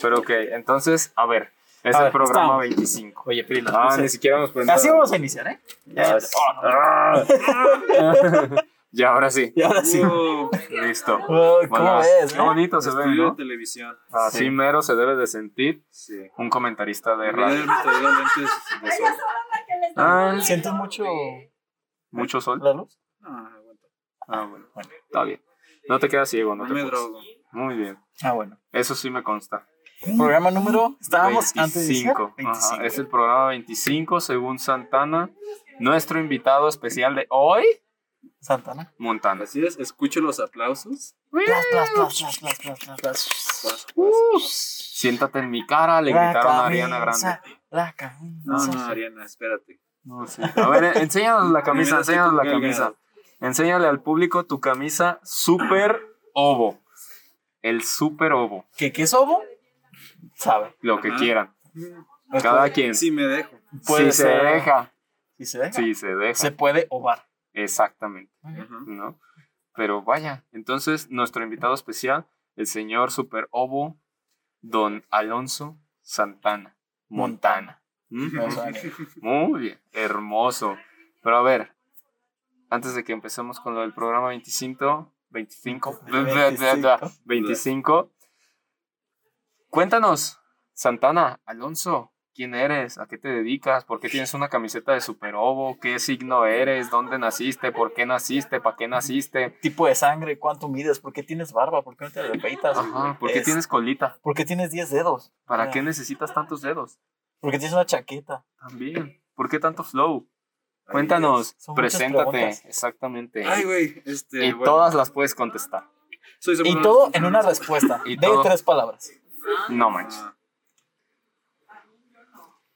Pero ok, entonces, a ver, es A el ver, programa estamos. 25. Oye, Prila. Ah, ni siquiera nos presentamos. Así vamos a iniciar, ¿eh? Ya, Ah, oh, Ya, ahora sí. y ahora sí. Uh, Listo. Oh, ¿Cómo Bueno, ves? Qué eh? bonito se ve, ¿no? televisión. Así Sí. mero se debe de sentir Sí. un comentarista de radio. Ah, ¿Sientes mucho mucho sol. la luz? No, aguanta. Ah, bueno. Está bien. No te quedas ciego, no No te me drogo. Muy bien. Ah, bueno. Eso sí me consta. Programa número. Estábamos antes de iniciar. 25. 25. Ajá, Es el programa 25 según Santana. Nuestro invitado especial de hoy, Santana. Montana. Así es, escucho los aplausos. Plas, plas, plas, plas, plas, plas, Uh, siéntate en mi cara, le La gritaron a Ariana Grande. La camisa. No, no, Ariana, espérate. No, sí. A ver, eh, enséñanos la camisa, enséñanos la camisa. Enséñale al público tu camisa super ovo. El super ovo. ¿Qué, qué es ovo? Sabe. Lo que Ajá. quieran. Cada quien. Sí, me dejo. Puede si se deja. Si se deja. Si se deja. Se puede ovar. Exactamente. ¿No? Pero vaya, entonces nuestro invitado especial, el señor super ovo, don Alonso Santana. Montana. ¿Mm? Muy bien, hermoso. Pero a ver, antes de que empecemos con lo del programa 25, 25, 25. 25, cuéntanos, Santana, Alonso, ¿quién eres? ¿A qué te dedicas? ¿Por qué tienes una camiseta de Super Ovo? ¿Qué signo eres? ¿Dónde naciste? ¿Por qué naciste? ¿Para qué naciste? tipo de sangre, cuánto mides, por qué tienes barba, por qué no te repeitas, Ajá, ¿por qué Es- tienes colita? por qué tienes 10 dedos, ¿Para Ah. qué necesitas tantos dedos? por qué tienes una chaqueta. También. ¿Por qué tanto flow? Ay, Cuéntanos, preséntate. Exactamente. Ay, güey. Este, y bueno, todas las puedes contestar. soy Y todo en una respuesta Y de todo- tres palabras. No manches.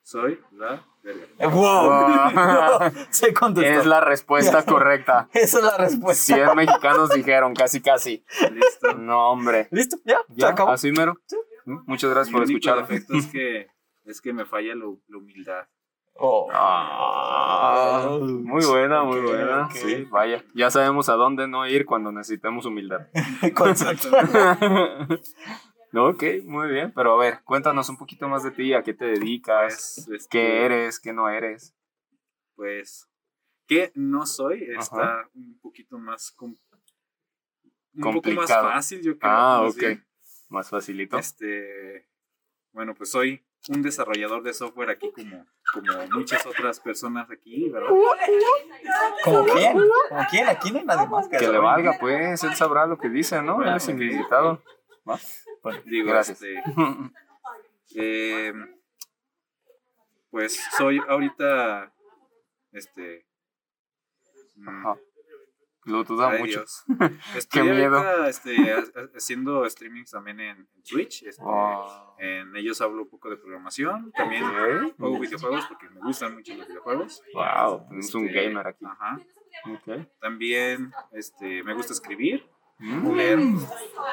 Soy la verga. Eh, ¡Wow! Se contestó. es la respuesta correcta. Esa es la respuesta. 100 mexicanos dijeron, casi, casi. Listo. No, hombre. ¿Listo? ¿Ya? ¿Se ¿Ya? acabó? ¿Así mero? ¿Mm? Muchas gracias Mi por escuchar. es que, es que me falla lo- la humildad. Oh. Ah, muy buena, muy buena. ok. Sí, vaya. Ya sabemos a dónde no ir cuando necesitemos humildad. Ok, muy bien. Pero a ver, cuéntanos un poquito más de ti, a qué te dedicas, Pues, este, qué eres, qué no eres. Pues, que no soy, está un poquito más com- un poco más Complicado. fácil, yo creo. Ah, más ok. bien. Más facilito. Este, bueno, pues soy un desarrollador de software aquí como, como muchas otras personas aquí, ¿verdad? ¿Como quién? ¿Como quién? Aquí no hay nadie más Que le valga, pues, él sabrá lo que dice, ¿no? Él es invitado. ¿Va? Digo, Gracias. este, eh, pues soy ahorita, este, mm, Ajá. Lo duda ay, mucho. Estoy miedo. ahorita, este, ha- ha- haciendo streamings también en, Twitch. este, Oh. En ellos hablo un poco de programación. También juego videojuegos porque me gustan mucho los videojuegos. Wow, tenemos un Este, gamer aquí. Ajá. Ok. También este, me gusta escribir, Mm. leer,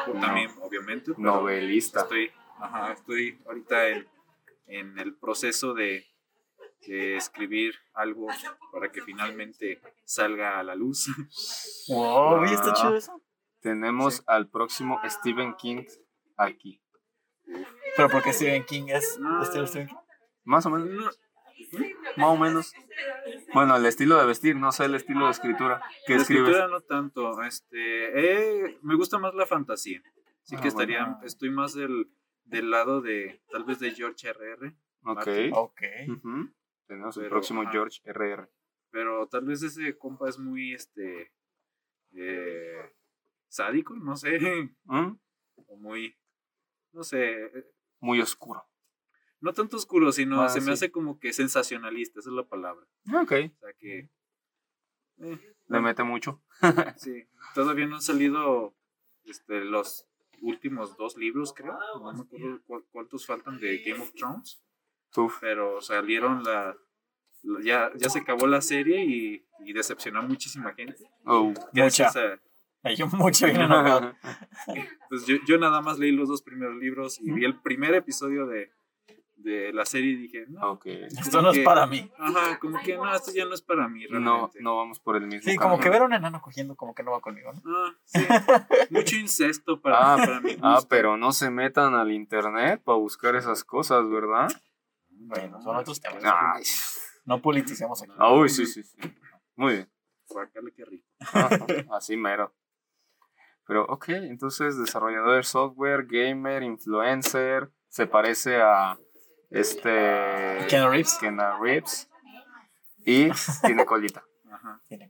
pues, también, obviamente. Novelista. Estoy, ajá, estoy ahorita en, en el proceso de, de escribir algo para que finalmente salga a la luz. Wow, ¿viste Ah. chido eso? Tenemos Sí. al próximo Stephen King aquí. Pero porque Stephen King es No. estilo Stephen King. Más o menos. Más o menos. Bueno, el estilo de vestir, no sé el estilo de escritura. ¿Qué La escribes? escritura no tanto. Este, eh, me gusta más la fantasía. Así Ah, que estaría, bueno. estoy más del, del lado de, tal vez de George R.R. Ok. Ok. Tenemos el próximo ajá. George RR. Pero tal vez ese compa es muy, este, eh, sádico, no sé, ¿Mm? o muy, no sé, eh, Muy oscuro. No tanto oscuro, sino Ah, se me hace como que sensacionalista, esa es la palabra. Ok. O sea que, eh, Le mete mucho. sí, todavía no han salido, este, los últimos dos libros, creo, no me acuerdo cu- cuántos faltan de Game of Thrones, Uf. pero salieron la, la- ya, ya se acabó la serie y, y decepcionó a muchísima gente. Oh. Gracias a, Hay mucho bien enojado. Pues yo, yo nada más leí los dos primeros libros y vi el primer episodio de, de la serie y dije, no, Ok. Esto no es para mí. ajá, como que no, esto ya no es para mí No, realmente. no vamos por el mismo Sí, como que ver a un enano cogiendo como que no va conmigo, ¿no? Ah, sí, mucho incesto para, Ah, para mi Ah, pero no se metan al internet para buscar esas cosas, ¿verdad? Bueno, son otros temas. Ay, No politicemos aquí. ah, uy, sí, sí, sí. Muy bien. Qué rico. Ajá, Así mero. Pero, ok, entonces desarrollador de software, gamer, influencer, se parece a este... Keanu Reeves. Keanu Reeves. Y tiene colita. Ajá. Tiene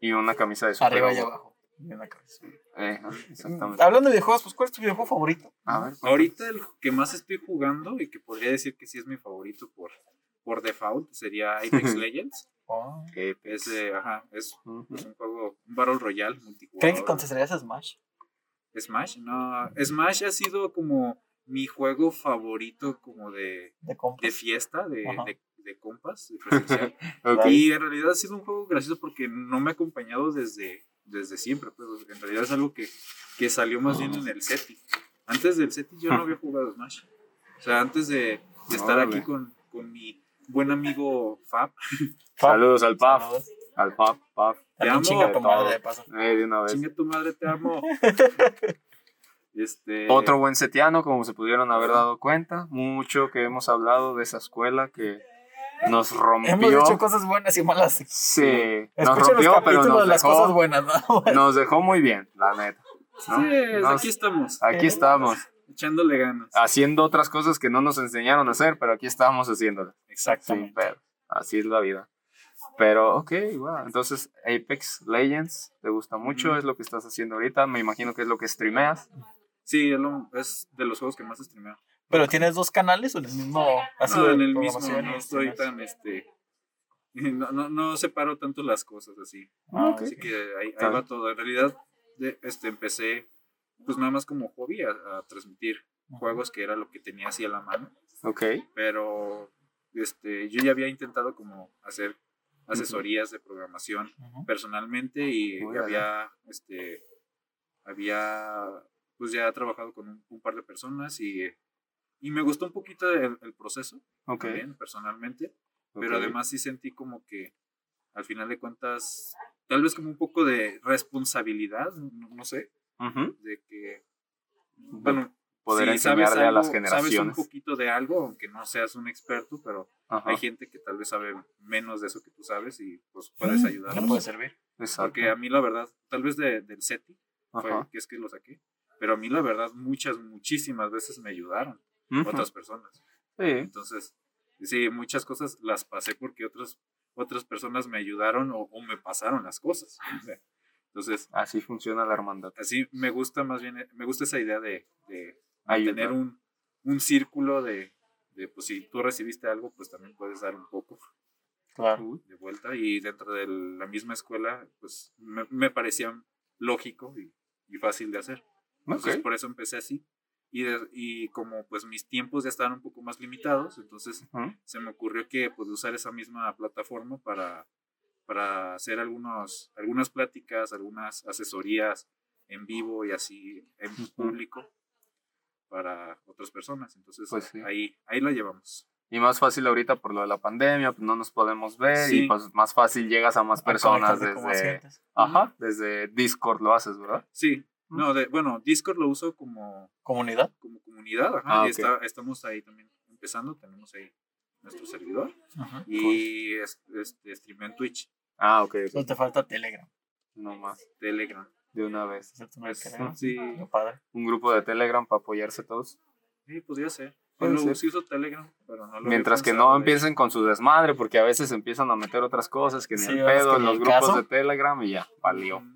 Y una camisa de super Arriba y abajo. Y una cabeza. Eh, ajá, exactamente. Hablando de videojuegos, pues ¿cuál es tu videojuego favorito? A ver, Ahorita el que más estoy jugando y que podría decir que sí es mi favorito por, por default sería Apex Legends. Oh. Apex. Es, eh, ajá, es un juego, un Battle Royale multijugador. ¿Creen que contestarías a Smash? Smash? No, Smash ha sido como mi juego favorito como de, De de fiesta, de, de, de compas, de presencial. Ok. Y en realidad ha sido un juego gracioso porque no me ha acompañado desde, desde siempre. Pues, en realidad es algo que, que salió más bien en el SETI. Antes del SETI yo no había jugado Smash. O sea, antes de, de estar Órale. aquí con, con mi buen amigo Fab. Saludos al PAF. Saludos. Al PAF, PAF. También amo chinga tu madre de paso. Eh, de una vez. Chinga tu madre, te amo. Este, Otro buen setiano, como se pudieron haber dado cuenta. Mucho que hemos hablado de esa escuela que nos Hemos rompió. dicho cosas buenas y malas. Sí, nos Escuchen los rompió, pero capítulos nos de las cosas dejó, buenas, ¿no? nos dejó muy bien, la neta. ¿no? Sí, Nos- aquí estamos, aquí estamos, echándole ganas. haciendo otras cosas que no nos enseñaron a hacer, pero aquí estamos haciéndolas. Exactamente. pedo. Así es la vida. Pero, ok, wow. Entonces, Apex Legends, ¿te gusta mucho? Ujú. Es lo que estás haciendo ahorita. Me imagino que es lo que streameas. Sí, es, lo- es de los juegos que más streameo. Pero tienes dos canales o en el mismo. así No, en el mismo, no estoy streamers? tan, este, no, no, no separo tanto las cosas así. Ah, Ok. Así que ahí, ahí va todo. En realidad, de- este, empecé, pues nada más como hobby a, a transmitir juegos que era lo que tenía así a la mano. Ok. Pero, este, yo ya había intentado como hacer asesorías de programación personalmente y había, este, había, pues ya trabajado con un, un par de personas y, y me gustó un poquito el, el proceso Ok. también personalmente, ok. pero además sí sentí como que al final de cuentas, tal vez como un poco de responsabilidad, no, no sé, Ujú. de que, bueno, Poder si sabes enseñarle a las algo- Sabes un generaciones. poquito de algo, aunque no seas un experto, pero Ajá. hay gente que tal vez sabe menos de eso que tú sabes y pues puedes ayudar. ¿Qué puede servir? Exacto. Porque a mí la verdad, tal vez de, del SETI, fue que es que lo saqué, pero a mí la verdad muchas, muchísimas veces me ayudaron Ujú. otras personas. Sí. Entonces, sí, muchas cosas las pasé porque otras, otras personas me ayudaron o, o me pasaron las cosas. Entonces, Así funciona la hermandad. así me gusta más bien, me gusta esa idea de, de tener un, un círculo de, de, pues si tú recibiste algo, pues también puedes dar un poco Claro. de vuelta y dentro de la misma escuela, pues me, me parecía lógico y, y fácil de hacer. Entonces Ok. por eso empecé así. Y, de- y como pues mis tiempos ya estaban un poco más limitados, entonces Ujú. se me ocurrió que pues usar esa misma plataforma para, para hacer algunos, algunas pláticas, algunas asesorías en vivo y así en Ujú. público para otras personas. Entonces Pues sí. ahí, ahí la llevamos. Y más fácil ahorita por lo de la pandemia, pues no nos podemos ver Sí. y pues más fácil llegas a más A personas desde, ajá, desde Discord lo haces, ¿verdad? Sí, no, de, bueno, Discord lo uso como, Comunidad. como comunidad, ajá, Ah, y está- estamos ahí también empezando, tenemos ahí nuestro servidor Ajá. y es- este, streameo en Twitch, Ah, ok. Solo te falta Telegram. No más, Telegram. de una vez. Pues, sí, padre. Un grupo de Telegram para apoyarse todos. sí, podría ser. Yo lo- sí uso Telegram, pero no lo Mientras que no de empiecen con su desmadre, porque a veces empiezan a meter otras cosas que ni Sí, el es pedo en los grupos caso. de Telegram y ya, valió. Mm,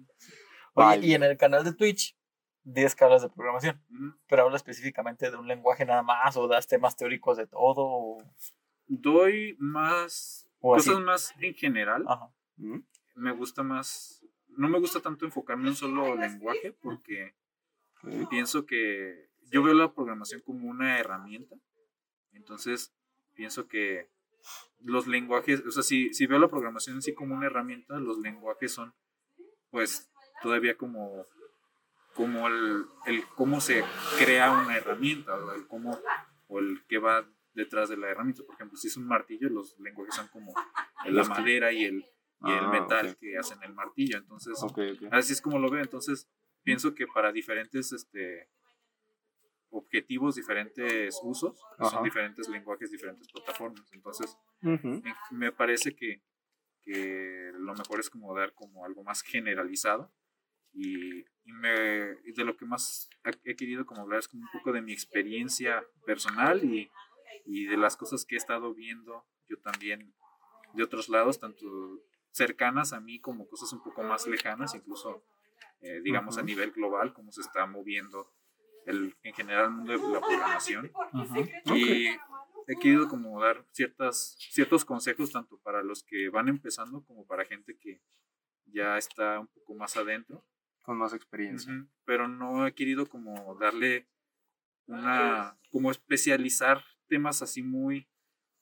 Oye, y en el canal de Twitch, 10 que hablas de programación, pero hablas específicamente de un lenguaje nada más, o das temas teóricos de todo, o, Doy más o así. cosas más en general. Ajá. Me gusta más, no me gusta tanto enfocarme en un solo lenguaje porque pienso que yo veo la programación como una herramienta. Entonces, pienso que los lenguajes, o sea, si, si veo la programación en sí como una herramienta, los lenguajes son, pues, todavía como, como el, el cómo se crea una herramienta, o el cómo, o el que va detrás de la herramienta. Por ejemplo, si es un martillo, los lenguajes son como la madera y el, y el Ah, metal que hacen el martillo. Entonces, así es como lo veo. Entonces, pienso que para diferentes este, objetivos, diferentes usos, Ajá. son diferentes lenguajes, diferentes plataformas. Entonces, me, me parece que, que lo mejor es como dar como algo más generalizado y, y me, y de lo que más he querido como hablar es como un poco de mi experiencia personal y, y de las cosas que he estado viendo yo también de otros lados, tanto cercanas a mí como cosas un poco más lejanas, incluso eh, digamos a nivel global, cómo se está moviendo el, en general el mundo de la programación. Y he querido como dar ciertas, ciertos consejos tanto para los que van empezando como para gente que ya está un poco más adentro. Con más experiencia. Pero no he querido como darle una, como especializar temas así muy,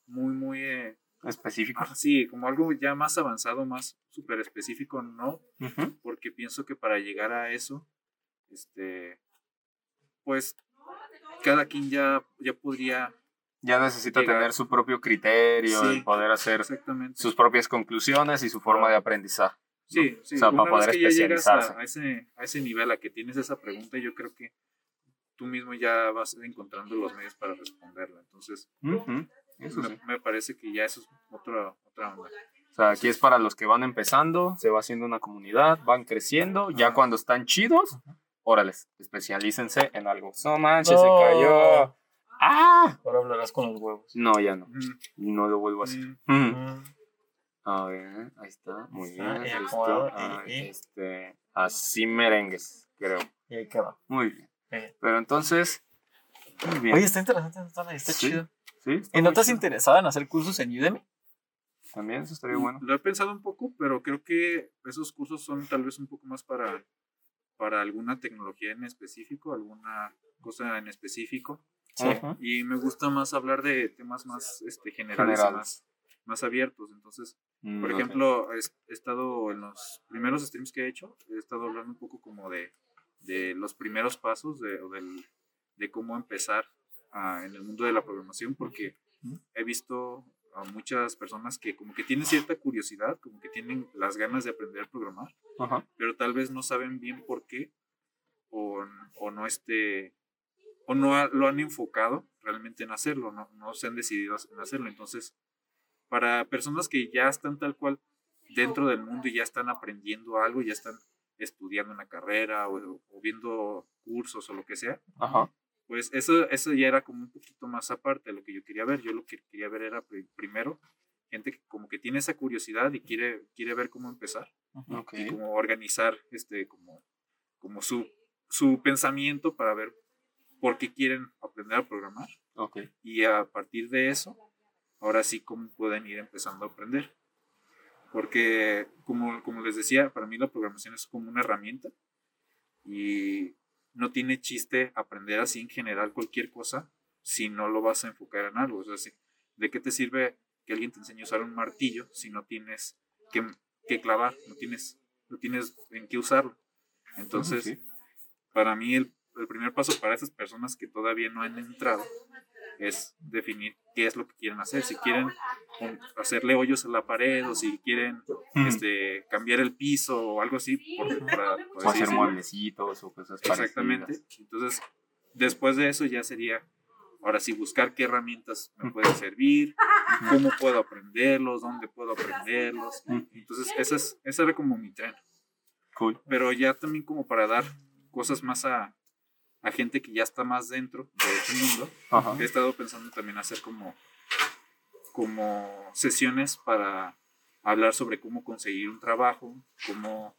muy, muy, eh, Específico. así, como algo ya más avanzado, más súper específico, no, porque pienso que para llegar a eso, este, pues cada quien ya, ya podría Ya necesita Llegar. tener su propio criterio Sí. y poder hacer sus propias conclusiones y su forma de aprendizaje. Sí, sí. O sea, una para vez poder que ya llegas a, especializarse. a ese, a ese nivel, a que tienes esa pregunta, yo creo que tú mismo ya vas encontrando los medios para responderla. Entonces, Ujú. Eso sí. me, me parece que ya eso es otra, otra onda. O sea, aquí es para los que van empezando, se va haciendo una comunidad, van creciendo, ya cuando están chidos, órales, especialícense en algo. No manches, No. se cayó. ¡Ah! Ahora hablarás con los huevos. No, ya no. No lo vuelvo a hacer. A ver, ahí está. Muy bien. Ah, listo. y- Ah, y- este, así merengues, creo. Y ahí queda. Muy bien. Eh. Pero entonces, muy bien. Oye, está interesante, está, está Sí, chido. ¿Sí? está ¿Y no te has chido. interesado en hacer cursos en Udemy? También eso estaría bueno. Lo he pensado un poco, pero creo que esos cursos son tal vez un poco más para, para alguna tecnología en específico, alguna cosa en específico. Sí. Y me gusta más hablar de temas más este, generales, más, más abiertos. Entonces, Por ok. ejemplo, he he estado en los primeros streams que he hecho, he estado hablando un poco como de, de los primeros pasos de, o del- de cómo empezar ah, en el mundo de la programación, porque he visto a muchas personas que como que tienen cierta curiosidad, como que tienen las ganas de aprender a programar, Ajá. pero tal vez no saben bien por qué o, o no este o no ha- lo han enfocado realmente en hacerlo, no, no se han decidido en hacerlo. Entonces, para personas que ya están tal cual dentro del mundo y ya están aprendiendo algo, ya están estudiando una carrera o, o viendo cursos o lo que sea, Ajá. pues eso, eso ya era como un poquito más aparte de lo que yo quería ver. Yo lo que quería ver era pri- primero gente que como que tiene esa curiosidad y quiere, quiere ver cómo empezar Ok. y como organizar este como, como su, su pensamiento para ver por qué quieren aprender a programar Ok. y a partir de eso ahora sí cómo pueden ir empezando a aprender. Porque como, como les decía para mí la programación es como una herramienta y no tiene chiste aprender así en general cualquier cosa si no lo vas a enfocar en algo. O sea, si- ¿de qué te sirve que alguien te enseñe a usar un martillo si no tienes que, que clavar no tienes no tienes en qué usarlo. Entonces Sí. para mí el, el primer paso para esas personas que todavía no han entrado es definir qué es lo que quieren hacer. Si quieren hacerle hoyos a la pared o si quieren Mm. este, cambiar el piso o algo así. por- para, por O hacer mueblecitos o cosas Exactamente. parecidas. Entonces, después de eso ya sería, ahora sí, buscar qué herramientas me pueden servir, cómo puedo aprenderlos, dónde puedo aprenderlos. Entonces, esa, es, esa era como mi tren Cool. pero ya también como para dar cosas más a, a gente que ya está más dentro de este mundo. Ajá. He estado pensando también hacer como, como sesiones para hablar sobre cómo conseguir un trabajo, cómo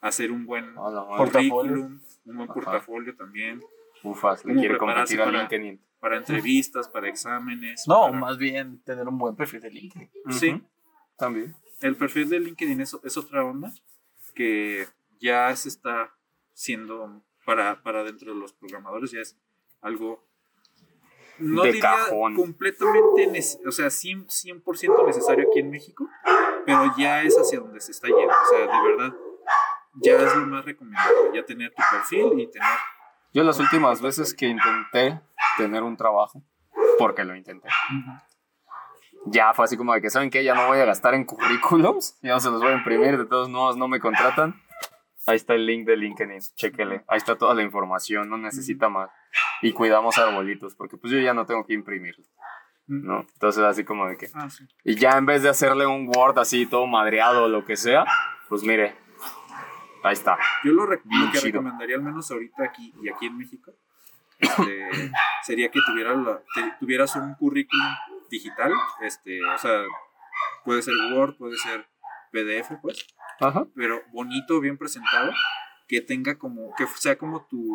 hacer un buen currículum, un buen Ajá. portafolio también, Ufas, le ¿Cómo quiere prepararse competir a para- LinkedIn. para entrevistas, para exámenes. No, para- más bien tener un buen perfil de LinkedIn. Sí. Ujú. También. El perfil de LinkedIn es, es otra onda que ya se está siendo para, para dentro de los programadores, ya es algo, no De diría cajón. completamente, o sea, 100%, 100% necesario aquí en México, pero ya es hacia donde se está yendo. O sea, de verdad, ya es lo más recomendable, ya tener tu perfil y tener... Yo las últimas veces que intenté tener un trabajo, porque lo intenté. Ya fue así como de que, ¿saben qué? Ya no voy a gastar en currículums, ya no se los voy a imprimir, de todos modos no me contratan. Ahí está el link de LinkedIn, chéquele. Ahí está toda la información, no necesita más. Y cuidamos arbolitos, porque pues yo ya no tengo que imprimirlo, ¿no? Entonces así como de que... Ah, sí. Y ya en vez de hacerle un Word así todo madreado o lo que sea, pues mire, ahí está. Yo lo, rec- lo que chido. recomendaría, al menos ahorita aquí y aquí en México, este, sería que tuviera la- te- tuvieras un currículum digital, este, o sea, puede ser Word, puede ser PDF, pues, Ajá. pero bonito, bien presentado, que tenga como, que sea como tu,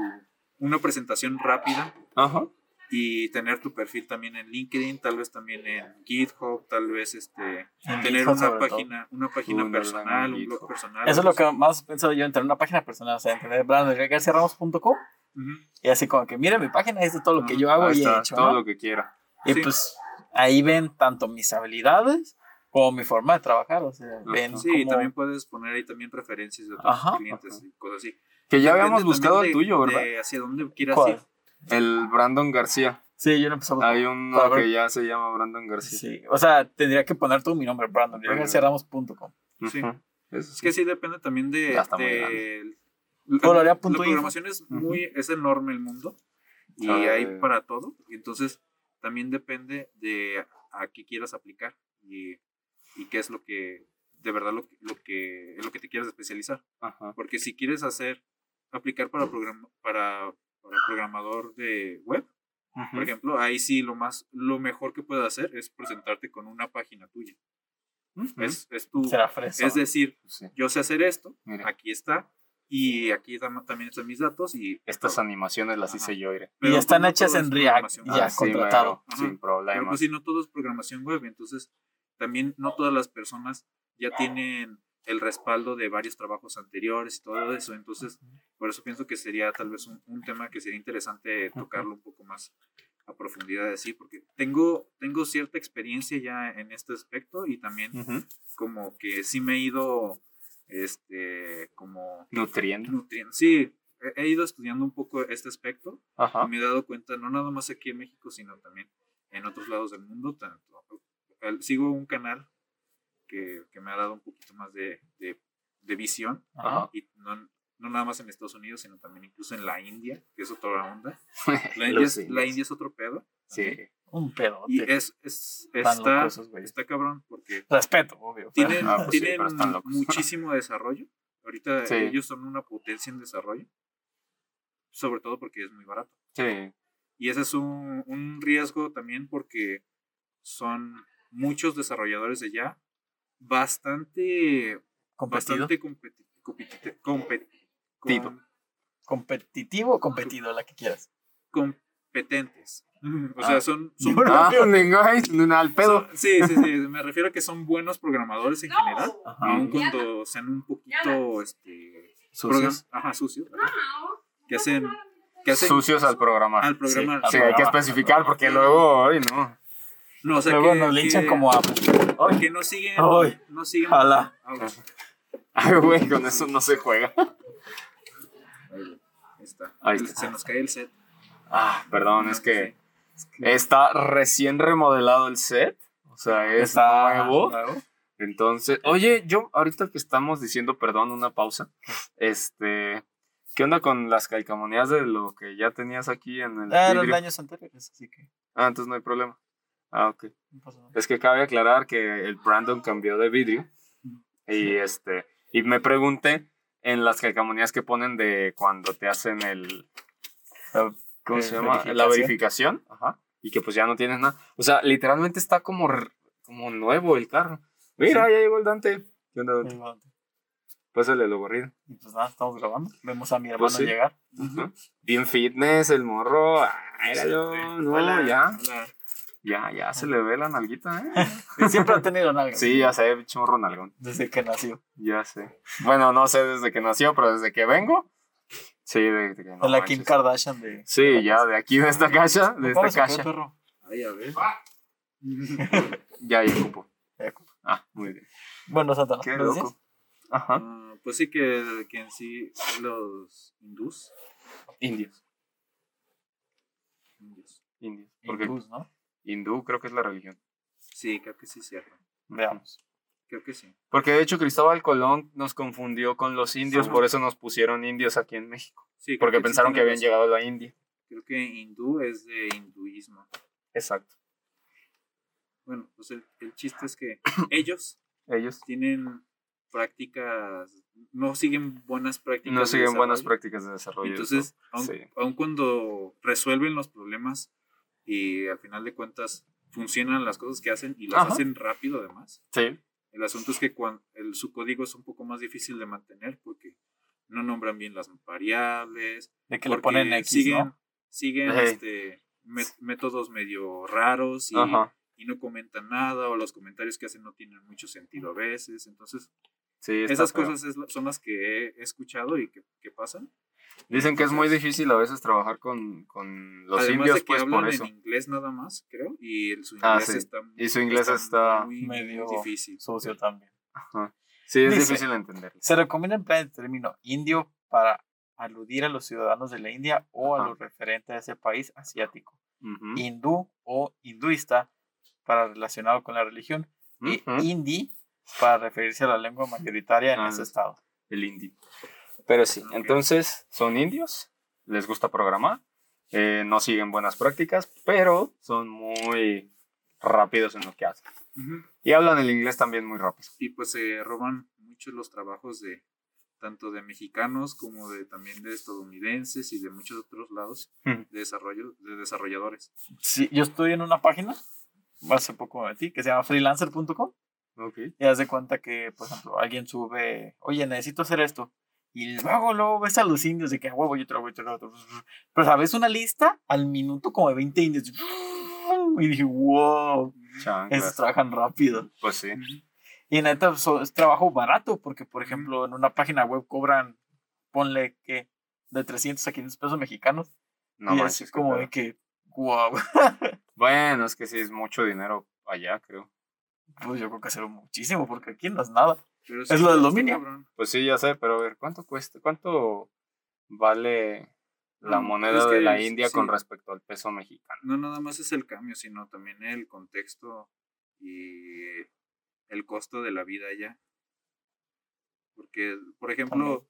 una presentación rápida Ajá. y tener tu perfil también en LinkedIn, tal vez también en GitHub, tal vez este, En tener GitHub una todo. página, una página personal, un blog personal. Eso es lo que más he pensado yo en tener una página personal, o sea, en tener brandongarciaramos.com Ujú. y así como que, mire mi página, esto es todo lo que Ajá, yo hago Ahí y he está, hecho, todo ¿no? lo que quiera. Y Sí. pues ahí ven tanto mis habilidades como mi forma de trabajar, o sea, ven Sí, cómo- también puedes poner ahí también referencias de otros Ajá. clientes y cosas así. Que ya Depende habíamos buscado el tuyo, ¿verdad? de hacia dónde quieras ¿Cuál? ir. El Brandon García. Sí, yo no buscar. Hay uno ver. que ya se llama Brandon García. Sí, o sea, tendría que poner todo mi nombre, Brandon, Brandon. garciaramos.com. Sí. Ujú. Eso Es sí. que sí depende también de... Ya está muy de Colorea la info. programación es muy es enorme el mundo y Ah, hay ya. para todo y entonces también depende de a qué quieras aplicar y, y qué es lo que de verdad lo, lo que en lo que te quieras especializar Ajá. porque si quieres hacer aplicar para program- para, para programador de web por ejemplo ahí sí lo más lo mejor que puedes hacer es presentarte con una página tuya es, es tu Será es decir Sí. yo sé hacer esto Mira. aquí está y aquí tam- también están mis datos y Estas animaciones las Ajá. hice yo, iré. y pero están no hechas en React, programación ya web. sí, contratado. Ajá. sin Pero problemas. pues si no todo es programación web, entonces también no todas las personas ya tienen el respaldo de varios trabajos anteriores y todo eso. Entonces, por eso pienso que sería tal vez un, un tema que sería interesante tocarlo un poco más a profundidad así, porque tengo, tengo cierta experiencia ya en este aspecto y también como que sí me he ido, este, como Nutriendo. nutriendo. Sí, he, he ido estudiando un poco este aspecto Ajá. y me he dado cuenta, no nada más aquí en México, sino también en otros lados del mundo. Tanto, sigo un canal que, que me ha dado un poquito más de, de, de visión, Ajá. y no, no nada más en Estados Unidos, sino también incluso en la India, que es otra onda. La India, es, la India es otro pedo. Sí. Un pedo. Y es, es, está, está cabrón porque Respeto, obvio. tienen, Ah, pues sí, tienen locos. muchísimo desarrollo. Ahorita Sí. ellos son una potencia en desarrollo, sobre todo porque es muy barato. Sí. Y ese es un, un riesgo también porque son muchos desarrolladores de ya bastante, competido. bastante competi- competi- compet- Tido. com- competitivo o competido, la que quieras. competentes. O Ah. sea, son, son, Ah, ningún al pedo. son- sí, sí, sí, me refiero a que son buenos programadores en general, Ajá. aun cuando sean un poquito este, Sucios. ajá, sucios, que hacen, que hacen Sucios al programar. al programa. al Sí, hay que especificar porque luego, ay, no. No, o sea, Luego que, nos linchan que- como a. Ay, que no siguen, Ay. no siguen. Ojalá. Ouch. Ay, güey, con eso no se juega. Ahí está. Ahí está. Se nos cae el set. Ah, perdón, es que está recién remodelado el set. O sea, es Está nuevo. nuevo. Entonces, oye, yo ahorita que estamos diciendo, perdón, una pausa. Este, ¿qué onda con las calcamonías de lo que ya tenías aquí en el Ah, vidrio? años anteriores, así que Ah, entonces no hay problema. Ah, ok. Es que cabe aclarar que el Brandon cambió de vidrio. Y este, y me pregunté en las calcamonías que ponen de cuando te hacen el, ¿cómo Eh, se llama? La verificación. verificación. Ajá. Y que pues ya no tienes nada. O sea, literalmente está como, como nuevo el carro. Mira, ya llegó el Dante. ¿Qué onda, Dante? Pásale lo borrido. Y pues nada, estamos grabando. Vemos a mi hermano Pues sí. llegar. Bien fitness, el morro. Ah, míralo. No, Hola, ya. hola. Ya, ya se le ve la nalguita, ¿eh? Siempre ha tenido nalgas. Sí, ya sé, bicho morro nalgón. Desde que nació. Ya sé. Bueno, no sé desde que nació, pero desde que vengo. Sí, de, de que no de la Kim. Kardashian de. Sí, ya de aquí, de esta caja, de ¿Cómo esta caja. perro? Ay, a ver. Ya, ya cupo. Ya, Ah, muy bien. Bueno, Santana. Qué loco. Ajá. Ah, pues sí que, que en sí los hindús. Indios. indios, Indios. Porque Hindús, ¿no? Hindú, creo que es la religión. Sí, creo que sí es cierto. Veamos. Creo que sí. Porque de hecho Cristóbal Colón nos confundió con los indios, por eso nos pusieron indios aquí en México. Sí, Porque pensaron que habían llegado a la India. Creo que hindú es de hinduismo. Exacto. Bueno, pues el, el chiste es que ellos Ellos tienen prácticas, no siguen buenas prácticas. no de siguen buenas desarrollo. prácticas de desarrollo. Entonces, aun, sí. aun cuando resuelven los problemas y al final de cuentas funcionan las cosas que hacen y las Ajá. hacen rápido además, Sí, el asunto es que cuan- el, su código es un poco más difícil de mantener porque no nombran bien las variables, De que le porque ponen X, siguen, ¿no? siguen este, métodos medio raros y, y no comentan nada o los comentarios que hacen no tienen mucho sentido a veces. Entonces, Sí, esas feo. cosas es son las que he escuchado y que, que pasan. Dicen que es muy difícil a veces trabajar con, con los Además indios, de que pues hablan por eso. en inglés nada más, creo, y el, su Ah, inglés sí. está Y su inglés está muy, muy Medio difícil. Sucio también. Ajá. Sí, es Dice- difícil entender. Se recomienda emplear el término indio para aludir a los ciudadanos de la India o a Ajá. los referentes a ese país asiático. Ujú, Hindú o hinduista para relacionado con la religión. Y ujú. hindi para referirse a la lengua mayoritaria en Ah, ese estado. El indie. Pero sí, Ok. entonces son indios, les gusta programar, eh, no siguen buenas prácticas, pero son muy rápidos en lo que hacen. Ujú. Y hablan el inglés también muy rápido. Y pues se roban muchos los trabajos de tanto de mexicanos como de también de estadounidenses y de muchos otros lados de desarrollo de desarrolladores. Sí, yo estoy en una página, hace poco me metí, que se llama freelancer.com. Ok. Y haz de cuenta que, por ejemplo, alguien sube, oye, necesito hacer esto. Y luego, luego ves a los indios de que, "A huevo, yo voy, yo hago". Pero, ¿sabes? Una lista al minuto como de 20 indios. Y dije, wow, esos trabajan rápido. Pues sí. Y neta, so- es trabajo barato, porque, por ejemplo, en una página web cobran, ponle que, de 300 a 500 pesos mexicanos. No y manches, es qué como de que, wow. Bueno, es que sí es mucho dinero allá, creo. Pues yo creo que hacerlo muchísimo, porque aquí no es nada. Pero Es lo del dominio. cabrón. Pues sí, ya sé, pero a ver, ¿cuánto cuesta? ¿Cuánto vale la No, moneda es de la India sí. con respecto al peso mexicano? No nada más es el cambio, sino también el contexto y el costo de la vida allá. Porque, por ejemplo,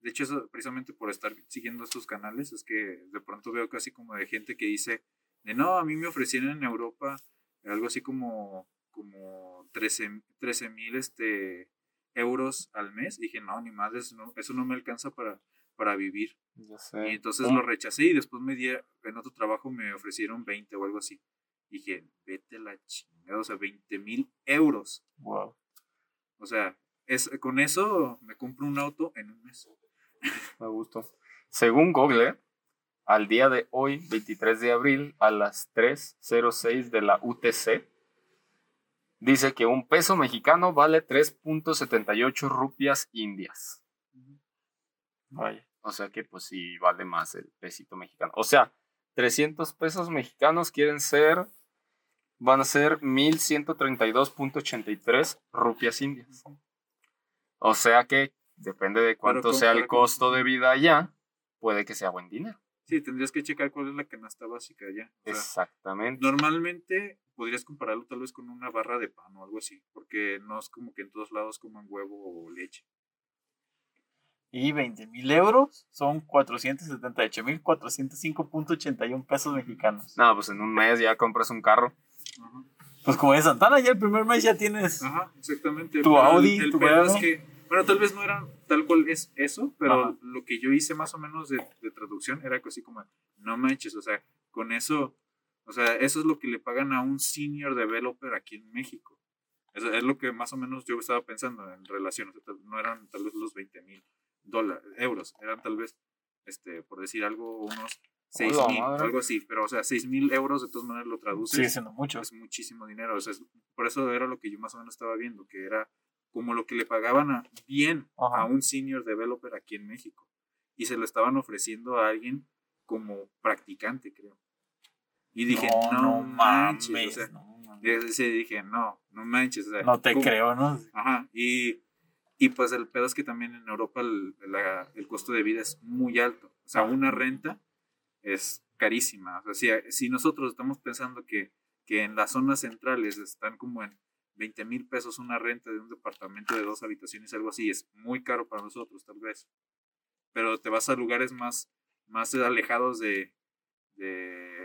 de hecho, eso, precisamente por estar siguiendo estos canales, es que de pronto veo casi como de gente que dice, de no, a mí me ofrecieron en Europa algo así como, como 13 mil este, euros al mes. Y dije, no, ni madre, eso no, eso no me alcanza para, para vivir. Ya sé. Y entonces lo rechacé y después me di, en otro trabajo me ofrecieron 20 o algo así. Dije, vete la chingada, o sea, 20 mil euros. Wow. O sea, es, con eso me compro un auto en un mes. Me gustó. Según Google, al día de hoy, 23 de abril, a las 3.06 de la UTC, dice que un peso mexicano vale 3.78 rupias indias. Vaya. O sea que pues sí vale más el pesito mexicano. O sea, 300 pesos mexicanos quieren ser, van a ser 1132.83 rupias indias. O sea que depende de cuánto ¿cómo- sea el costo de vida allá, puede que sea buen dinero. Sí, tendrías que checar cuál es la canasta básica allá. O sea, Exactamente. normalmente podrías compararlo tal vez con una barra de pan o algo así, porque no es como que en todos lados coman huevo o leche. Y 20 mil euros son 478 mil 405.81 pesos mexicanos. No, pues en un mes ya compras un carro. Ajá. Pues como de Santana, ya el primer mes ya tienes. Ajá, exactamente. Tu pero el- Audi, el, tu pedo es que, bueno, tal vez no era tal cual es eso, pero Ajá. lo que yo hice más o menos de, de traducción era así como, no manches, o sea, con eso, o sea, eso es lo que le pagan a un senior developer aquí en México. Eso es lo que más o menos yo estaba pensando en relación, o sea, tal- no eran tal vez los 20 mil dólares, euros, eran tal vez, este, por decir algo, unos 6 Hola, mil, algo así, pero o sea, 6 mil euros de todas maneras lo traduces Sigue siendo mucho. es muchísimo dinero. O sea, es- por eso era lo que yo más o menos estaba viendo, que era como lo que le pagaban a, bien Ajá. a un senior developer aquí en México. Y se lo estaban ofreciendo a alguien como practicante, creo. Y dije, no, manches. o sea, no sí dije, no, no manches. o sea, No te ¿cómo? creo, ¿no? Ajá. Y, y pues el pedo es que también en Europa el, la- el costo de vida es muy alto. O sea, una renta es carísima. O sea, si, si nosotros estamos pensando que que en las zonas centrales están como en 20 mil pesos una renta de un departamento de dos habitaciones, algo así. Es muy caro para nosotros, tal vez. Pero te vas a lugares más, más alejados de, de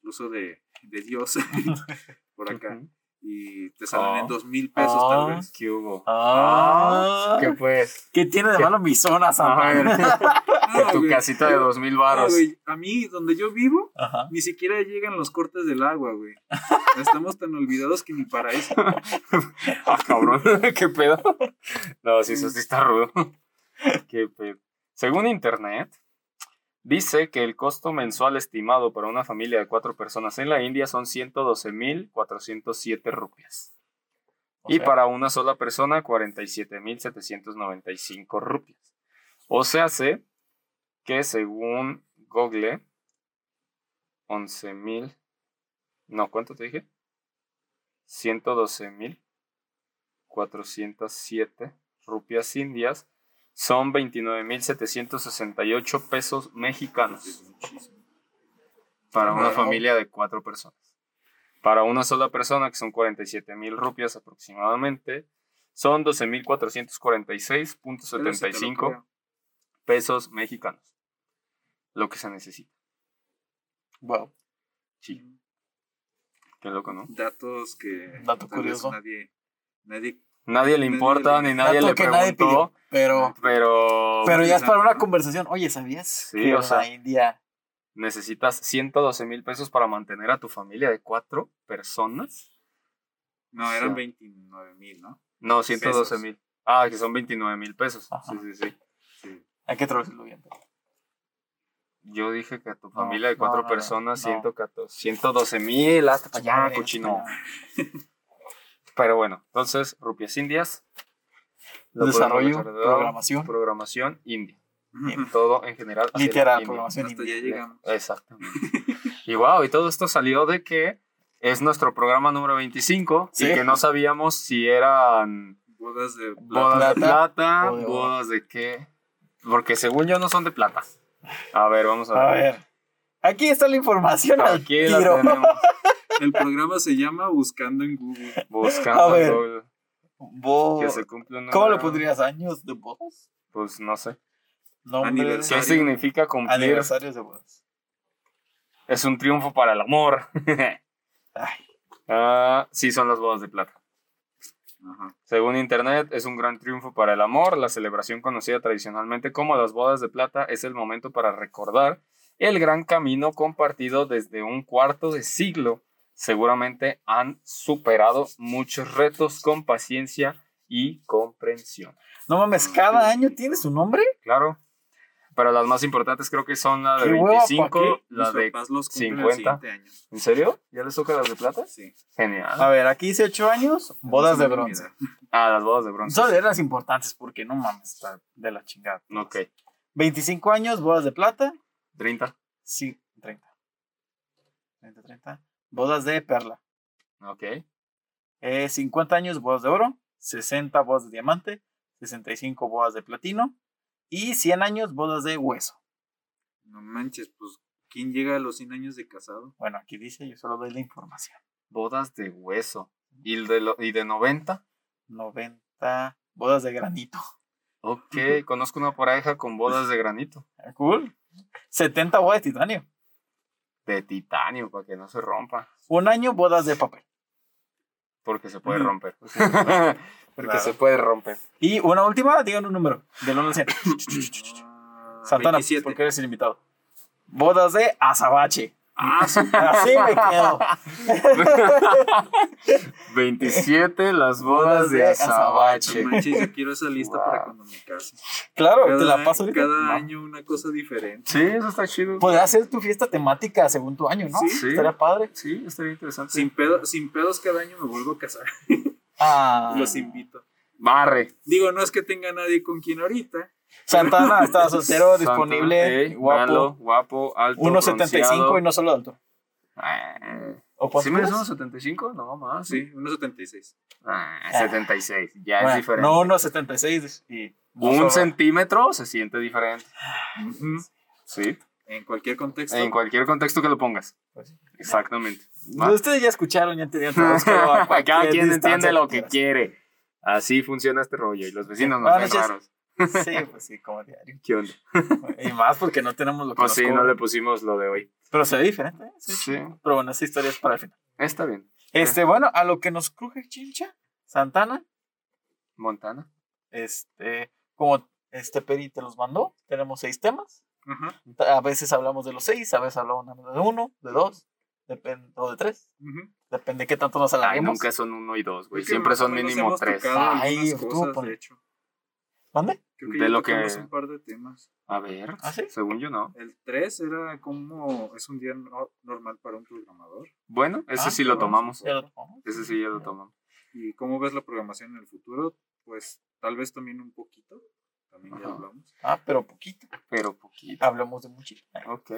incluso de, de Dios, por acá. Y te salen en Ah. dos mil pesos, Ah. tal vez. ¿Qué hubo? Ah, ¿Qué pues? ¿Qué tiene de ¿Qué? malo mi zona, A Samar? ver, No, tu güey. casita de dos mil varos. güey, A mí, donde yo vivo, Ajá. ni siquiera llegan los cortes del agua, güey. Estamos tan olvidados que ni para eso. Ah, cabrón, qué pedo. No, sí, eso sí está rudo. Qué pedo. Según internet, dice que el costo mensual estimado para una familia de cuatro personas en la India son 112.407 rupias. O y sea, para una sola persona, 47.795 rupias. O sea, sé que según Google, 11.000. No, ¿cuánto te dije? 112.407 rupias indias son 29.768 pesos mexicanos para una familia de cuatro personas. Para una sola persona, que son 47.000 rupias aproximadamente, son 12.446.75 Pero sí te lo creo. pesos mexicanos. Lo que se necesita. wow. Sí. Qué loco, ¿no? Datos que Dato curioso. nadie, nadie Nadie le importa ni nadie le que nadie preguntó. pidió, pero, pero pero ya es para una conversación. Oye, ¿sabías Sí, que o en sea, la India necesitas 112 mil pesos para mantener a tu familia de cuatro personas. No, eran Sí. 29 mil, ¿no? No, 112 Pesos. mil. Ah, que son 29 mil pesos. Ajá. Sí, sí, sí. Sí. hay que traducirlo bien? Yo dije que a tu No, familia de cuatro no, no, personas, no. 114, 112 mil, hasta para allá, sí. Pero bueno, entonces, rupias indias. Desarrollo, programación. Programación india. Todo en general. Literal, India. programación Hasta india. ya llegamos. Exactamente. y wow, y todo esto salió de que es nuestro programa número 25 Sí. y que no sabíamos si eran Bodas de bodas de plata plata, o de bodas de qué. Porque según yo no son de plata. A ver, vamos a ver. A ver. Aquí está la información al Aquí la tiro. tenemos. El programa se llama Buscando en Google. Buscando A ver. Google, Bo- que se cumple un ¿Cómo le número. pondrías? ¿Años de bodas? Pues no sé. ¿Qué significa cumplir? Aniversarios de bodas. Es un triunfo para el amor. Ay, Ah, sí, son las bodas de plata. Ajá. Según Internet, es un gran triunfo para el amor. La celebración conocida tradicionalmente como las bodas de plata es el momento para recordar el gran camino compartido desde un cuarto de siglo. Seguramente han superado muchos retos con paciencia y comprensión. no mames, cada año tiene su nombre. Claro. Pero las más importantes creo que son la de ¿Qué hueva, pa' 25, qué? la de... los cumplen 50. el siguiente año. ¿En serio? ¿Ya les toca las de plata? Sí. Genial. A ver, aquí dice 8 años, bodas de bronce. Ah, las bodas de bronce. Son de las importantes porque no mames, está de la chingada. Ok. 25 años, bodas de plata. 30. Sí, 30. 30, 30. Bodas de perla. Ok. Eh, 50 años, bodas de oro. 60 bodas de diamante. 65 bodas de platino. Y 100 años, bodas de hueso. No manches, pues, ¿quién llega a los 100 años de casado? Bueno, aquí dice, yo solo doy la información. Bodas de hueso. ¿Y de, lo- y de 90? 90 bodas de granito. Ok, conozco una pareja con bodas de granito. Ah, Cool. 70 bodas de titanio. De titanio, para que no se rompa. Un año, bodas de papel. Porque se puede Ujú. romper. Porque Claro. se puede romper. Y una última, digan un número. Del 1 al 100. Ah, Santana, 27. porque eres el invitado. Bodas de azabache. Ah, sí. Así me quedo. 27 las bodas de azabache. Manches, yo quiero esa lista Wow. para cuando me case. Claro, Cada, te la paso ahorita. cada año una cosa diferente. Sí, eso está chido. Podrías hacer tu fiesta temática según tu año, ¿no? Sí. Sí. Estaría padre. Sí, estaría interesante. Sin, pedo- sin pedos cada año me vuelvo a casar. Ah, Los invito. Barre. Digo, no es que tenga nadie con quien ahorita. Santana está soltero, Santa- disponible, Ey, véanlo, guapo. guapo, alto. 1.75 bronceado. y no solo alto. Ah, ¿O ¿Sí me posturas? 1.75? No, más. Sí, 1.76. Ah, 76. Ya Bueno, es diferente. No 1.76 y no Un solo- centímetro se siente diferente. Sí. En cualquier contexto. En cualquier contexto que lo pongas. Pues. Exactamente. Va. Ustedes ya escucharon, ya entendieron. Cada quien entiende lo que quiere. Así funciona este rollo. Y los vecinos ven noches. raros. Sí, pues sí, como diario. ¿Qué onda? Y más porque no tenemos lo que Pues nos sí, no le pusimos lo de hoy. Pero se ve diferente. ¿eh? Sí, Sí. Pero bueno, esa historia es para el final. Está bien. Este, bueno, a lo que nos cruje Chincha, Santana, Montana. este, como este Peri te los mandó, tenemos seis temas. A veces hablamos de los seis, a veces hablamos de uno, de dos, depende, o de tres. Depende de qué tanto nos Ay, alarguemos. nunca son uno y dos, güey. Siempre son mínimo tres. Ay, por- de hecho. ¿Mande? Creo que De ya lo que- un par de temas. A ver, ¿Ah, sí? según yo no. El 3 era como es un día no- normal para un programador. Bueno, ese Ah, sí lo tomamos. Ya lo tomamos. Ese sí ya lo tomamos. ¿Y cómo ves la programación en el futuro? Pues tal vez también un poquito. También ya hablamos. Ah, pero poquito. Pero poquito. Hablamos de muchito. Ok.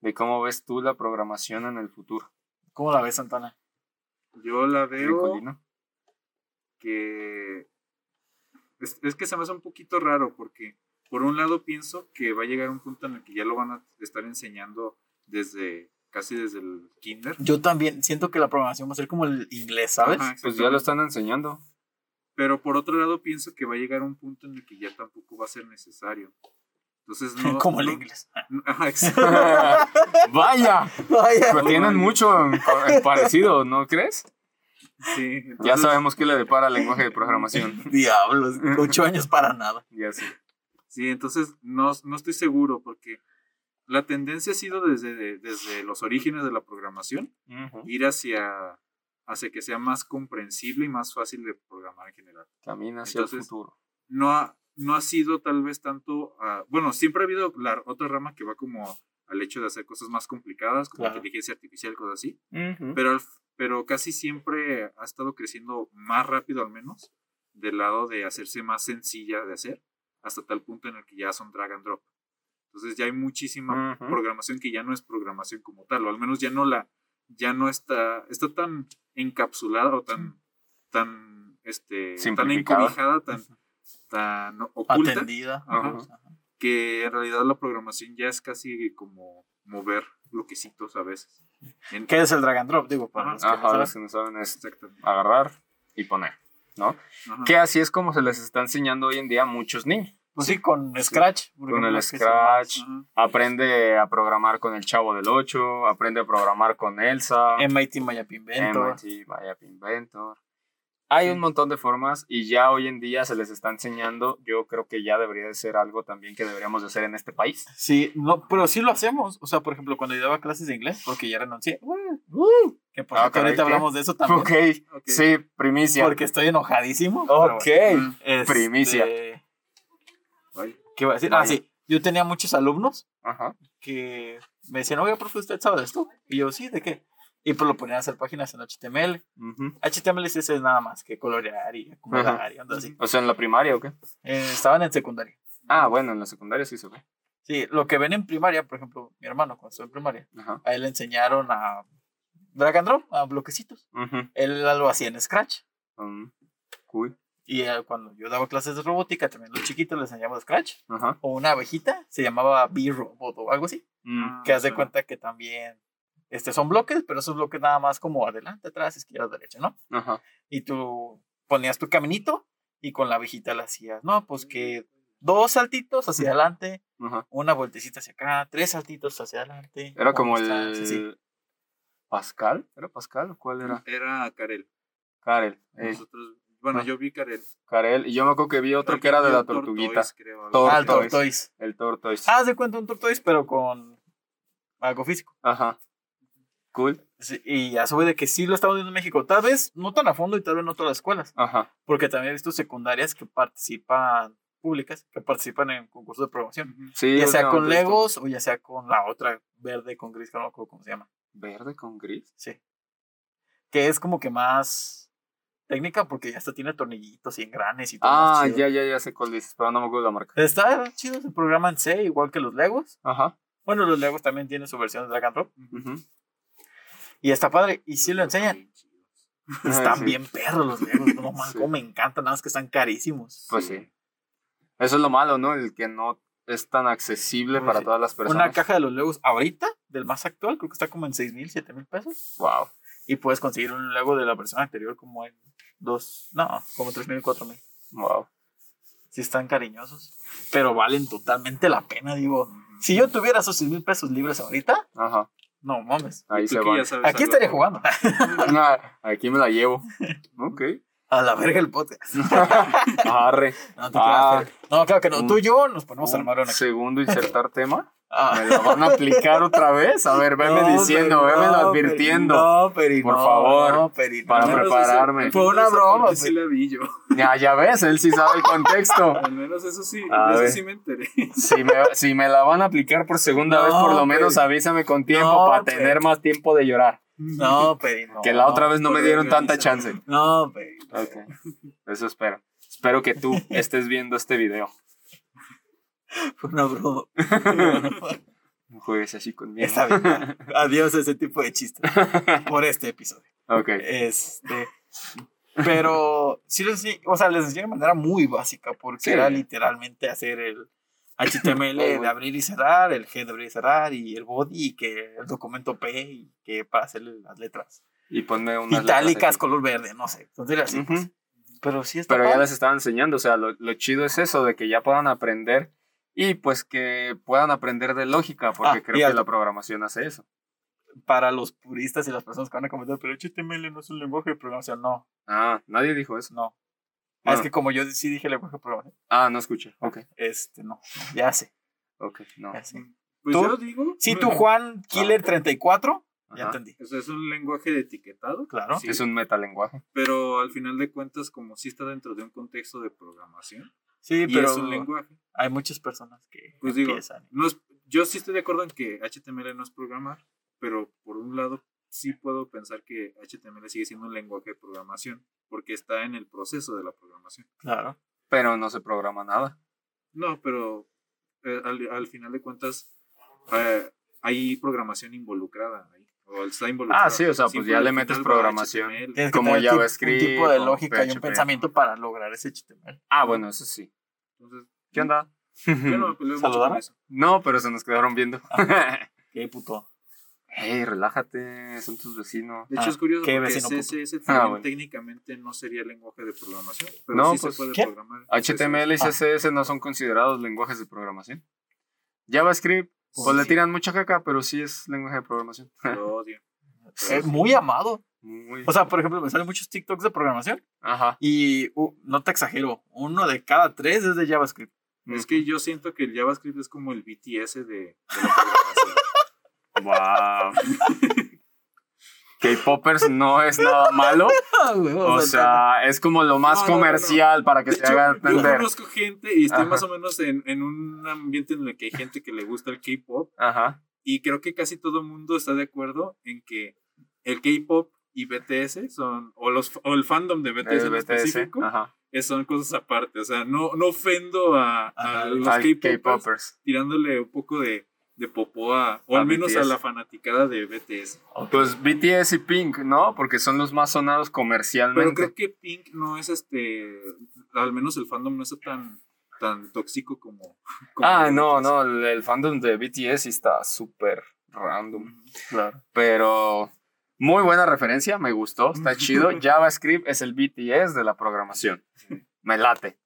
¿De cómo ves tú la programación en el futuro? ¿Cómo la ves, Santana? Yo la veo Ricolino? que... Es, es que se me hace un poquito raro porque por un lado pienso que va a llegar un punto en el que ya lo van a estar enseñando desde casi desde el kinder. Yo también siento que la programación va a ser como el inglés, ¿sabes? Ajá, Pues ya lo están enseñando. Pero por otro lado pienso que va a llegar un punto en el que ya tampoco va a ser necesario. Entonces no... como el no- inglés. Ajá. Vaya, Vaya. pero tienen mucho parecido, ¿no crees? Sí, Ya sabemos qué le depara el lenguaje de programación. Diablos, ocho años para nada. Ya sé. Sí, entonces no, no estoy seguro porque la tendencia ha sido desde, desde los orígenes de la programación ir hacia, hacia que sea más comprensible y más fácil de programar en general. Camina hacia el futuro. No ha, no ha sido tal vez tanto, ah, bueno, siempre ha habido la otra rama que va como al hecho de hacer cosas más complicadas, como Claro. inteligencia artificial, cosas así, Ujú. pero, al- pero casi siempre ha estado creciendo más rápido al menos del lado de hacerse más sencilla de hacer, hasta tal punto en el que ya son drag and drop. Entonces ya hay muchísima Ujú. programación que ya no es programación como tal, o al menos ya no la, ya no está, está tan encapsulada o tan, tan, este, tan encobijada, tan, tan oculta, Atendida. Ajá. Ajá. Que en realidad la programación ya es casi como mover bloquecitos a veces. En- ¿Qué es el drag and drop? Digo, para Ajá. los que no Ajá, saben. los que no saben es agarrar y poner, ¿no? Ajá. Que así es como se les está enseñando hoy en día a muchos niños. Pues sí, con Scratch. por Con el Scratch, Ajá. aprende a programar con el Chavo del 8, aprende a programar con Elsa, MIT Maya Inventor. MIT, Maya Inventor. Hay un montón de formas y ya hoy en día se les está enseñando. Yo creo que ya debería de ser algo también que deberíamos de hacer en este país. Sí, no, pero sí lo hacemos. O sea, por ejemplo, cuando yo daba clases de inglés, porque ya renuncié. Que por Ah, cierto, ahorita ¿qué? hablamos de eso también. Ok, Ok. sí, primicia. Porque estoy enojadísimo. ok. bueno. Este, Primicia. ¿Qué iba a decir? Ah, sí. Yo tenía muchos alumnos Ajá. que me decían, oiga, profe, ¿usted sabe de esto? Y yo, sí, ¿de qué? Y pues lo ponían a hacer páginas en HTML. HTML sí es nada más que colorear y acomodar y onda así. O sea, en la primaria o qué? Eh, estaban en secundaria. Ah, bueno, en la secundaria sí se ve. Sí, lo que ven en primaria, por ejemplo, mi hermano cuando estuvo en primaria, Ajá. a él le enseñaron a drag and drop, a bloquecitos. Él lo hacía en Scratch. Mm, Cool. Y eh, cuando yo daba clases de robótica, también los chiquitos les enseñamos Scratch. Ajá. O una abejita, se llamaba B-Robot o algo así. Mm, Que haz de claro. cuenta que también este, son bloques, pero esos bloques nada más como adelante, atrás, izquierda, derecha, ¿no? Ajá. Y tú ponías tu caminito y con la abejita le hacías, no, pues que dos saltitos hacia adelante, Ajá. una vueltecita hacia acá, tres saltitos hacia adelante. Era como el. sí. ¿Pascal? ¿Era Pascal o cuál era? Era Karel. Karel. eh, Nosotros, bueno, Ah. yo vi Karel. Karel. Y yo me acuerdo que vi otro que era de la tortuguita. Tortoise, creo, Ah, el Tortoise. tortoise. El tortoise. Haz de cuenta un tortoise, pero con algo físico. Ajá. Cool. Sí, y a su vez de que sí lo estamos viendo en México. Tal vez no tan a fondo y tal vez no todas las escuelas. Ajá. Porque también he visto secundarias que participan, públicas, que participan en concursos de programación. Ujú. Sí, ya sea con visto. Legos o ya sea con la otra verde con gris, que no me acuerdo cómo se llama. Verde con gris. Sí. Que es como que más técnica porque ya hasta tiene tornillitos y engranes y todo. Ah, ya, ya, ya sé cuál dices, pero no me acuerdo la marca. Está chido, se programa en C, igual que los Legos. Ajá. Bueno, los Legos también tienen su versión de drag and drop. Ujú. Y está padre. Y sí lo enseñan. Están Sí. bien perros los Legos. No man, Sí. cómo me encantan, nada más que están carísimos. Pues sí. Eso es lo malo, ¿no? El que no es tan accesible para sí. todas las personas. Una caja de los Legos ahorita, del más actual, creo que está como en 6 mil, 7 mil pesos. Wow. Y puedes conseguir un Lego de la versión anterior como en dos, no, como 3 mil, 4 mil. Wow. Sí están cariñosos, pero valen totalmente la pena, digo. Si yo tuviera esos 6 mil pesos libres ahorita, Ajá. No mames. Ahí se van. Aquí estaría jugando. Ah, Aquí me la llevo. Ok. A la verga el podcast. Arre. No, Ah. creas, pero- no, claro que no. Un- Tú y yo nos ponemos a armar una. segundo insertar tema. Ah. ¿Me la van a aplicar otra vez? A ver, veme No, diciendo, no, advirtiendo. Peri, No, Peri, Por no, favor, no, Peri, no. para prepararme. ese- Fue una broma, parte Sí la vi yo. Ya, ya ves, él sí sabe el contexto. Al menos eso sí, A eso ver. sí me enteré. Si me, si me la van a aplicar por segunda vez, por lo Peri. menos avísame con tiempo para Peri. tener más tiempo de llorar. No, Peri, no. que la otra vez no me dieron tanta chance. No, Peri. Ok, eso espero. Espero que tú estés viendo este video. Fue una broma. No juegues así conmigo. Está bien. Adiós a ese tipo de chistes. Por este episodio. Ok. Este. Pero sí les enseñé- o sea, les enseñé de manera muy básica, porque Sí. era literalmente hacer el HTML de abrir y cerrar, el G de abrir y cerrar, y el body, y que el documento P, y que para hacerle las letras Y ponme unas itálicas, color verde, no sé. Entonces, así, Ujú. pues. Pero sí está Pero ya les estaba enseñando, o sea, lo, lo chido es eso, de que ya puedan aprender y pues que puedan aprender de lógica, porque Ah, creo que la programación hace eso. para los puristas y las personas que van a comentar, pero HTML no es un lenguaje de programación. No, Ah, nadie dijo eso. no. Ah. Es que como yo sí dije lenguaje de programación, Ah, no escuché. Ok, este, no, ya sé, ok, no. ya sé. Pues ¿Tú? yo digo. Sí, tú, Juan Killer 34, ya entendí. O sea, es un lenguaje de etiquetado. Claro. sí, Es un metalenguaje. Pero al final de cuentas, como sí está dentro de un contexto de programación, Sí, y pero es un lenguaje. hay muchas personas que Pues digo, no es, yo sí estoy de acuerdo en que HTML no es programar, pero por un lado sí puedo pensar que HTML sigue siendo un lenguaje de programación, porque está en el proceso de la programación. Claro. Pero no se programa nada. No, pero eh, al, al final de cuentas eh, hay programación involucrada ahí. O está involucrada. Ah, sí, o sea, pues ya le metes programación. Como JavaScript un tipo de lógica y un pensamiento para lograr ese HTML. Ah, bueno, eso sí. Entonces, ¿Qué onda? yo no con eso. No, pero se nos quedaron viendo. Qué puto. Hey, relájate, son tus vecinos. De hecho, Ah, es curioso ¿qué porque vecino? CSS Ah, bueno. técnicamente no sería lenguaje de programación, pero No, sí pues, se puede ¿qué? programar. HTML y Ah. CSS no son considerados lenguajes de programación. JavaScript, pues Pues le tiran mucha caca, pero sí es lenguaje de programación. Lo odio. Es muy amado. Muy... O sea, por ejemplo, me salen muchos TikToks de programación Ajá. y uh, no te exagero, uno de cada tres es de JavaScript. Es que yo siento que el JavaScript es como el BTS de, de la programación. Wow. K-Poppers no es nada malo. O sea, es como lo más No, no, no, no. comercial para que De se hecho, haga yo entender. conozco gente y estoy Ajá. más o menos en, en un ambiente en el que hay gente que le gusta el K-pop Ajá. y creo que casi todo el mundo está de acuerdo en que el K-pop y BTS son, o, los, o el fandom de BTS El en BTS, específico, Ajá. son cosas aparte. O sea, no, no ofendo a, los K-popers tirándole un poco de, de popó a, o A al menos a la fanaticada de BTS. Pues BTS y Pink, ¿no? Porque son los más sonados Pero comercialmente. creo que Pink no es este, al menos el fandom no es tan, tan tóxico como... como Ah, no, BTS. no, el, el fandom de BTS está súper random. Claro. Pero muy buena referencia, me gustó, está chido. JavaScript es el BTS de la programación. Me late.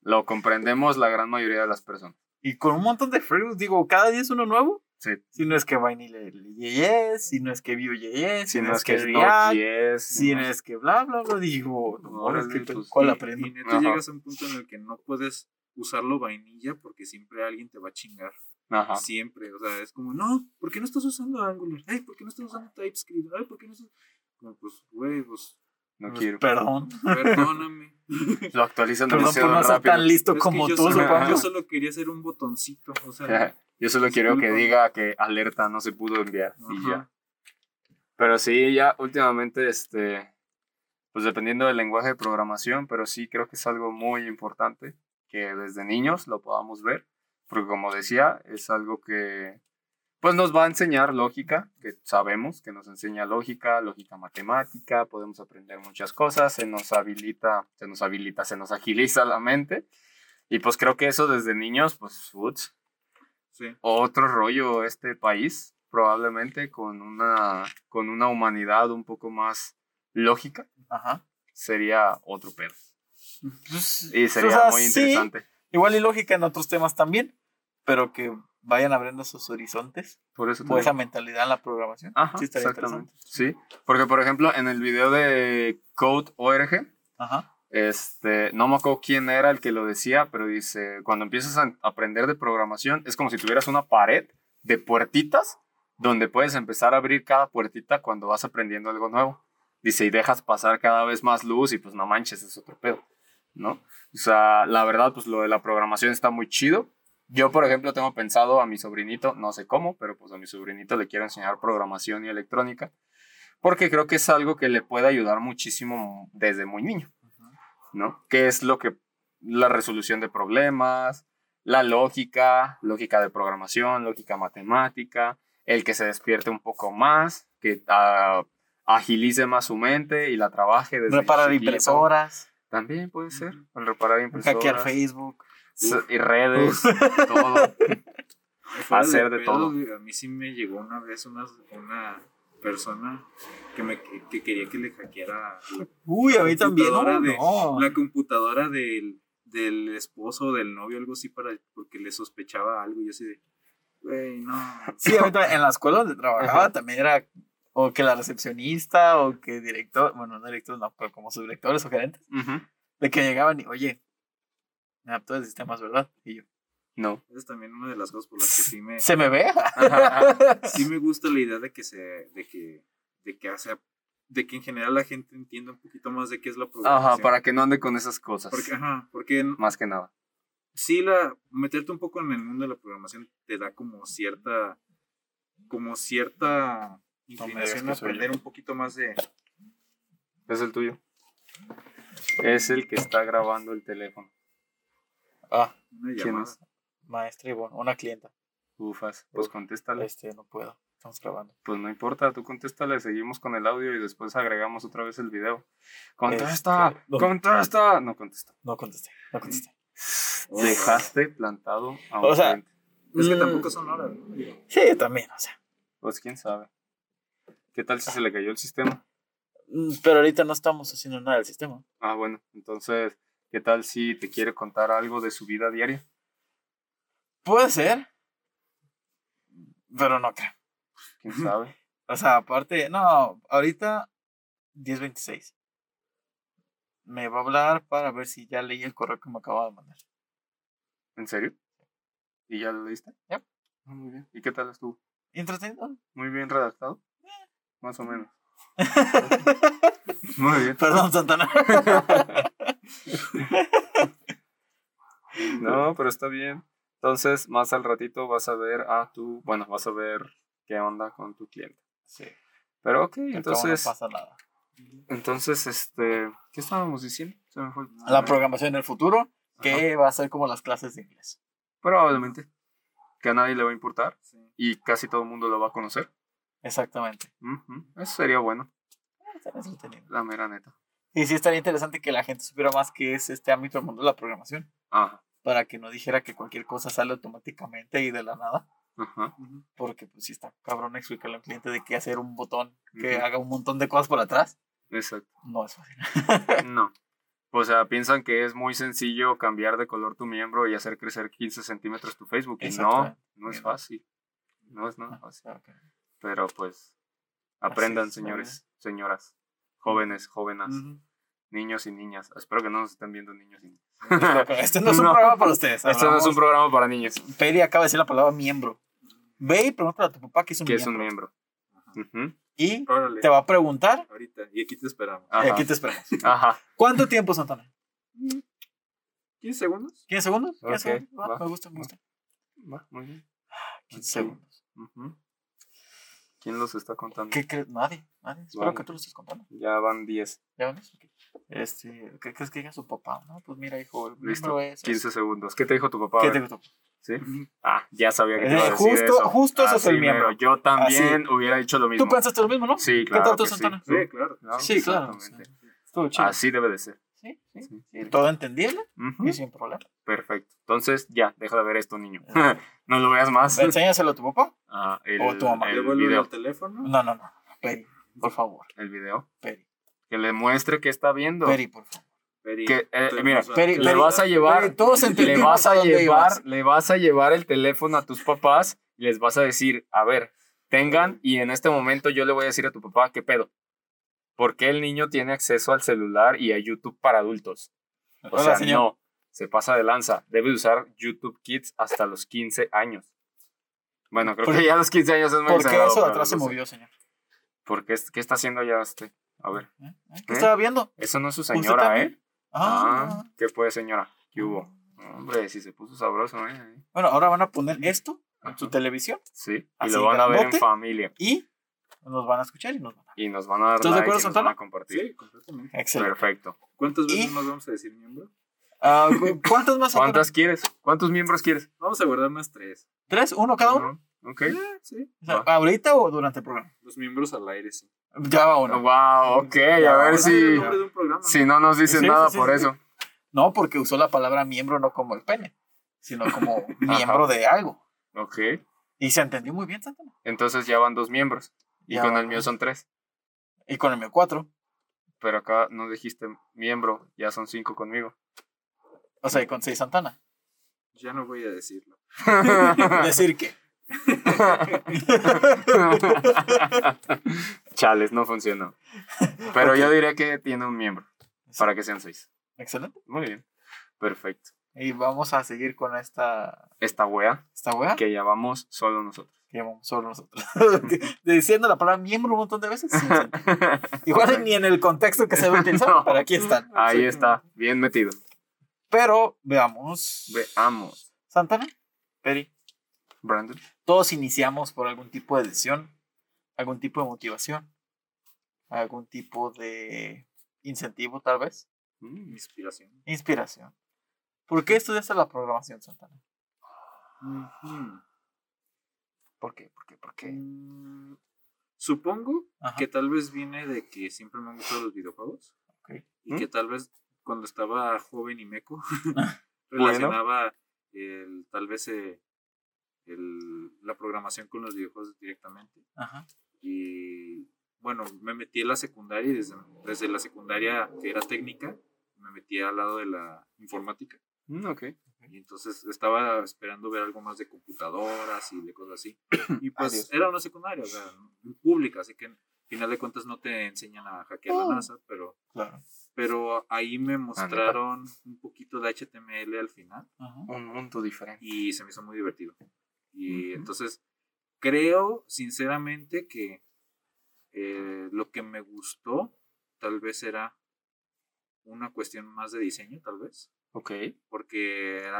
Lo comprendemos la gran mayoría de las personas. Y con un montón de frameworks, digo, cada día es uno nuevo. Sí. Si no es que Vanilla.js, si no es que Vue.js, Si no es que es React, Node.js, si no no es que bla, bla, bla, digo, no, Órale, es que pues, ¿cuál Y- aprendo? Y neto Ajá. llegas a un punto en el que no puedes usarlo vainilla porque siempre alguien te va a chingar. Ajá. Siempre. O sea, es como, no, ¿por qué no estás usando Angular? Ay, ¿por qué no estás usando TypeScript? Ay, ¿por qué no estás...? Como, pues, güey, pues, No Pues, quiero. Perdón. perdóname. Lo actualizan Perdón por demasiado no ser rápido. tan listo Es como tú, solo, supongo. yo solo quería hacer un botoncito. O sea, Yo solo quiero que diga que alerta no se pudo enviar y Ajá. ya. Pero sí, ya últimamente, este, pues dependiendo del lenguaje de programación, pero sí creo que es algo muy importante que desde niños lo podamos ver, porque como decía, es algo que pues nos va a enseñar lógica, que sabemos que nos enseña lógica, lógica matemática, podemos aprender muchas cosas, se nos habilita, se nos habilita, se nos agiliza la mente. Y pues creo que eso desde niños, pues, uts, Sí. otro rollo este país, probablemente con una, con una humanidad un poco más lógica, Ajá. sería otro pedo. Pues, Y sería o sea, muy sí, interesante. igual y lógica en otros temas también, pero que vayan abriendo sus horizontes Por eso o esa mentalidad en la programación. Ajá, sí, estaría exactamente. Sí, porque por ejemplo, en el video de Code ORG, Ajá. este, no me acuerdo quién era el que lo decía, pero dice, cuando empiezas a aprender de programación, es como si tuvieras una pared de puertitas donde puedes empezar a abrir cada puertita cuando vas aprendiendo algo nuevo. Dice, y dejas pasar cada vez más luz y pues no manches, es otro pedo, ¿no? O sea, la verdad, pues lo de la programación está muy chido. Yo, por ejemplo, tengo pensado a mi sobrinito, no sé cómo, pero pues a mi sobrinito le quiero enseñar programación y electrónica, porque creo que es algo que le puede ayudar muchísimo desde muy niño, ¿no? Que es lo que, la resolución de problemas, la lógica, lógica de programación, lógica matemática, el que se despierte un poco más, que ah, agilice más su mente y la trabaje desde Reparar chiquito. impresoras, También puede ser, reparar impresoras. hackear Facebook. Y redes, todo. Fuera Hacer de pedo, todo. A mí sí me llegó una vez una, una persona que, me, que, que quería que le hackeara la Uy, a mí también. computadora No, de- no. la computadora del, del esposo o del novio, algo así, para, porque le sospechaba algo. Y yo así de, güey, no. Sí, a mí también, en la escuela donde trabajaba también era o que la recepcionista o que director, bueno, no directores, no, pero como subdirectores o gerentes, Ujú. de que llegaban y, oye, me adaptó de sistemas, ¿verdad? Y yo, No. Esa es también una de las cosas por las que sí me, ¿se me ve? sí me gusta la idea de que se, de que, de que hace, de que en general la gente entienda un poquito más de qué es la programación. Ajá, para que no ande con esas cosas. Porque, ajá, porque Más que nada. sí la meterte un poco en el mundo de la programación te da como cierta como cierta inclinación a aprender un poquito más de Es el tuyo. Es el que está grabando el teléfono. Ah, una ¿Quién llamada. es? maestra Ivonne, una clienta. Ufas. Pues Uf. contéstale. Este, no puedo, estamos grabando. Pues no importa, tú contéstale, seguimos con el audio y después agregamos otra vez el video. ¡Contesta! Este, no. ¡Contesta! No contesta. No contesté, no contesté. Dejaste plantado a un O sea, cliente. es que Mm. tampoco son horas ¿no? Sí, también, o sea. Pues quién sabe. ¿Qué tal si se le cayó el sistema? Mm, Pero ahorita no estamos haciendo nada del sistema. Ah, bueno, entonces, ¿qué tal si te quiere contar algo de su vida diaria? Puede ser, pero no creo. ¿Quién sabe? O sea, aparte, no, ahorita 10.26. Me va a hablar para ver si ya leí el correo que me acaba de mandar. ¿En serio? ¿Y ya lo leíste? Yep. Ah, muy bien. ¿Y qué tal estuvo? ¿Entretenido? Muy bien redactado. Más o menos. Muy bien. Perdón, Santana. No, pero está bien. Entonces, más al ratito vas a ver a tu, bueno, vas a ver qué onda con tu cliente. sí, Pero ok, entonces entonces, no pasa nada. entonces, este, ¿qué estábamos diciendo? Se me fue. La programación en el futuro, que va a ser como las clases de inglés. Probablemente. Que a nadie le va a importar Sí. y casi todo el mundo lo va a conocer. Exactamente. Eso sería bueno, entretenido. la mera neta. Y sí estaría interesante que la gente supiera más qué es este ámbito del mundo de la programación. Ajá, Para que no dijera que cualquier cosa sale automáticamente y de la nada. ajá. Porque pues sí está cabrón explicarle al cliente de qué hacer un botón que haga un montón de cosas por atrás. Exacto. No es fácil. No. O sea, piensan que es muy sencillo cambiar de color tu miembro y hacer crecer 15 centímetros tu Facebook. Y no, no es fácil. No es nada fácil. Pero pues, aprendan, es, señores, señoras, jóvenes, jóvenes, niños y niñas. Espero que no nos estén viendo niños y niñas. Este no es un No. programa para ustedes. Este no es un programa para niños. Peri acaba de decir la palabra miembro. Ve y pregúntale a tu papá qué es un que es miembro. un miembro. Y Órale, te va a preguntar. ahorita. Y aquí te esperamos. y aquí te esperamos. Ajá. ¿Cuánto tiempo, Santana? ¿15 segundos? ¿15 segundos? ¿15 Ok, segundos? Va, va. me gusta, me gusta. Va, muy bien. 15 Ok. segundos. Ujú. ¿Quién los está contando? ¿Qué crees? Nadie, nadie. Espero que tú lo estés contando. Ya van 10. ¿Ya eso? Ok. Este, ¿qué crees que diga su papá? No, pues mira, hijo, el Listo. es. 15 segundos. ¿Qué te dijo tu papá? ¿Qué te ver, gustó? ¿Sí? Ah, ya sabía que te iba a decir justo- eso. justo ese es el Así miembro. Yo también hubiera dicho lo mismo. ¿Tú pensaste lo mismo, no? Sí, ¿Qué claro. tal tú, sí. Santana? Sí, claro. Sí, claro. Estuvo chido. Así debe de ser. Sí, sí. Sí. sí, Todo entendible y sin problema. Perfecto. Entonces, ya, deja de ver esto, niño. no lo veas más. Enséñaselo a tu papá. Ah, el, O tu mamá. el video. teléfono. No, no, no. Peri, por favor. El video. Peri. Que le muestre que está viendo. Peri, por favor. Peri, Que, eh, mira, Peri, le Peri, vas a llevar, Peri, todos le vas a llevar, ibas. le vas a llevar el teléfono a tus papás y les vas a decir, a ver, tengan y en este momento yo le voy a decir a tu papá, ¿qué pedo? ¿Por qué el niño tiene acceso al celular y a YouTube para adultos? O Hola, sea, señor. no, se pasa de lanza. Debe usar YouTube Kids hasta los 15 años. Bueno, creo ¿Por- que ya a los 15 años es muy ¿Por qué eso de atrás se movió, señor? ¿Por qué, qué está haciendo ya este? A ver, ¿Eh? ¿Eh? ¿Qué ¿Eh? estaba viendo? eso no es su ¿Usted señora? ¿eh? Ah. Ah, ¿qué pues, señora? ¿Qué hubo? Hombre, si se puso sabroso, ¿eh? Bueno, ahora van a poner esto en su Ajá. televisión Sí, y Así, lo van a ver en familia. y nos van a escuchar y nos van a Y nos van a dar ¿Estás de like acuerdo, y nos Santana? van a compartir. Sí, completamente. Excelente. Perfecto. ¿Cuántas veces ¿Y? nos vamos a decir miembro? Ah, ¿cu- ¿Cuántas más? ¿Cuántas quieres? ¿Cuántos miembros quieres? Vamos a guardar unas tres. ¿Tres? ¿Uno cada uno? Ok. Eh, sí. O sea. ¿Ahorita o durante el programa? Los miembros al aire, sí. Ya va uno. Wow, ok, a ver si, de programa. si no nos dicen Sí, nada sí, por sí. eso. No, porque usó la palabra miembro no como el pene, sino como miembro de algo. Ok, Y se entendió muy bien, Santana. entonces ya van dos miembros. Y Ya con el mío son tres. Y con el mío cuatro. Pero acá no dijiste miembro, ya son cinco conmigo. O sea, y con seis Santana. Ya no voy a decirlo. Decir que. Chales, no funcionó. Pero yo diría que tiene un miembro, para que sean seis. Excelente. Muy bien, perfecto. Y vamos a seguir con esta, Esta wea esta wea que que llamamos solo nosotros. Llamamos solo nosotros. Diciendo la palabra miembro un montón de veces. Igual ni en el contexto que se va a utilizar, No. pero aquí están. Ahí está, bien metido. Pero veamos. Veamos. Santana, Peri, Brandon. todos iniciamos por algún tipo de decisión, algún tipo de motivación, algún tipo de incentivo, tal vez, Mm, Inspiración. inspiración. ¿Por qué estudiaste la programación, Santana? Ujú. ¿Por qué? ¿Por qué? ¿Por qué? Mm, Supongo Ajá. que tal vez viene de que siempre me han gustado los videojuegos. Y ¿Mm? que tal vez cuando estaba joven y meco, Bueno. relacionaba el, tal vez eh, el- la programación con los videojuegos directamente. Ajá. Y bueno, me metí en la secundaria y desde, desde la secundaria que era técnica, me metí al lado de la informática. Mm, ok. Y entonces estaba esperando ver algo más de computadoras y de cosas así. Y pues Adiós. era una secundaria, o sea, pública, así que al final de cuentas no te enseñan a hackear Oh. la NASA, pero, Claro. pero ahí me mostraron un poquito de HTML al final Ajá. Un mundo diferente. y se me hizo muy divertido. Y entonces creo sinceramente que eh, lo que me gustó tal vez era una cuestión más de diseño, tal vez Ok. porque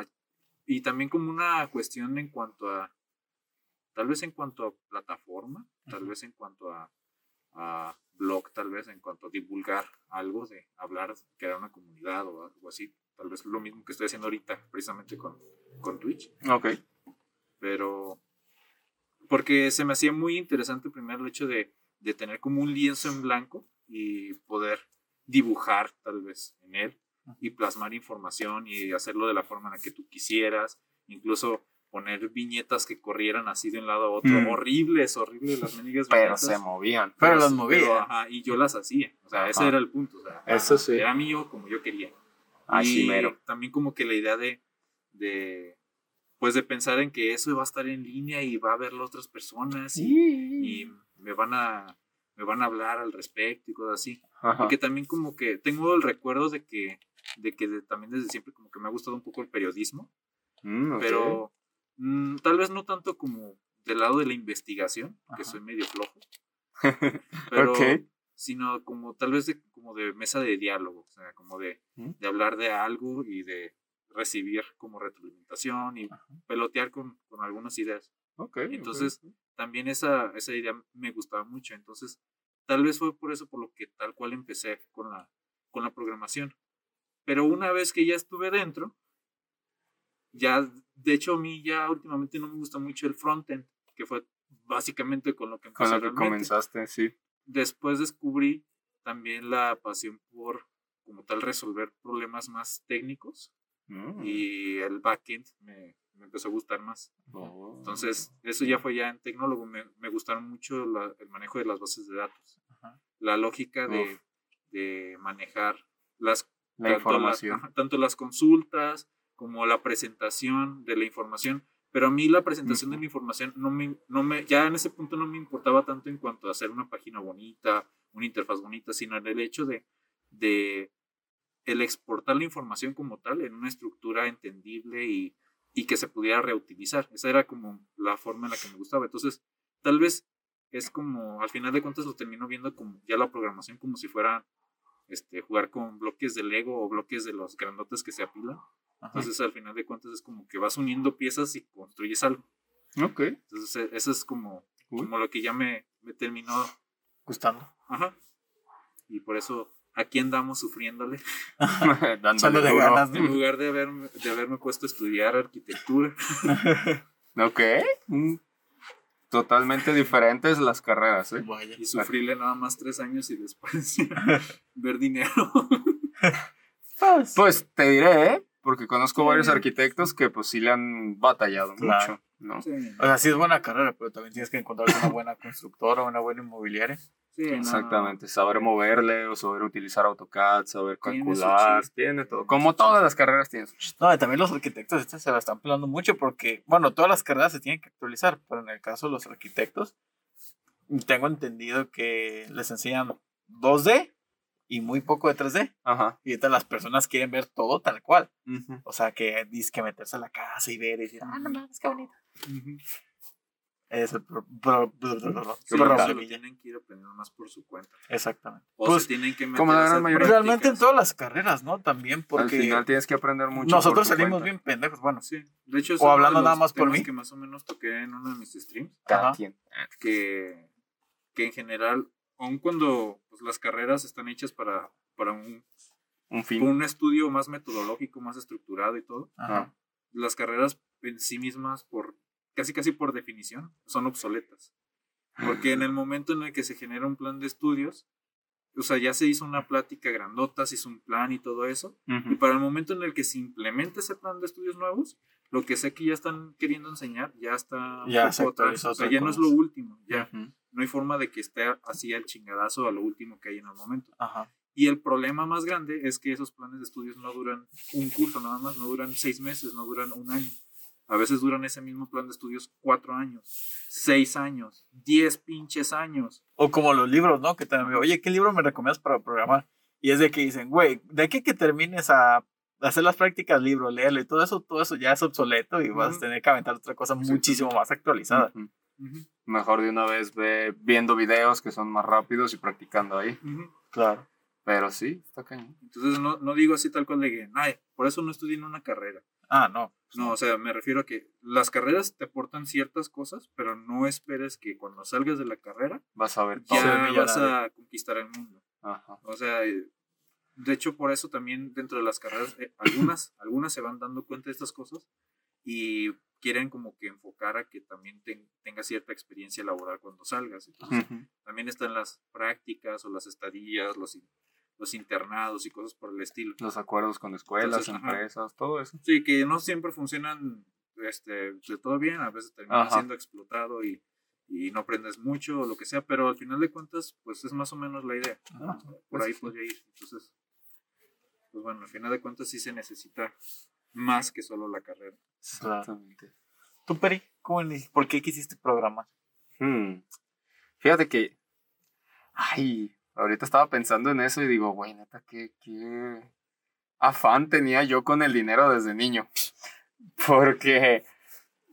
y también como una cuestión en cuanto a tal vez en cuanto a plataforma tal vez en cuanto a, a blog tal vez en cuanto a divulgar algo de hablar crear una comunidad o algo así tal vez lo mismo que estoy haciendo ahorita precisamente con, con Twitch Ok. pero porque se me hacía muy interesante primero el hecho de, de tener como un lienzo en blanco y poder dibujar tal vez en él y plasmar información y hacerlo de la forma en la que tú quisieras, incluso poner viñetas que corrieran así de un lado a otro, Mm. horribles, horribles las mendigas Pero viñetas. se movían. Pero las sí, movía. ajá, y yo las hacía, o sea, ese Ajá. era el punto, o sea, Eso sí. era mío como yo quería. Así y mero. también como que la idea de, de, pues de pensar en que eso va a estar en línea y va a verlo otras personas y, y me van a me van a hablar al respecto y cosas así. Ajá. Y que también como que tengo el recuerdo de que, de que de- también desde siempre como que me ha gustado un poco el periodismo, Mm, pero mm, tal vez no tanto como del lado de la investigación, que soy medio flojo, pero sino como tal vez de, como de mesa de diálogo, o sea, como de, ¿Mm? de hablar de algo y de recibir como retroalimentación y Ajá. pelotear con, con algunas ideas. Ok, Entonces. También esa, esa idea me gustaba mucho, entonces tal vez fue por eso por lo que tal cual empecé con la, con la programación. Pero una vez que ya estuve dentro, ya, de hecho a mí ya últimamente no me gusta mucho el frontend, que fue básicamente con lo que empecé Con lo que comenzaste, sí. después descubrí también la pasión por como tal resolver problemas más técnicos Mm. y el backend me, me empezó a gustar más. Oh. Entonces, eso ya fue ya en tecnólogo. Me, me gustaron mucho la- el manejo de las bases de datos. Ajá. La lógica de, de manejar las, la tanto información. ajá, tanto las consultas como la presentación de la información. Pero a mí la presentación de Ujú. la información no me, no me, ya en ese punto no me importaba tanto en cuanto a hacer una página bonita, una interfaz bonita, sino en el hecho de, de el exportar la información como tal en una estructura entendible y, y que se pudiera reutilizar. Esa era como la forma en la que me gustaba. Entonces, tal vez es como, al final de cuentas lo termino viendo como ya la programación como si fuera este, jugar con bloques de Lego o bloques de los grandotes que se apilan. Ajá. Entonces, al final de cuentas es como que vas uniendo piezas y construyes algo. Ok. Entonces, e- eso es como, Uy. como lo que ya me, me terminó. Gustando. Ajá. Y por eso aquí andamos sufriéndole. Dándole duro. ganas, En lugar de haberme, de haberme puesto a estudiar arquitectura. Ok. Mm. Totalmente diferentes las carreras, ¿eh? Vaya. Y sufrirle nada más tres años y después ver dinero. Pues, Pues te diré, ¿eh? Porque conozco Sí. varios arquitectos que pues sí le han batallado Claro. mucho, ¿no? Sí, o sea, sí es buena carrera, pero también tienes que encontrar una buena constructora, una buena inmobiliaria. sí, no. Exactamente, saber moverle o saber utilizar AutoCAD, saber Tiene calcular, chiste. tiene todo. Como todas las carreras tienen su chiste. No, y también los arquitectos estas se la están pelando mucho porque, bueno, todas las carreras se tienen que actualizar, pero en el caso de los arquitectos, tengo entendido que les enseñan 2D y muy poco de 3D. Ajá. Y ahorita las personas quieren ver todo tal cual. O sea, que dices que meterse a la casa y ver y decir, ah, no mames, qué bonito. Ujú. Es el pro- pro- pro- pro- pro- Sí, pro- eso lo pro- tienen que ir aprendiendo más por su cuenta. Exactamente. O Pues, se tienen que meter como la a gran hacer mayoría. realmente en todas las carreras, ¿no? También Al porque final tienes que aprender mucho. nosotros salimos cuenta. bien pendejos. Bueno, Sí, de hecho, es O hablando de nada más por mí. que más o menos toqué en uno de mis streams, Cada quien. que, que en general, aun cuando pues, las carreras están hechas para, para un, Un fin. un estudio más metodológico, más estructurado y todo, ajá. las carreras en sí mismas, por casi casi por definición, son obsoletas. Porque en el momento en el que se genera un plan de estudios, o sea, ya se hizo una plática grandota, se hizo un plan y todo eso, y para el momento en el que se implementa ese plan de estudios nuevos, lo que sé que ya están queriendo enseñar ya está Ya poco atrás. O sea, ya no es lo último, ya Ujú. no hay forma de que esté así al chingadazo a lo último que hay en el momento. Ajá. Y el problema más grande es que esos planes de estudios no duran un curso nada más, no duran seis meses, no duran un año. A veces duran ese mismo plan de estudios cuatro años, seis años, diez pinches años. O como los libros, ¿no? Que también, oye, ¿qué libro me recomiendas para programar? Y es de que dicen, güey, de aquí que termines a hacer las prácticas, libro, leerlo y todo eso, todo eso ya es obsoleto y vas a tener que aventar otra cosa muchísimo más actualizada. Ujú. Ujú, Mejor de una vez ve viendo videos que son más rápidos y practicando ahí. Claro. Pero sí, está cañón. Entonces no, no digo así tal cual de que, ay, por eso no estudié en una carrera. Ah, no. No, o sea, me refiero a que las carreras te aportan ciertas cosas, pero no esperes que cuando salgas de la carrera Vas a ver todo. Ya vas a conquistar el mundo. Ajá. O sea, de hecho por eso también dentro de las carreras, eh, algunas, algunas se van dando cuenta de estas cosas y quieren como que enfocar a que también ten- tengas cierta experiencia laboral cuando salgas. Entonces, Ujú. también están las prácticas o las estadías, los, los internados y cosas por el estilo. Los acuerdos con escuelas, Entonces, ajá. empresas, todo eso. Sí, que no siempre funcionan este, de todo bien, a veces terminas Ajá. siendo explotado y, y no aprendes mucho o lo que sea, pero al final de cuentas, pues es más o menos la idea. Ah, Por pues ahí sí. podría ir. Entonces, pues bueno, al final de cuentas sí se necesita más que solo la carrera. Exactamente. ¿Tú, Peri? ¿Cómo ni- ¿Por qué quisiste programar? Hmm. Fíjate que. Ay, ahorita estaba pensando en eso y digo, güey, neta, qué, qué afán tenía yo con el dinero desde niño. Porque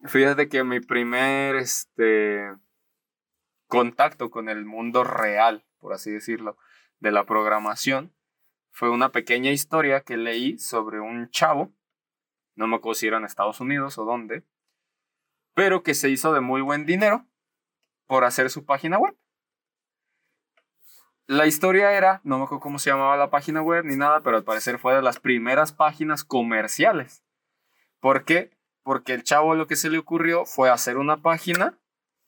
fíjate que mi primer este, contacto con el mundo real, por así decirlo, de la programación, fue una pequeña historia que leí sobre un chavo, no me acuerdo si era en Estados Unidos o dónde, pero que se hizo de muy buen dinero por hacer su página web. La historia era, no me acuerdo cómo se llamaba la página web ni nada, pero al parecer fue de las primeras páginas comerciales. ¿Por qué? Porque el chavo lo que se le ocurrió fue hacer una página,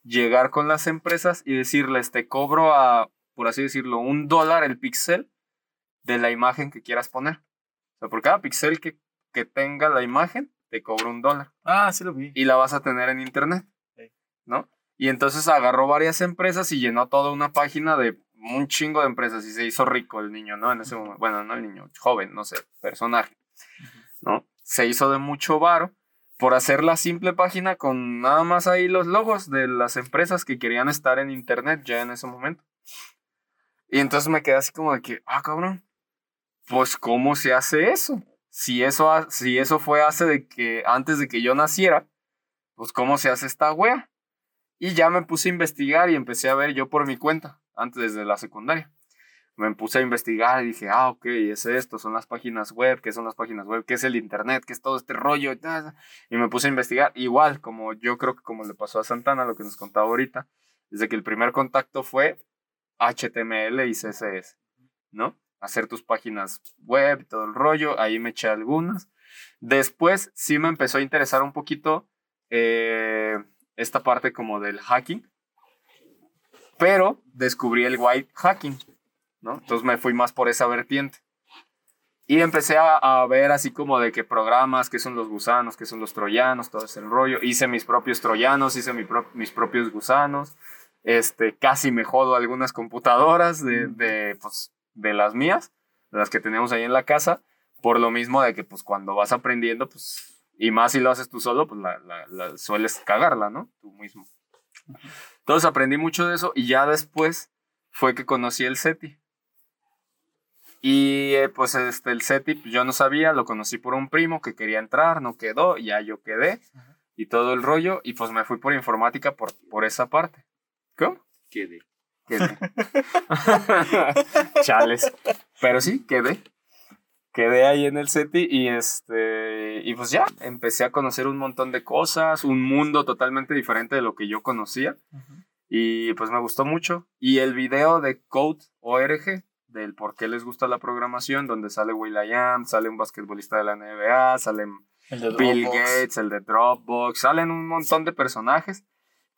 llegar con las empresas y decirles, te cobro a, por así decirlo, un dólar el pixel de la imagen que quieras poner. O sea, por cada pixel que, que tenga la imagen, te cobra un dólar. Ah, sí lo vi. Y la vas a tener en internet. Sí. ¿No? Y entonces agarró varias empresas y llenó toda una página de un chingo de empresas y se hizo rico el niño, ¿no? En ese momento. Bueno, no el niño, joven, no sé, personaje. ¿No? Se hizo de mucho varo por hacer la simple página con nada más ahí los logos de las empresas que querían estar en internet ya en ese momento. Y entonces me quedé así como de que, ah, cabrón, pues ¿cómo se hace eso? Si eso, si eso fue hace de que, antes de que yo naciera, pues ¿cómo se hace esta wea? Y ya me puse a investigar y empecé a ver yo por mi cuenta, antes de la secundaria. Me puse a investigar y dije, ah, ok, es esto, son las páginas web, ¿qué son las páginas web? ¿Qué es el internet? ¿Qué es todo este rollo? Y me puse a investigar, igual, como yo creo que como le pasó a Santana, lo que nos contaba ahorita, desde que el primer contacto fue HTML y CSS, ¿no? Hacer tus páginas web y todo el rollo, ahí me eché algunas. Después sí me empezó a interesar un poquito eh, esta parte como del hacking, pero descubrí el white hacking, ¿no? Entonces me fui más por esa vertiente. Y empecé a, a ver así como de qué programas, qué son los gusanos, qué son los troyanos, todo ese rollo. Hice mis propios troyanos, hice mi mis propios gusanos. Este, casi me jodo algunas computadoras de, de, pues, de las mías, de las que tenemos ahí en la casa, por lo mismo de que pues cuando vas aprendiendo, pues, y más si lo haces tú solo, pues la, la- la- sueles cagarla, ¿no? Tú mismo. Entonces aprendí mucho de eso y ya después fue que conocí el SETI. Y eh, pues este, el SETI pues, yo no sabía, lo conocí por un primo que quería entrar, no quedó, ya yo quedé y todo el rollo y pues me fui por informática por, por esa parte. ¿Cómo? Quedé. Quedé. Chales. Pero sí, quedé. Quedé ahí en el SETI y este y pues ya empecé a conocer un montón de cosas, un mundo totalmente diferente de lo que yo conocía y pues me gustó mucho. Y el video de Code ORG del por qué les gusta la programación, donde sale Will.i.am, sale un basquetbolista de la NBA, salen Bill. Gates, el de Dropbox, salen un montón de personajes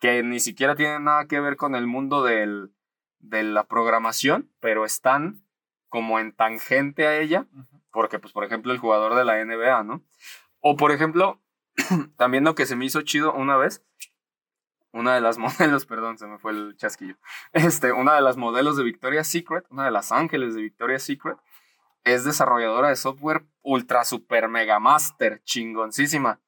que ni siquiera tienen nada que ver con el mundo del, de la programación, pero están como en tangente a ella, porque pues por ejemplo el jugador de la NBA, ¿no? O por ejemplo, también lo que se me hizo chido una vez, una de las modelos, perdón, se me fue el chasquillo, este, una de las modelos de Victoria's Secret, una de las ángeles de Victoria's Secret, es desarrolladora de software ultra super mega master, chingoncísima.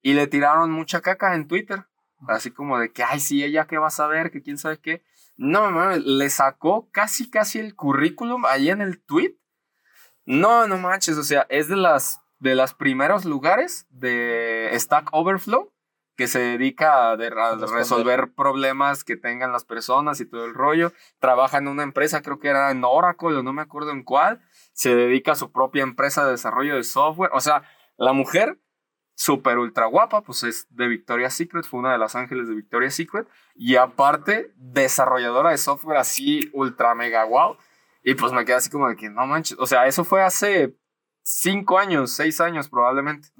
Y le tiraron mucha caca en Twitter. Así como de que, ay, sí, ella qué va a saber, que quién sabe qué. No, mames, le sacó casi, casi el currículum ahí en el tweet. No, no manches, o sea, es de las, de los primeros lugares de Stack Overflow que se dedica a, de- a resolver problemas que tengan las personas y todo el rollo. Trabaja en una empresa, creo que era en Oracle o no me acuerdo en cuál. Se dedica a su propia empresa de desarrollo de software. O sea, la mujer, súper ultra guapa, pues es de Victoria's Secret, fue una de las ángeles de Victoria's Secret. Y aparte, desarrolladora de software así, ultra mega wow. Y pues me quedé así como de que no manches. O sea, eso fue hace cinco años, seis años probablemente.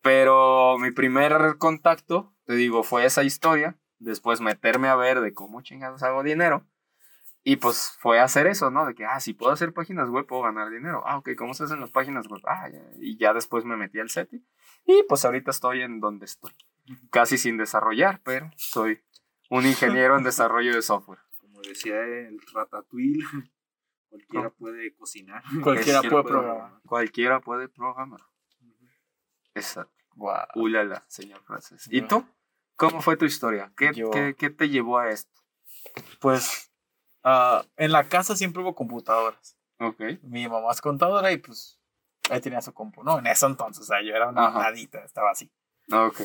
Pero mi primer contacto, te digo, fue esa historia. Después meterme a ver de cómo chingados hago dinero. Y pues fue hacer eso, ¿no? De que, ah, si puedo hacer páginas web, puedo ganar dinero. Ah, ok, ¿cómo se hacen las páginas web? Ah, ya. Y ya después me metí al SETI. Y pues ahorita estoy en donde estoy. Casi sin desarrollar, pero soy un ingeniero en desarrollo de software. Como decía el Ratatouille, cualquiera puede cocinar. Cualquiera puede programar. Cualquiera puede programar. Exacto. Guau. Ulala, señor francés. ¿Y tú? ¿Cómo fue tu historia? ¿Qué, Yo- qué, qué te llevó a esto? Pues ah, en la casa siempre hubo computadoras. Ok. Mi mamá es contadora y pues ahí tenía su compu. No, en eso entonces, o sea, yo era una Ajá. nadita, estaba así. Ok.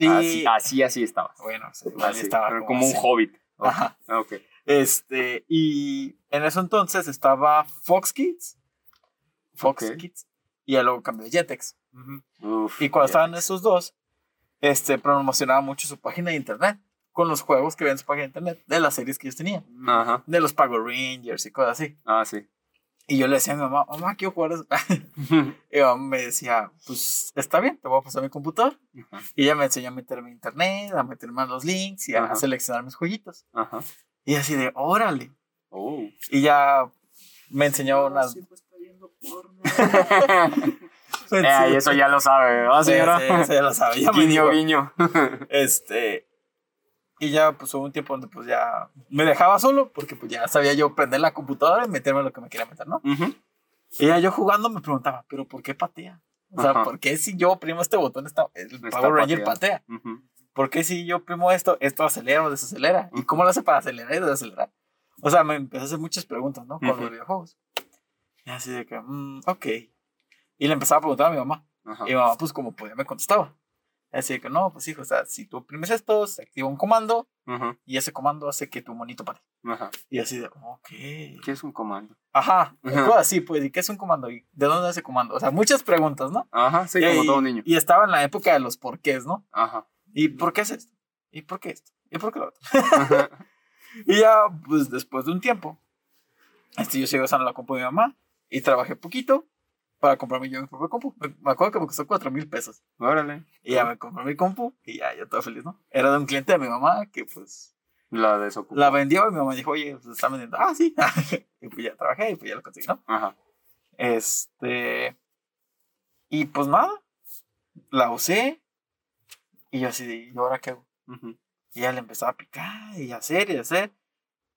Y Así, así, así estabas. bueno, sí, Así, estaba pero como como un hobbit. Ok. Ajá. Ok. Este, y en eso entonces estaba Fox Kids. Fox Ok. Kids. Y ya luego cambió Jetex. Ujú. Uf, Y cuando estaban esos dos, este, promocionaba mucho su página de internet. Con los juegos que ven en su página de internet. De las series que ellos tenían. Ajá. De los Power Rangers y cosas así. Ah, sí. Y yo le decía a mi mamá, mamá, quiero jugar eso. y mi mamá me decía, pues está bien, te voy a pasar mi computador. Y ella me enseñó a meterme a internet, a meterme a los links y a seleccionar mis jueguitos. Y así de, órale. Oh. Y ya me enseñó unas. siempre está viendo porno. Eh, eso ya lo sabe, ¿verdad, Sí, señora? sí, sí, ya lo sabe. Ya me guiño, guiño. Este. Y ya, pues hubo un tiempo donde, pues ya me dejaba solo, porque pues ya sabía yo prender la computadora y meterme lo que me quería meter, ¿no? Ujú. Y ya yo jugando me preguntaba, ¿pero por qué patea? O sea, Ajá. ¿por qué si yo oprimo este botón, esta, el Está Power Ranger pateando. patea? Ujú. ¿Por qué si yo oprimo esto, esto acelera o desacelera? ¿Y cómo lo hace para acelerar y desacelerar? O sea, me empecé a hacer muchas preguntas, ¿no? Con Ujú. los videojuegos. Y así de que, mm, ok. Y le empezaba a preguntar a mi mamá. Ajá. Y mi mamá, pues como podía, me contestaba. Así de que, no, pues hijo, o sea, si tú oprimes esto, se activa un comando Ujú. y ese comando hace que tu monito pare. Ajá. Y así de, ok. ¿Qué es un comando? Ajá, así, pues, ¿y qué es un comando? ¿Y de dónde es ese comando? O sea, muchas preguntas, ¿no? Ajá, sí, y, como todo niño. Y estaba en la época de los porqués, ¿no? Ajá. ¿Y por qué es esto? ¿Y por qué esto? ¿Y por qué lo otro? Ajá. Y ya, pues después de un tiempo, este, yo seguí usando la compu de mi mamá y trabajé poquito para comprarme yo mi propia compu. Me, me acuerdo que me costó 4 mil pesos. Órale. Y ya me compré mi compu y ya, yo todo feliz, ¿no? Era de un cliente de mi mamá que pues La desocupó. la vendió y mi mamá dijo, oye, pues está vendiendo. Ah, sí. y pues ya trabajé y pues ya lo conseguí, ¿no? Ajá. Este. Y pues nada, la usé y yo así, de, ¿y ahora qué hago? Ujú. Y ya le empezaba a picar y hacer y hacer.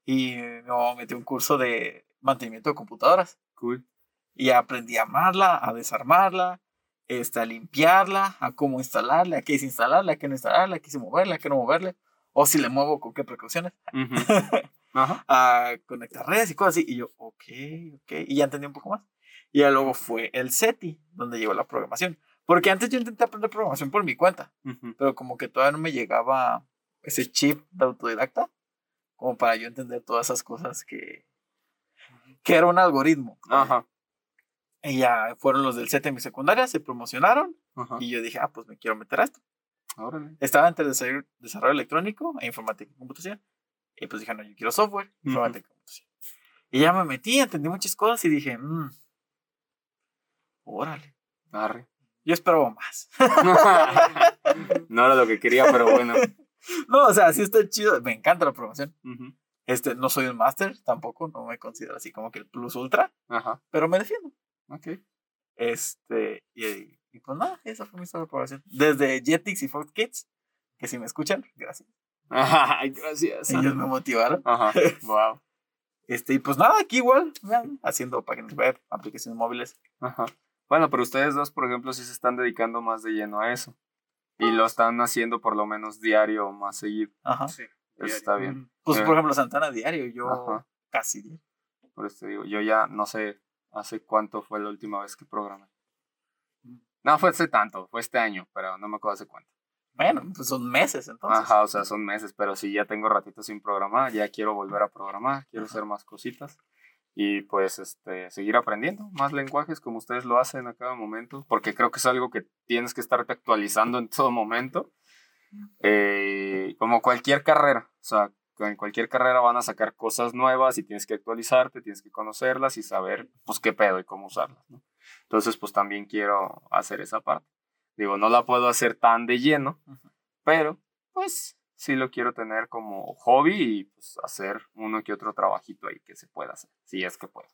Y mi mamá metió un curso de mantenimiento de computadoras. Cool. Y aprendí a amarla, a desarmarla, este, a limpiarla, a cómo instalarla, a qué es instalarla, a qué no instalarla, a qué es moverla, a qué no moverle. O si le muevo, con qué precauciones. Ujú. Ajá. A conectar redes y cosas así. Y yo, ok, ok. Y ya entendí un poco más. Y ya luego fue el SETI, donde llegó la programación. Porque antes yo intenté aprender programación por mi cuenta. Ujú. pero como que todavía no me llegaba ese chip de autodidacta como para yo entender todas esas cosas que que era un algoritmo Ajá. Y ya fueron los del set en mi secundaria se promocionaron Ajá. y yo dije ah pues me quiero meter a esto Órale. estaba entre desarrollo, desarrollo electrónico e informática y computación y pues dije no yo quiero software informática y computación y ya me metí entendí muchas cosas y dije mmm, órale Arre. yo esperaba más no era lo que quería, pero bueno. no o sea sí está chido me encanta la programación Ujú. Este, no soy un máster tampoco, no me considero así como que el plus ultra, Ajá. pero me defiendo. Ok. Este, y, y pues nada, esa fue mi historia de programación. Desde Jetix y Fox Kids, que si me escuchan, gracias. Ay, gracias. Ellos me motivaron. Ajá. Wow. Este, y pues nada, aquí igual, vean, haciendo páginas web, aplicaciones móviles. Ajá. Bueno, pero ustedes dos, por ejemplo, sí se están dedicando más de lleno a eso. Y lo están haciendo por lo menos diario o más seguido. Ajá. Sí. Eso está bien. Pues Eh. por ejemplo, Santana diario, yo Ajá. casi diario. Por eso te digo, yo ya no sé hace cuánto fue la última vez que programé. No fue hace tanto, fue este año, pero no me acuerdo hace cuánto. Bueno, pues son meses entonces. Ajá, o sea, son meses, pero sí ya tengo ratito sin programar, ya quiero volver a programar, quiero hacer más cositas y pues este seguir aprendiendo más lenguajes como ustedes lo hacen a cada momento, porque creo que es algo que tienes que estarte actualizando en todo momento. Eh, como cualquier carrera, o sea, en cualquier carrera van a sacar cosas nuevas y tienes que actualizarte, tienes que conocerlas y saber pues qué pedo y cómo usarlas, ¿no? Entonces, pues también quiero hacer esa parte. Digo, no la puedo hacer tan de lleno, pero pues sí lo quiero tener como hobby y pues hacer uno que otro trabajito ahí que se pueda hacer, si es que puedo.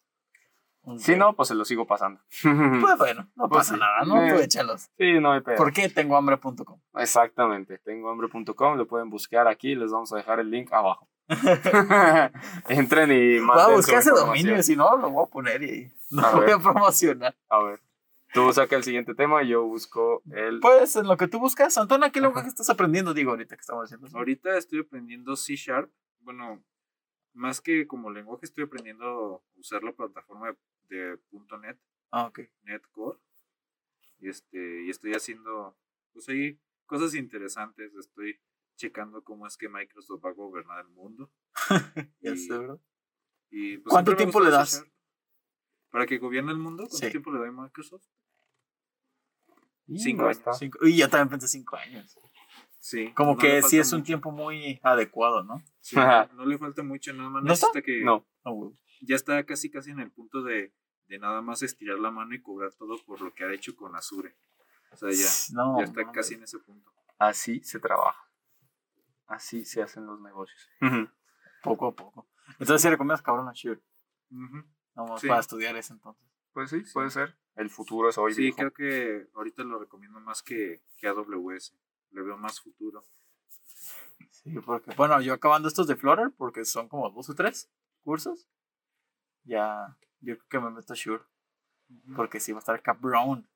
Si no, pues se lo sigo pasando. Pues bueno, no Pues pasa sí. nada, ¿no? Eh. Tú échalos. sí, no hay pedo. ¿Por qué tengo hambre.com? Exactamente, tengohambre.com, lo pueden buscar aquí, les vamos a dejar el link abajo. Entren y Voy a manden buscar ese dominio, si no, lo voy a poner y A lo voy ver. a promocionar. A ver, tú saca el siguiente tema y yo busco el... Pues en lo que tú buscas, Antona, ¿qué lenguaje estás aprendiendo? Digo, ahorita que estamos haciendo eso. Ahorita estoy aprendiendo C Sharp. Bueno, más que como lenguaje, estoy aprendiendo a usar la plataforma de, de .NET, Ah, ok. NetCore. Y, este, y estoy haciendo, pues ahí, cosas interesantes. Estoy checando cómo es que Microsoft va a gobernar el mundo. Ya Y- sé, ¿verdad? Y, pues, ¿Cuánto tiempo le das? ¿Para que gobierne el mundo? ¿Cuánto Sí. tiempo le doy a Microsoft? Y cinco no años. está. Cinco- y yo también pensé cinco años. Sí. Como no que sí es un tiempo muy adecuado, ¿no? Sí, no, no le falta mucho, nada más ¿No está? necesita que No, No, güey. Ya está casi casi en el punto de, de nada más estirar la mano y cobrar todo por lo que ha hecho con Azure. O sea, ya, No, ya está no, casi en ese punto. así se trabaja. Así se hacen los negocios. Poco a poco. Entonces sí recomiendas cabrón a Shure. Ujú. Vamos Sí. para estudiar eso entonces. Pues sí, puede ser. El futuro es hoy. Sí, viejo. creo que ahorita lo recomiendo más que, que AWS. Le veo más futuro. Sí, porque, bueno, yo acabando estos de Flutter, porque son como dos o tres cursos, ya, yo creo que me meto a Shure, porque sí va a estar cabrón.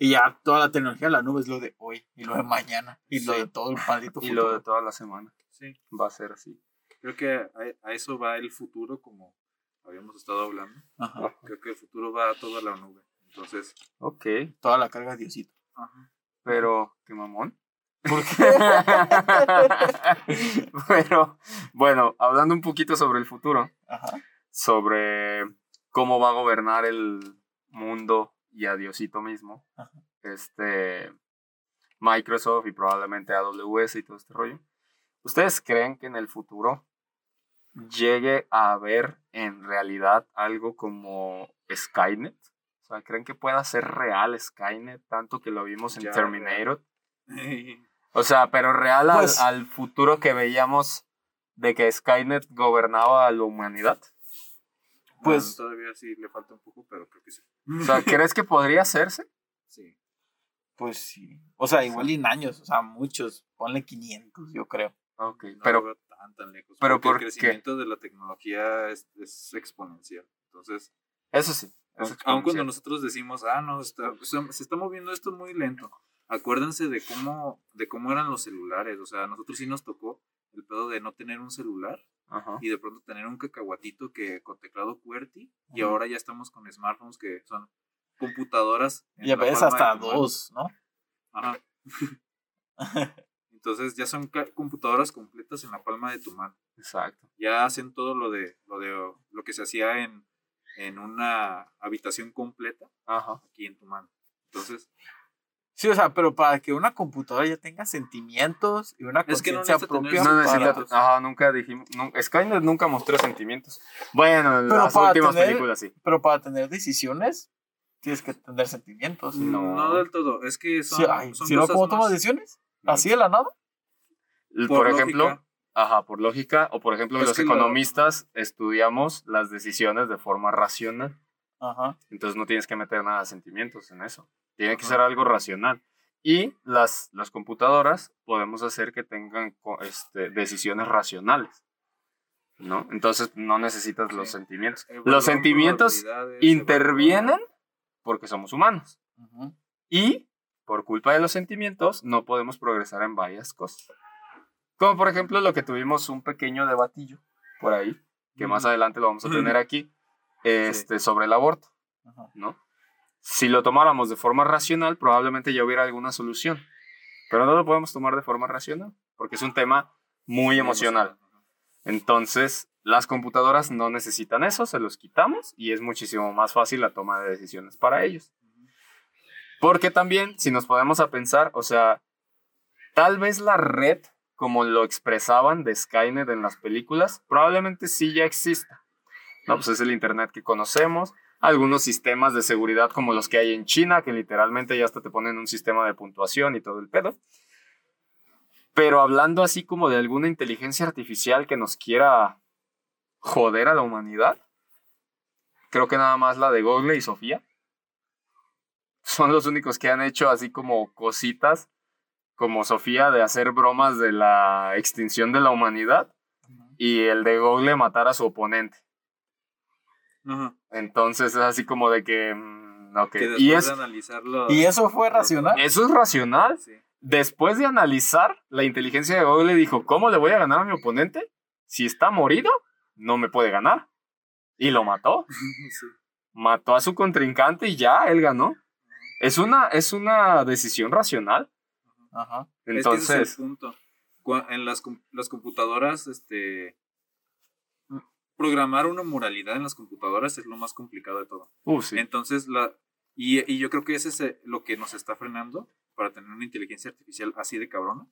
Y ya toda la tecnología de la nube es lo de hoy, y lo de mañana, y lo de todo el maldito Y futuro. lo de toda la semana Sí, va a ser así. creo que a, a eso va el futuro, como habíamos estado hablando. Ajá. Creo que el futuro va a toda la nube. Entonces, Ok, Toda la carga de Diosito. ajá. pero qué mamón. pero bueno, hablando un poquito sobre el futuro, Ajá. Sobre cómo va a gobernar el mundo y a Diosito mismo, Ajá. este Microsoft y probablemente AWS y todo este rollo. ¿Ustedes creen que en el futuro llegue a haber en realidad algo como Skynet? O sea, ¿creen que pueda ser real Skynet tanto que lo vimos en Ya, Terminator? O sea, pero real al- Pues- al, futuro que veíamos de que Skynet gobernaba a la humanidad. Pues todavía sí le falta un poco, pero creo que sí. O sea, ¿crees que podría hacerse? Sí. Pues sí. O sea, igual en años, o sea, muchos, ponle 500, yo creo. Ok, No pero tan, tan lejos. pero porque ¿por el qué? crecimiento de la tecnología es, es exponencial. Entonces, eso sí. es aun cuando nosotros decimos, ah, no, está- se, se está moviendo esto muy lento. Acuérdense de cómo, de cómo eran los celulares. O sea, a nosotros sí nos tocó el pedo de no tener un celular Ajá. y de pronto tener un cacahuatito que con teclado QWERTY y ahora ya estamos con smartphones que son computadoras. ves palma de hasta mano. dos, ¿no? Ajá. Entonces ya son computadoras completas en la palma de tu mano. Exacto. Ya hacen todo lo de lo de lo que se hacía en, en una habitación completa Ajá. aquí en tu mano. Entonces, Sí, o sea, pero para que una computadora ya tenga sentimientos y una Es que no conciencia propia. No necesita. Ajá, nunca dijimos. Skynet nunca mostró sentimientos. Bueno, en Pero las para últimas tener- películas sí. Pero para tener decisiones, tienes que tener sentimientos. No. no, del todo. Es que son, Sí, ay, son si no, cosas ¿cómo tomas decisiones? ¿Así de la nada? Por, ejemplo, lógica. ajá, por lógica, o por ejemplo, Es los lo- economistas estudiamos las decisiones de forma racional. Ajá. Entonces no tienes que meter nada de sentimientos en eso. Tiene que ser algo racional. Y las, las computadoras podemos hacer que tengan este, decisiones racionales. ¿No? Entonces no necesitas los sentimientos. Los sentimientos intervienen porque somos humanos. Y por culpa de los sentimientos no podemos progresar en varias cosas. Como por ejemplo lo que tuvimos un pequeño debatillo por ahí, que más adelante lo vamos a tener aquí, este, sobre el aborto. Ajá. ¿no? Si lo tomáramos de forma racional, probablemente ya hubiera alguna solución. Pero no lo podemos tomar de forma racional, porque es un tema muy emocional. Entonces, las computadoras no necesitan eso, se los quitamos y es muchísimo más fácil la toma de decisiones para ellos. Porque también, si nos podemos a pensar, o sea, tal vez la red, como lo expresaban de Skynet en las películas, probablemente sí ya exista. No, pues es el Internet que conocemos, algunos sistemas de seguridad como los que hay en China, que literalmente ya hasta te ponen un sistema de puntuación y todo el pedo. Pero hablando así como de alguna inteligencia artificial que nos quiera joder a la humanidad, creo que nada más la de Google y Sofía son los únicos que han hecho así como cositas como Sofía de hacer bromas de la extinción de la humanidad y el de Google matar a su oponente. Ajá. Entonces es así como de que... mm, ok. Que después Y es, de analizarlo. ¿Y eso fue racional? eso es racional. Sí. Después de analizar, la inteligencia de Google dijo, ¿cómo le voy a ganar a mi oponente? Si está morido, no me puede ganar. Y lo mató. Sí. Mató a su contrincante y ya, él ganó. Es una, es una decisión racional. Ajá. Es que ese es el Entonces, punto. En las, las computadoras, este. Programar una moralidad en las computadoras es lo más complicado de todo. uh, sí. Entonces, la. Y, y yo creo que ese es eh, lo que nos está frenando para tener una inteligencia artificial así de cabrona.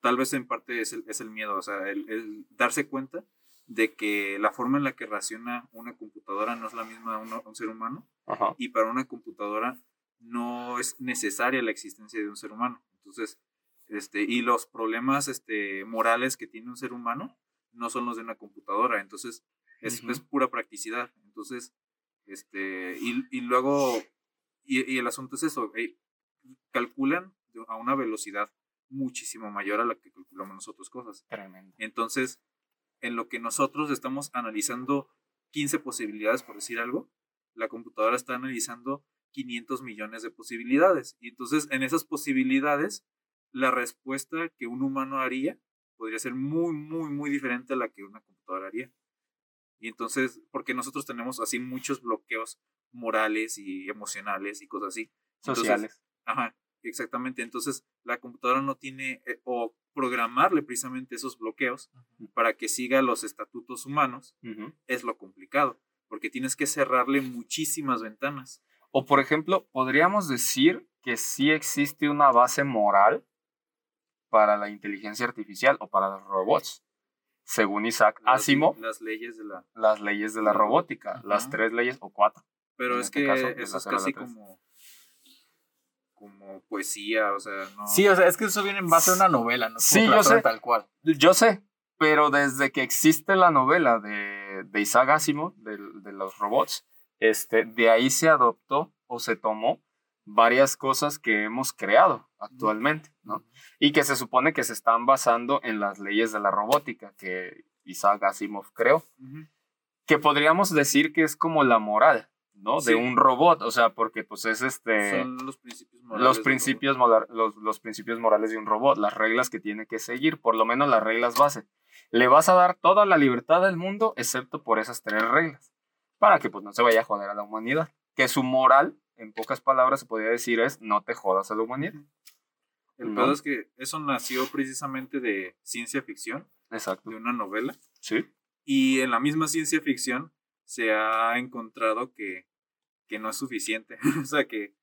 Tal vez en parte es el, es el miedo, o sea, el, el darse cuenta de que la forma en la que raciona una computadora no es la misma a uno- a un ser humano Ajá. y para una computadora no es necesaria la existencia de un ser humano. Entonces, este, y los problemas este, morales que tiene un ser humano no son los de una computadora. Entonces, Es, es pura practicidad. Entonces, este, y, y luego, y, y el asunto es eso, eh, calculan a una velocidad muchísimo mayor a la que calculamos nosotros cosas. Tremendo. Entonces, en lo que nosotros estamos analizando 15 posibilidades, por decir algo, la computadora está analizando 500 millones de posibilidades. Y entonces, en esas posibilidades, la respuesta que un humano haría podría ser muy, muy, muy diferente a la que una computadora haría. Y entonces, porque nosotros tenemos así muchos bloqueos morales y emocionales y cosas así. Entonces, Sociales. Ajá, exactamente. Entonces, la computadora no tiene, eh, o programarle precisamente esos bloqueos para que siga los estatutos humanos es lo complicado, porque tienes que cerrarle muchísimas ventanas. O por ejemplo, podríamos decir que sí existe una base moral para la inteligencia artificial o para los robots. Según Isaac Las- Asimov, Las leyes de la... las leyes de la robótica, las tres leyes o cuatro. Pero es este que caso, eso es casi como... Como poesía, o sea, no... Sí, o sea, es que eso viene en base a una novela, no es Sí, yo sé. tal cual. Yo sé, pero desde que existe la novela de, de Isaac Asimov, de, de los robots, este, de ahí se adoptó o se tomó varias cosas que hemos creado actualmente, ¿no? Y que se supone que se están basando en las leyes de la robótica que Isaac Asimov creó, que podríamos decir que es como la moral, ¿no? Sí. De un robot, o sea, porque pues es este Son los principios morales. los del principios, mola- los, los principios morales de un robot, las reglas que tiene que seguir, por lo menos las reglas base. Le vas a dar toda la libertad del mundo, excepto por esas tres reglas, para que pues no se vaya a joder a la humanidad. Que su moral, en pocas palabras se podría decir, es no te jodas a la humanidad. El ¿no? pedo es que eso nació precisamente de ciencia ficción, Exacto. de una novela. Sí. Y en la misma ciencia ficción se ha encontrado que, que no es suficiente. o sea, que,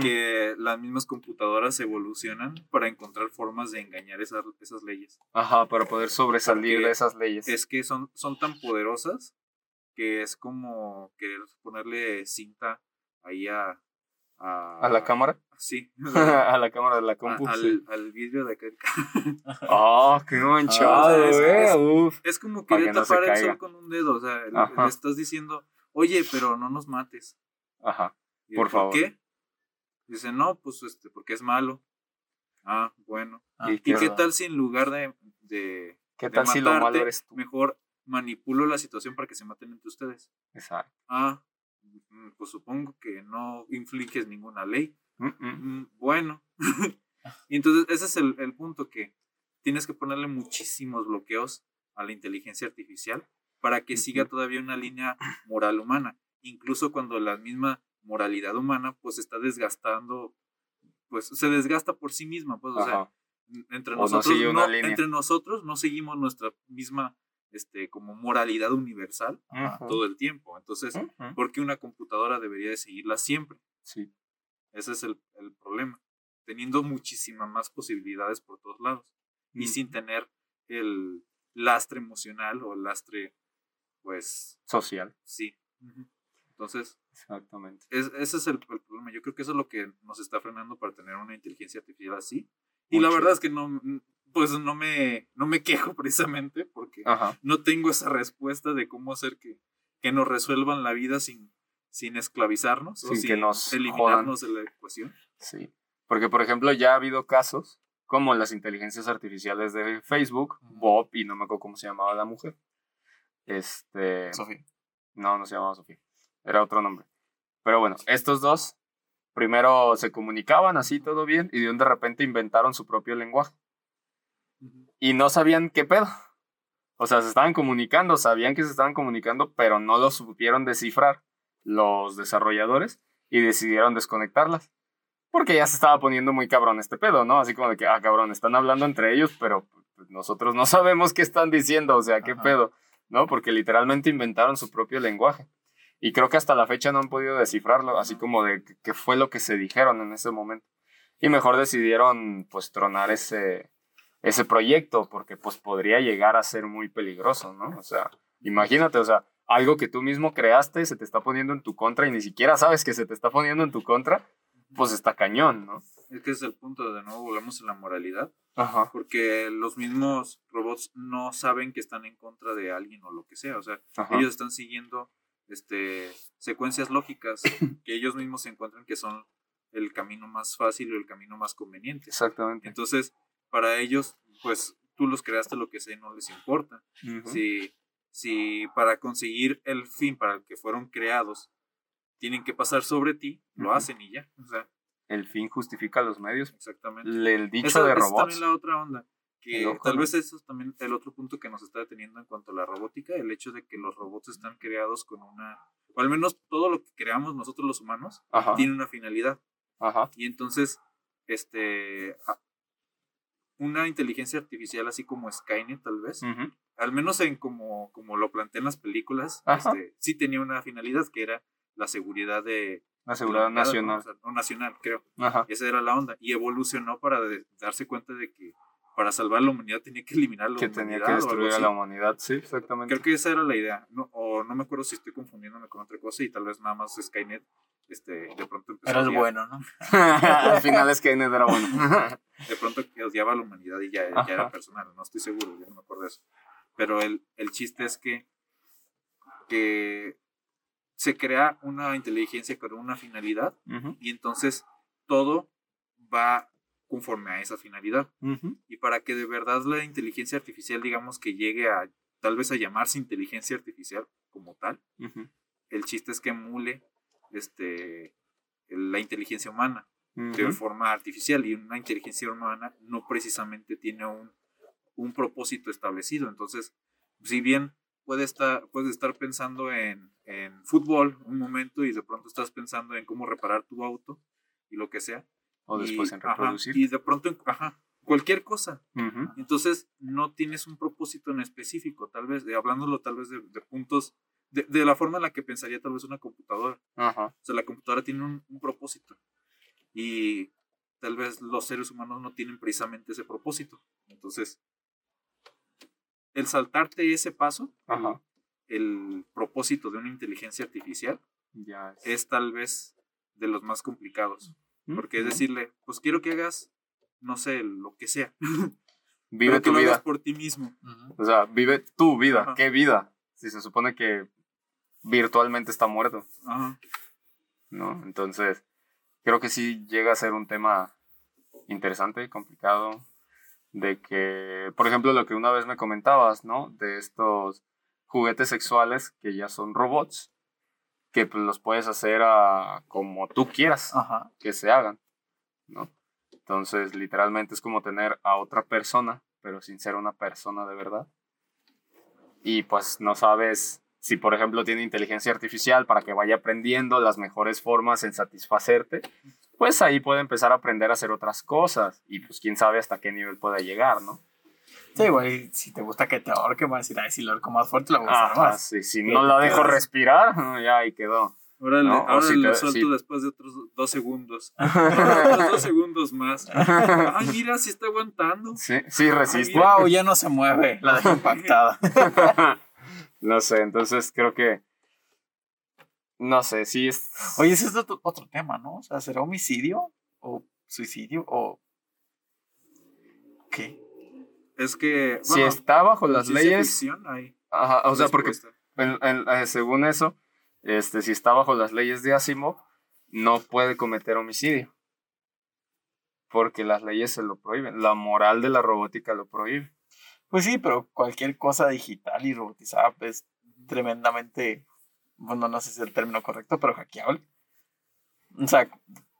que las mismas computadoras evolucionan para encontrar formas de engañar esas, esas leyes. Ajá, para poder sobresalir Porque de esas leyes. Es que son, son tan poderosas que es como querer ponerle cinta ahí a... A, ¿A la cámara? Sí. a la cámara de la a- compu. al, sí. al vidrio de aquel. Oh, qué manchado, Ah, es- es- como querer que no tapar el sol con un dedo. O sea, le- estás diciendo, oye, pero no nos mates. Ajá. Y, Por favor. qué? Dice, no, pues este, porque es malo. Ah, bueno. Ah, ¿Y ¿Y qué tal si en lugar de, de, ¿Qué de tal si lo malo matarte, eres tú? mejor manipulo la situación para que se maten entre ustedes? Exacto. Ah, pues supongo que no infliges ninguna ley. Mm, mm. Mm, Bueno. y entonces ese es el, el punto que tienes que ponerle muchísimos bloqueos a la inteligencia artificial para que siga todavía una línea moral humana. Incluso cuando la misma moralidad humana pues está desgastando, pues se desgasta por sí misma. Pues, o sea, entre O nosotros no- entre nosotros no seguimos nuestra misma este como moralidad universal todo el tiempo entonces Ujú. ¿por qué una computadora debería de seguirla siempre? Sí. ese es el, el problema teniendo muchísimas más posibilidades por todos lados y sin tener el lastre emocional o el lastre pues Social. sí entonces Exactamente. es- ese es el, el problema. Yo creo que eso es lo que nos está frenando para tener una inteligencia artificial así. Y la verdad es que no, pues no me, no me quejo precisamente porque Ajá. no tengo esa respuesta de cómo hacer que, que nos resuelvan la vida sin, sin esclavizarnos o Sin sin que nos eliminarnos de la ecuación. Sí. Porque, por ejemplo, ya ha habido casos como las inteligencias artificiales de Facebook. Bob, y no me acuerdo cómo se llamaba la mujer. Este. Sofía. No, no se llamaba Sofía. Era otro nombre. Pero bueno, estos dos primero se comunicaban así todo bien y de un de repente inventaron su propio lenguaje. Y no sabían qué pedo. O sea, se estaban comunicando, sabían que se estaban comunicando, pero no lo supieron descifrar los desarrolladores y decidieron desconectarlas. Porque ya se estaba poniendo muy cabrón este pedo, ¿no? Así como de que, ah, cabrón, están hablando entre ellos, pero pues, nosotros no sabemos qué están diciendo, o sea, qué Ajá. pedo, ¿no? Porque literalmente inventaron su propio lenguaje. Y creo que hasta la fecha no han podido descifrarlo, así como de qué fue lo que se dijeron en ese momento. Y mejor decidieron, pues, tronar ese, ese proyecto, porque pues podría llegar a ser muy peligroso, ¿no? O sea, imagínate, o sea, algo que tú mismo creaste se te está poniendo en tu contra y ni siquiera sabes que se te está poniendo en tu contra, pues está cañón, ¿no? Es que es el punto, de nuevo volvemos a la moralidad. Ajá. porque los mismos robots no saben que están en contra de alguien o lo que sea. O sea, Ajá. ellos están siguiendo este, secuencias lógicas que ellos mismos se encuentran que son el camino más fácil o el camino más conveniente. Exactamente. Entonces, para ellos, pues tú los creaste lo que sea y no les importa. Ujú. Si, si para conseguir el fin para el que fueron creados tienen que pasar sobre ti, lo Ujú. hacen y ya. O sea, El fin justifica los medios. exactamente. Le- El dicho Esa- de esa es robots. también la otra onda. Que loco, tal ¿no? vez eso es también el otro punto que nos está deteniendo en cuanto a la robótica, el hecho de que los robots están creados con una, o al menos todo lo que creamos nosotros los humanos, Ajá. tiene una finalidad. Ajá. Y entonces, este, una inteligencia artificial así como Skynet tal vez, Ujú. al menos en como, como lo plantean las películas, este, sí tenía una finalidad que era la seguridad de... La de seguridad la nacional. O nacional, creo. Ajá. Esa era la onda. Y evolucionó para de- darse cuenta de que para salvar la humanidad tenía que eliminar la Que humanidad. tenía que o algo destruir a la humanidad. Sí, exactamente. Creo que esa era la idea. No, o no me acuerdo si estoy confundiéndome con otra cosa y tal vez nada más Skynet este, de pronto empezó Era el bueno, ¿no? Al final es que era bueno. De pronto que odiaba a la humanidad y ya, ya era personal. No estoy seguro, ya no me acuerdo de eso. Pero el, el chiste es que, que se crea una inteligencia con una finalidad y entonces todo va conforme a esa finalidad. Y para que de verdad la inteligencia artificial, digamos que llegue a tal vez a llamarse inteligencia artificial como tal, el chiste es que emule este, la inteligencia humana de forma artificial y una inteligencia humana no precisamente tiene un, un propósito establecido. Entonces, si bien puede estar, puedes estar pensando en, en fútbol un momento y de pronto estás pensando en cómo reparar tu auto y lo que sea. O y- después en ajá, reproducir. y de pronto, en- ajá, cualquier cosa. Entonces, no tienes un propósito en específico, tal vez, de, hablándolo tal vez de, de puntos, de, de la forma en la que pensaría tal vez una computadora. Ajá. O sea, la computadora tiene un, un propósito. Y tal vez los seres humanos no tienen precisamente ese propósito. Entonces, el saltarte ese paso, Ajá. el propósito de una inteligencia artificial, es. tal vez de los más complicados. Porque es decirle, pues quiero que hagas, no sé, lo que sea. Vive pero que tu lo hagas vida. por ti mismo. O sea, vive tu vida. ¿Qué vida? Si se supone que virtualmente está muerto, Ajá. ¿no? Entonces, creo que sí llega a ser un tema interesante, complicado, de que, por ejemplo, lo que una vez me comentabas, ¿no? De estos juguetes sexuales que ya son robots, que pues, los puedes hacer a como tú quieras Ajá. que se hagan, ¿no? Entonces, literalmente es como tener a otra persona, pero sin ser una persona de verdad. Y pues no sabes si, por ejemplo, tiene inteligencia artificial para que vaya aprendiendo las mejores formas en satisfacerte, pues ahí puede empezar a aprender a hacer otras cosas. Y pues quién sabe hasta qué nivel pueda llegar, ¿no? Sí, güey, si te gusta que te ahorque, vas a decir, ay, si lo ahorco más fuerte, lo voy a usar Ajá, más. sí, si no la dejo quedas- respirar, ya ahí quedó. Ahora, No, ahora si lo te- suelto después de otros dos segundos. otros dos segundos más. Ay, mira, sí está aguantando. Sí, sí resiste. Wow, ya no se mueve. La dejé impactada. No sé, entonces creo que. No sé, sí es. Oye, ese es otro, otro tema, ¿no? O sea, ¿será homicidio o suicidio o qué? Es que. si está bajo las leyes. ficción hay Ajá, o sea, porque en- en- eh, según eso, este, si está bajo las leyes de Asimov, no puede cometer homicidio. Porque las leyes se lo prohíben. La moral de la robótica lo prohíbe. Pues sí, pero cualquier cosa digital y robotizada es tremendamente, bueno, no sé si es el término correcto, pero hackeable. O sea,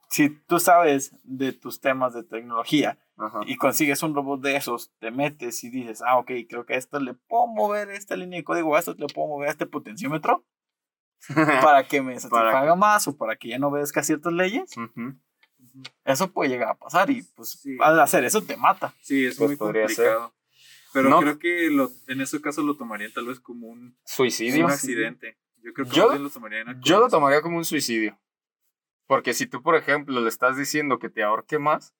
si tú sabes de tus temas de tecnología Ajá. y consigues un robot de esos, te metes y dices, ah, ok, creo que a esto le puedo mover esta línea de código, a esto le puedo mover este potenciómetro para que me satisfaga más o para que ya no obedezca ciertas leyes, Ujú. eso puede llegar a pasar y pues Sí. al hacer eso te mata. Sí, es Pues muy podría complicado. Pero No. creo que lo, en ese caso lo tomarían tal vez como un, Suicidio. un accidente. Yo creo que Yo- lo tomarían Yo lo tomaría como un suicidio. Porque si tú, por ejemplo, le estás diciendo que te ahorque más,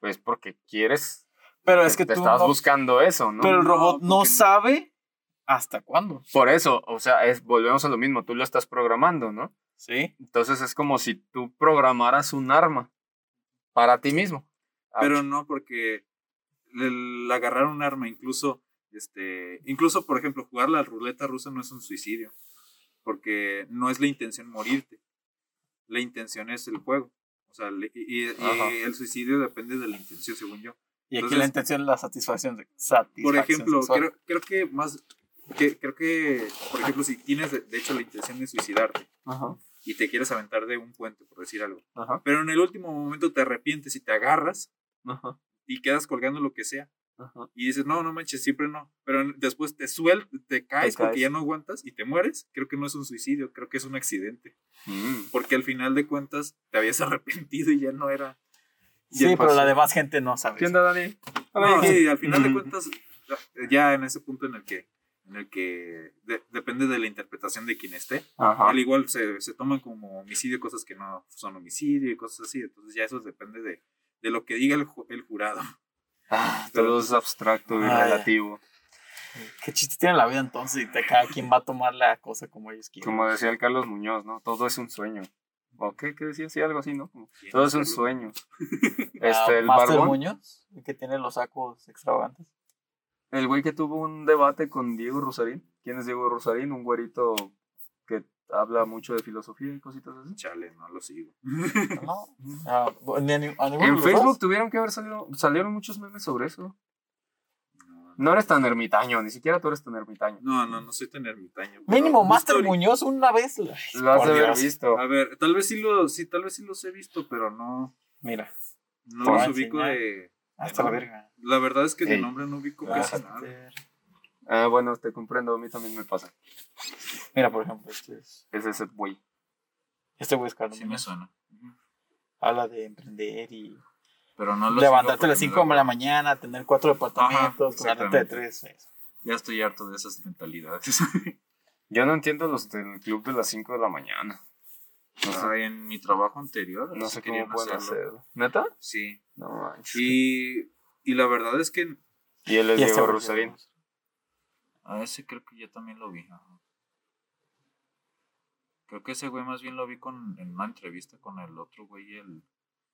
pues porque quieres, Pero es que te tú estás no- buscando eso, ¿no? pero el No, robot no porque- sabe hasta cuándo. Por eso, o sea, es, volvemos a lo mismo, tú lo estás programando, ¿no? Sí. Entonces es como si tú programaras un arma para ti mismo. Ah, Pero no, porque el agarrar un arma, incluso, este, incluso, por ejemplo, jugar la ruleta rusa no es un suicidio, porque no es la intención morirte, la intención es el juego. O sea, y, y- Ajá. y el suicidio depende de la intención, según yo. Y aquí Entonces- la intención es la satisfacción. satisfacción Por ejemplo, creo, creo que más, que, creo que, por ejemplo, si tienes de, de hecho la intención de suicidarte Ajá. y te quieres aventar de un puente, por decir algo, Ajá. pero en el último momento te arrepientes y te agarras Ajá. Y quedas colgando lo que sea Ajá. y dices, no, no manches, siempre no, pero después te sueltas, te caes porque caes. ya no aguantas y te mueres, creo que no es un suicidio, creo que es un accidente, Mm. porque al final de cuentas te habías arrepentido y ya no era... Sí, ya pero pasó. la demás gente no sabe. ¿Qué onda, Dani? No, sí, al final de Mm. cuentas, ya en ese punto en el que, en el que de- depende de la interpretación de quien esté, Ajá. al igual se, se toman como homicidio cosas que no son homicidio y cosas así, entonces ya eso depende de, de lo que diga el, ju- el jurado. Ah, todo es abstracto y Ah, relativo. ¿Qué chiste tiene la vida entonces? Y te- cada quien va a tomar la cosa como ellos quieran. Como decía el Carlos Muñoz, ¿no? Todo es un sueño. ¿O qué, qué decía? Sí, algo así, ¿no? Como, ¿Quién todo es un sueño. Ah, Este, el Master barbón, Muñoz, el que tiene los sacos extravagantes. el güey que tuvo un debate con Diego Rosarín. ¿Quién es Diego Rosarín? Un güerito que habla mucho de filosofía y cositas así. Chale, no lo sigo. No, ah, ni a ni- a ninguno de En Facebook dos. tuvieron que haber salido, salieron muchos memes sobre eso. No, No eres tan ermitaño, ni siquiera tú eres tan ermitaño. no, no, no soy tan ermitaño. Mínimo Master Muñoz una vez. Ay, Lo has por de haber visto. A ver, tal vez sí, lo, sí, tal vez sí los he visto, pero no, Mira, no los ubico de... hasta la no. verga. La verdad es que de Ey. nombre no ubico Ah, casi nada. Ah, bueno, te comprendo, a mí también me pasa. Mira, por ejemplo, este es. Es ese güey. Este güey es Carlos Sí me suena. Habla de emprender y Pero no lo levantarte a las porque 5 me de la mañana, tener cuatro departamentos, ganarte de tres. eso. Ya estoy harto de esas mentalidades. Yo no entiendo los del club de las 5 de la mañana. No sé, Ay, en mi trabajo anterior. no sé cómo pueden hacerlo. hacerlo. ¿Neta? Sí. No manches. Y, y la verdad es que Y él es Y este Diego Rosarín. A ese creo que yo también lo vi. ajá. Creo que ese güey más bien lo vi con, en una entrevista con el otro güey, el,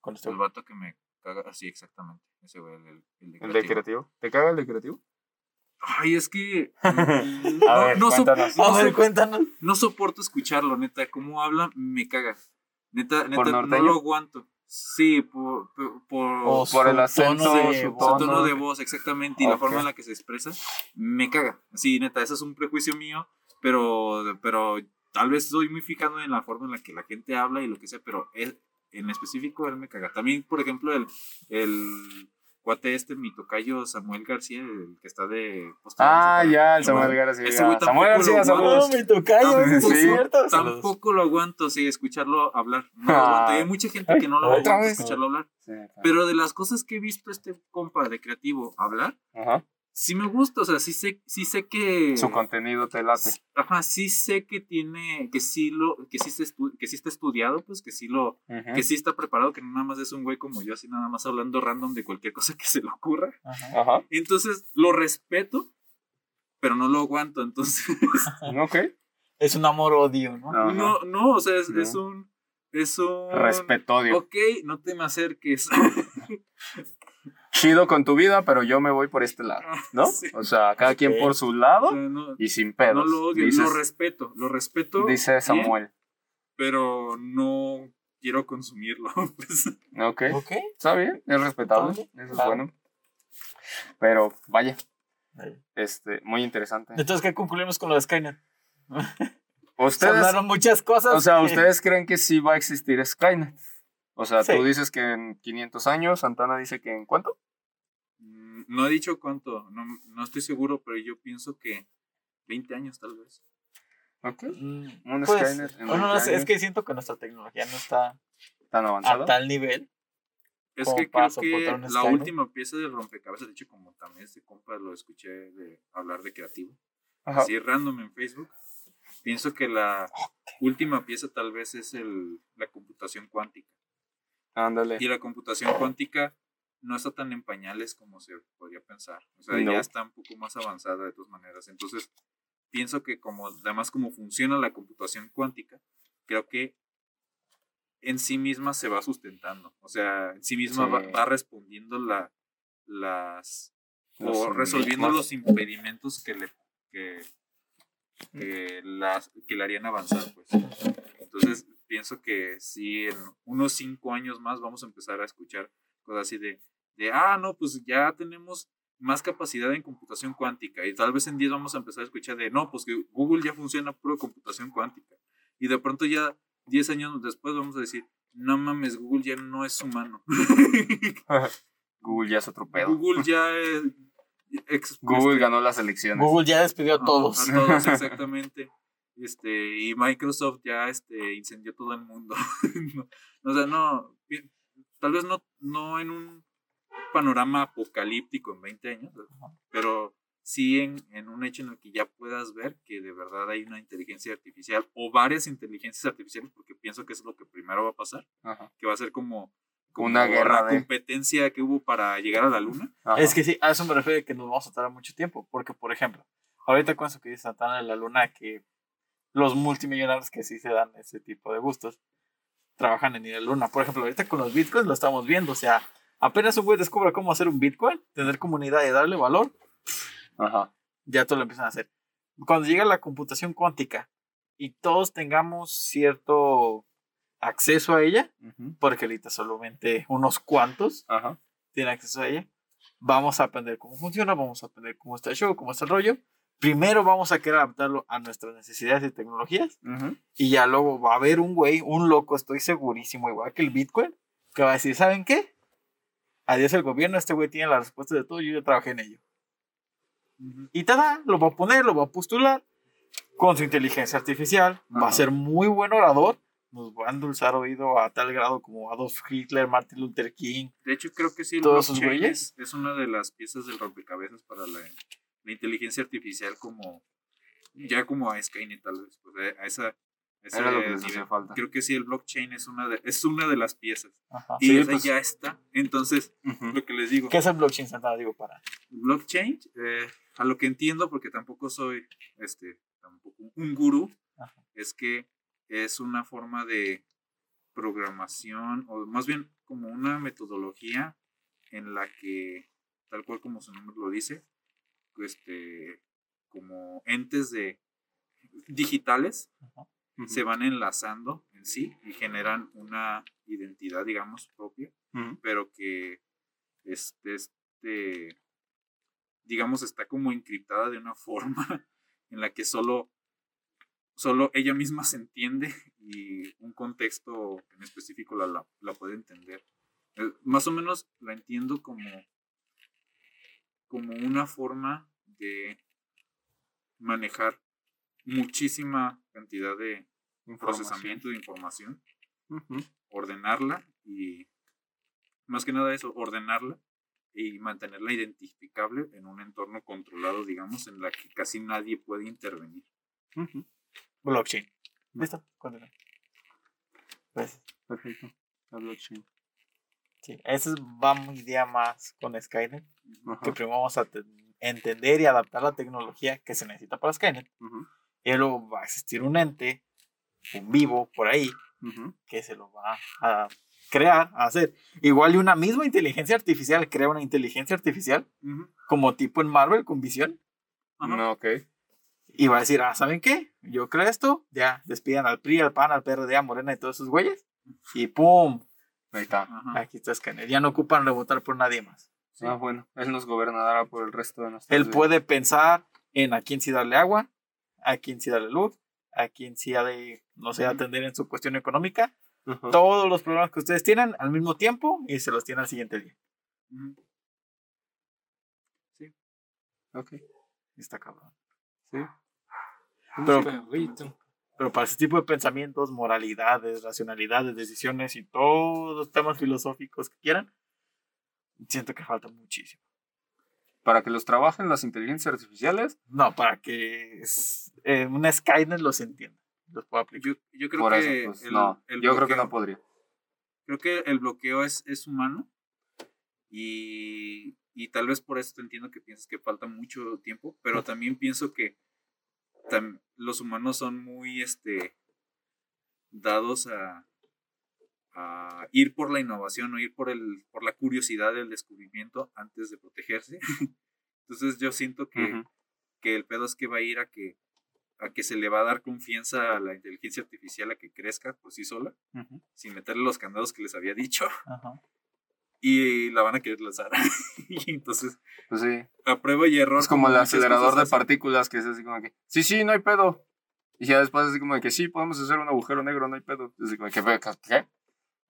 Con este el güey. vato que me caga. Así, exactamente. Ese güey, el, el, el de ¿El de creativo. creativo? ¿Te caga el de creativo? Ay, es que. A no, ver, no so- cuéntanos. no A ver, so- cuéntanos. no soporto escucharlo, neta. Cómo habla, me caga. Neta, neta, no lo aguanto. Sí, por. por, por- O por el su acento, tono de su tono. tono de voz, exactamente, y la forma en la que se expresa, me caga. Sí, neta, ese es un prejuicio mío, pero, pero tal vez estoy muy fijado en la forma en la que la gente habla y lo que sea, pero él, en específico él me caga. También, por ejemplo, el, el cuate este, mi tocayo Samuel García, el que está de... postal Ah, ya, el Samuel García. Ese güey Samuel García, lo saludos. No, mi tocayo, Tampoco- es cierto. Tampoco lo aguanto, sí, escucharlo hablar. No lo Ah. aguanto. Y hay mucha gente que no lo aguanta escucharlo hablar. Sí, Pero de las cosas que he visto este compa de creativo hablar, Ajá. Sí me gusta, o sea, sí sé, sí sé que... Su contenido te late. Ajá, sí sé que tiene, que sí lo, que sí, está estu- que sí está estudiado, pues que sí lo, que sí está preparado, que no nada más es un güey como yo, así nada más hablando random de cualquier cosa que se le ocurra. Ajá. Ajá. Entonces, lo respeto, pero no lo aguanto, entonces, Ok. Es un amor-odio, ¿no? Ajá. no, no, o sea, es, No. es un, es un... Respeto, Ok, no te me acerques. Chido con tu vida, pero yo me voy por este lado, ¿no? Sí. O sea, cada quien por su O lado sea, no, y sin pedos. no lo odio, dices- lo respeto, lo respeto. dice bien, Samuel. pero no quiero consumirlo. pues. Ok. Ok. Está bien, es respetable. Eso es claro. bueno. Pero vaya, este, muy interesante. Entonces, ¿qué concluimos con lo de Skynet? Se Ustedes, hablaron muchas cosas. o sea, que- ustedes creen que sí va a existir Skynet. O sea, Sí. tú dices que en 500 años, Santana dice que en cuánto? Mm, No he dicho cuánto, no, no estoy seguro, pero yo pienso que 20 años tal vez. Ok. Mm, Un pues, Skynet en bueno, no 20 sé, es que siento que nuestra tecnología no está Tan avanzado. a tal nivel. Es que creo que la Skynet. última pieza del rompecabezas, de hecho, como también este compa lo escuché de hablar de creativo, Ajá. así random en Facebook, pienso que la última pieza tal vez es el, la computación cuántica. Ándale. Y la computación cuántica no está tan en pañales como se podría pensar. O sea, No. ya está un poco más avanzada de todas maneras. Entonces, pienso que como además como funciona la computación cuántica, creo que en sí misma se va sustentando. O sea, en sí misma Sí. va, va respondiendo la, las Los o resolviendo los impedimentos que le que, que las que le harían avanzar pues entonces pienso que sí en unos cinco años más vamos a empezar a escuchar cosas así de de ah no pues ya tenemos más capacidad en computación cuántica y tal vez en 10 vamos a empezar a escuchar de no pues que Google ya funciona puro computación cuántica y de pronto ya 10 años después vamos a decir no mames Google ya no es humano Google ya es otro pedo. Google ya es Google este, ganó las elecciones. Google ya despidió a todos. A todos, exactamente. Este, y Microsoft ya este, incendió todo el mundo. No, o sea, no, tal vez no, no en un panorama apocalíptico en 20 años, pero sí en, en un hecho en el que ya puedas ver que de verdad hay una inteligencia artificial o varias inteligencias artificiales, porque pienso que eso es lo que primero va a pasar, Ajá. que va a ser como, como Una guerra la de- competencia que hubo para llegar a la luna. Ajá. Es que sí, a eso me refiero que nos vamos a tardar mucho tiempo. Porque, por ejemplo, ahorita con eso que dice Santana de la Luna, que los multimillonarios que sí se dan ese tipo de gustos trabajan en ir a la Luna. Por ejemplo, ahorita con los bitcoins lo estamos viendo. O sea, apenas un güey descubre cómo hacer un bitcoin, tener comunidad y darle valor, Ajá. ya todo lo empiezan a hacer. Cuando llega la computación cuántica y todos tengamos cierto acceso a ella, Ujú. porque ahorita solamente unos cuantos Ajá. tienen acceso a ella. Vamos a aprender cómo funciona, vamos a aprender cómo está el show, cómo está el rollo. Primero vamos a querer adaptarlo a nuestras necesidades y tecnologías. Ujú. Y ya luego va a haber un güey, un loco, estoy segurísimo, igual que el Bitcoin, que va a decir, ¿saben qué? Adiós el gobierno, este güey tiene la respuesta de todo, yo ya trabajé en ello. Y tada, lo va a poner, lo va a postular con su inteligencia artificial. Va a ser muy buen orador. Nos va a endulzar oído a tal grado como Adolf Hitler, Martin Luther King. De hecho, creo que sí, Todos esos güeyes. es, es una de las piezas del rompecabezas para la, la inteligencia artificial como ya como a Skynet tal vez, pues, a, esa ese Era lo que les hacía falta. Creo que sí, el blockchain es una de, es una de las piezas. Ajá. Y Sí, esa pues, ya está. Entonces, lo que les digo, ¿Qué es el blockchain Santana? Digo, para. blockchain, eh, a lo que entiendo, porque tampoco soy este, tampoco un gurú, Ajá. es que es una forma de programación, o más bien como una metodología en la que, tal cual como su nombre lo dice, este, como entes de digitales Ujú. se van enlazando en sí y generan una identidad, digamos, propia Ujú. pero que este, este, digamos, está como encriptada de una forma en la que solo, solo ella misma se entiende y un contexto en específico la, la, la puede entender. Eh, Más o menos la entiendo como, como una forma de manejar muchísima cantidad de procesamiento de información ordenarla y más que nada eso, ordenarla y mantenerla identificable en un entorno controlado, digamos, en la que casi nadie puede intervenir. Blockchain. ¿Listo? Continúa. Pues, Perfecto. La blockchain. Sí, ese va mi idea más con Skynet. Ajá. Que primero vamos a te- entender y adaptar la tecnología que se necesita para Skynet. Ujú. Y luego va a existir un ente, un vivo por ahí, Ujú. que se lo va a crear, a hacer. Igual y una misma inteligencia artificial crea una inteligencia artificial, como tipo en Marvel con visión, Ajá. No, ok. y va a decir, ah, ¿saben qué? Yo creo esto, ya, despidan al PRI, al PAN, al PRD, a Morena y todos sus güeyes, y ¡pum! Ahí está. Ajá. Aquí está Skynet. Ya no ocupan rebotar por nadie más. Sí. Ah, bueno. Él nos gobernará por el resto de nuestras Él vidas. puede pensar en a quién sí darle agua, a quién sí darle luz, a quién sí ha de, no sé, atender en su cuestión económica, Ajá. todos los problemas que ustedes tienen al mismo tiempo y se los tiene al siguiente día. Ujú. Ok. Está cabrón. Sí. Pero- perrito. Pero para ese tipo de pensamientos, moralidades, racionalidades, decisiones y todos los temas filosóficos que quieran, siento que falta muchísimo. Para que los trabajen las inteligencias artificiales, No, para que es- eh, un Skynet los entienda, los pueda aplicar. Yo, yo creo por que eso, pues el- no. el Yo creo que bloqueo- no podría. creo que el bloqueo es, es humano y, y tal vez por eso te entiendo que piensas que falta mucho tiempo, pero también pienso que los humanos son muy este, dados a, a ir por la innovación o ir por, el, por la curiosidad del descubrimiento antes de protegerse. Entonces yo siento que, que el pedo es que va a ir a que, a que se le va a dar confianza a la inteligencia artificial a que crezca por sí sola, sin meterle los candados que les había dicho, Ajá. Y la van a querer lanzar. y entonces, Pues sí. a prueba y error. Es como el acelerador de partículas que es así como que, sí, sí, no hay pedo. Y ya después así como de que sí, podemos hacer un agujero negro, no hay pedo. Así como que, ¿qué?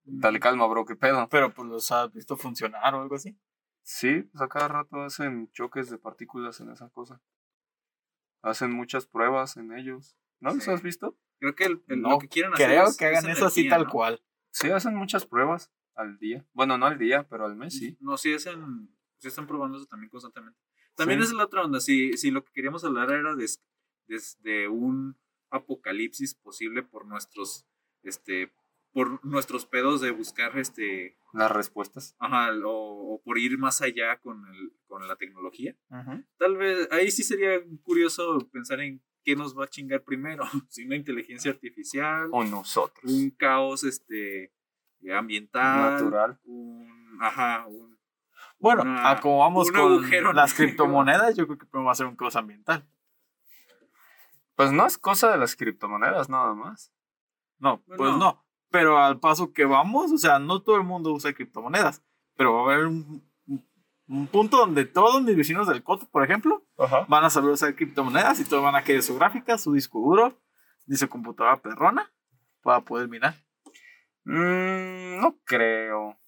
Dale calma, bro, ¿qué pedo? Pero pues los has visto funcionar o algo así. Sí, pues a cada rato hacen choques de partículas en esa cosa. Hacen muchas pruebas en ellos. ¿No los Sí. has visto? Creo que el, el- No, lo que quieren hacer Creo es- que hagan es eso así tal ¿no? cual. Sí, hacen muchas pruebas al día. Bueno, no al día, pero al mes sí. No, sí hacen, sí están probando eso también constantemente. También Sí. es la otra onda, si, si lo que queríamos hablar era de, de, de un apocalipsis posible por nuestros, este, por nuestros pedos de buscar, este, Las respuestas. ajá, o, o por ir más allá con, el, con la tecnología. Tal vez, ahí sí sería curioso pensar en qué nos va a chingar primero, si una inteligencia artificial, O nosotros. un caos, este, ambiental, Natural. un, ajá, un, Bueno, Una- a como vamos con agujero las criptomonedas, yo creo que va a ser un caos ambiental. Pues no es cosa de las criptomonedas nada más. No, Pues pues no. no. Pero al paso que vamos, o sea, no todo el mundo usa criptomonedas. Pero va a haber un, un- un punto donde todos mis vecinos del Coto, por ejemplo, Ajá. van a saber usar criptomonedas y todos van a querer su gráfica, su disco duro y su computadora perrona para poder minar. Mm, no creo.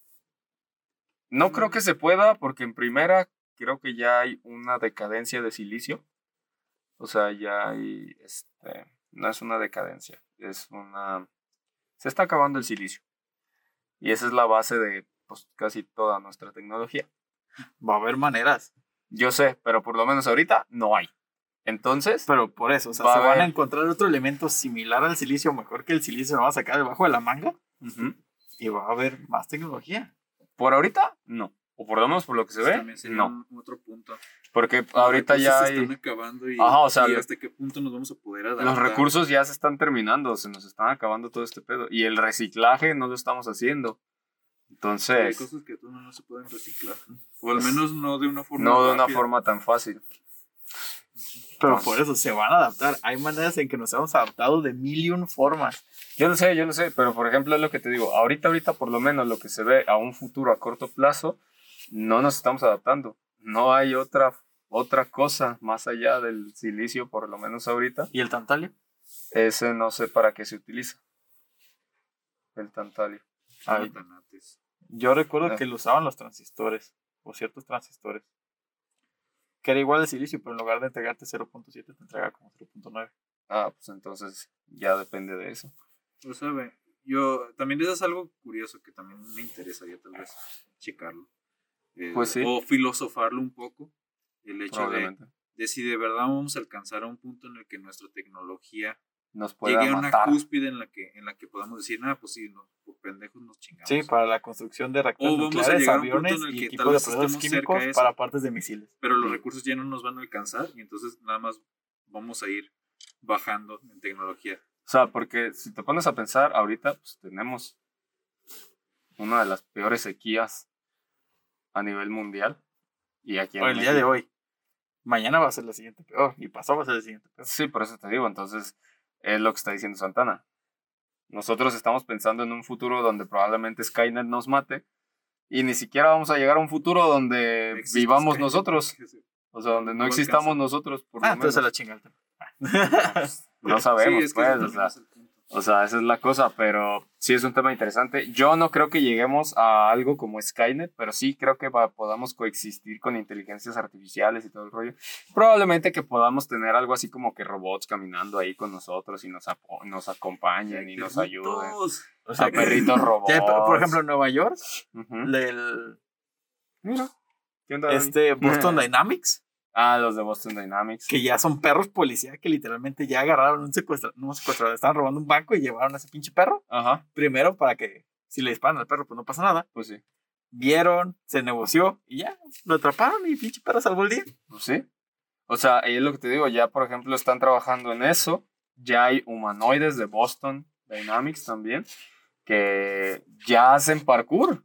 No creo que se pueda porque en primera creo que ya hay una decadencia de silicio. O sea, ya hay, este, no es una decadencia, es una... Se está acabando el silicio. Y esa es la base de pues, casi toda nuestra tecnología. Va a haber maneras. Yo sé, pero por lo menos ahorita no hay. Entonces, Pero por eso, o sea, Va a se van a encontrar otro elemento similar al silicio, mejor que el silicio, lo van a sacar debajo de la manga ujú, y va a haber más tecnología. por ahorita no. O por lo menos por lo que se ve, sería no. otro punto. Porque Los ahorita ya hay... están acabando y, Ajá, o sea, y hasta qué punto nos vamos a poder adaptar. Los recursos ya se están terminando, se nos están acabando todo este pedo. Y el reciclaje no lo estamos haciendo. Hay Entonces, cosas que no, no se pueden reciclar. O al menos no de una forma no de una rápida. forma tan fácil. Pero por eso se van a adaptar. Hay maneras en que nos hemos adaptado de mil y un formas. Yo lo sé, yo lo sé, pero por ejemplo es lo que te digo, ahorita, ahorita por lo menos lo que se ve a un futuro a corto plazo, no nos estamos adaptando. No hay otra, otra cosa más allá del silicio, por lo menos ahorita. ¿Y el tantalio? Ese no sé para qué se utiliza. El tantalio. Ah. Yo recuerdo Ah. que lo usaban los transistores, o ciertos transistores. Que era igual el silicio, pero en lugar de entregarte 0.7, te entrega como 0.9. Ah, pues entonces ya depende de eso. Lo sabe. Yo también eso es algo curioso que también me interesaría tal vez checarlo. Eh, Pues sí. O filosofarlo un poco. El hecho de, de si de verdad vamos a alcanzar a un punto en el que nuestra tecnología Nos pueda llegue a una matar. cúspide en la que en la que podamos decir, ah, pues sí, no, por pendejos nos chingamos. Sí, para la construcción de reactores nucleares, aviones en el y equipos de procesos químicos eso. para partes de misiles. Pero los Sí. recursos ya no nos van a alcanzar y entonces nada más vamos a ir bajando en tecnología. O sea, porque si te pones a pensar, ahorita pues, tenemos una de las peores sequías a nivel mundial. Y aquí en O el día de México- hoy. Mañana va a ser la siguiente peor. Y pasado va a ser la siguiente peor. Sí, por eso te digo. Entonces, es lo que está diciendo Santana. Nosotros estamos pensando en un futuro donde probablemente Skynet nos mate. Y ni siquiera vamos a llegar a un futuro donde Existe vivamos Skynet. nosotros. O sea, donde no No existamos alcanza. nosotros. Por lo Ah, entonces se menos. la chinga el tema. No sabemos, Sí, es que pues. o sea. O sea, esa es la cosa, pero sí es un tema interesante. Yo no creo que lleguemos a algo como Skynet, pero sí creo que va- podamos coexistir con inteligencias artificiales y todo el rollo. Probablemente que podamos tener algo así como que robots caminando ahí con nosotros y nos, nos acompañen y nos ayuden. O sea, perritos robots. ya, por ejemplo, en Nueva York, Ujú. del, Mira. ¿Qué onda, este Boston Dynamics, Ah, los de Boston Dynamics. que ya son perros policía que literalmente ya agarraron un secuestrador, no un secuestrador, estaban robando un banco y llevaron a ese pinche perro. Ajá, Primero para que si le disparan al perro, pues no pasa nada. pues sí. Vieron, se negoció y ya, lo atraparon y pinche perro salvó el día. Pues sí. O sea, ahí es lo que te digo, ya por ejemplo están trabajando en eso. Ya hay humanoides de Boston Dynamics también. que ya hacen parkour.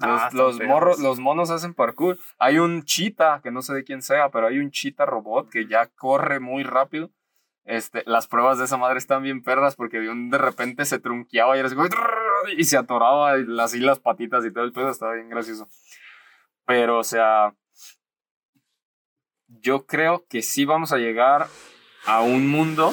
Ah, Los, están los morros, los monos hacen parkour. Hay un chita, que no sé de quién sea, pero hay un chita robot que ya corre muy rápido. Este, las pruebas de esa madre están bien perras porque de, un, de repente se trunqueaba y era así y se atoraba y así las patitas y todo el pedo, estaba bien gracioso. Pero, o sea, yo creo que sí vamos a llegar a un mundo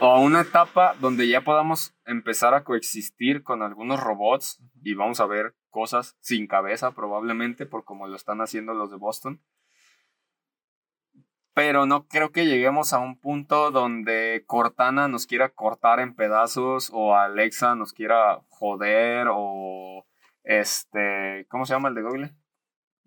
o a una etapa donde ya podamos empezar a coexistir con algunos robots y vamos a ver cosas sin cabeza probablemente por como lo están haciendo los de Boston. Pero no creo que lleguemos a un punto donde Cortana nos quiera cortar en pedazos o Alexa nos quiera joder o este, ¿cómo se llama el de Google?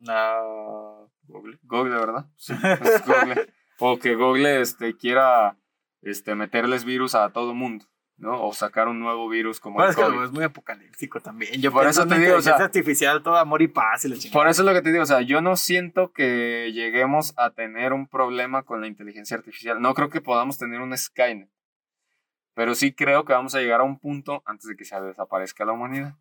Ah, Google, Google, ¿verdad? Sí, es Google. o que Google este, quiera este, meterles virus a todo mundo, ¿no? O sacar un nuevo virus como bueno, el es que COVID. lo es muy apocalíptico también. Yo Por eso te digo, o sea- artificial, todo amor y paz y la. Por eso es lo que te digo, o sea, yo no siento que lleguemos a tener un problema con la inteligencia artificial. No creo que podamos tener un Skynet. Pero sí creo que vamos a llegar a un punto, antes de que se desaparezca la humanidad,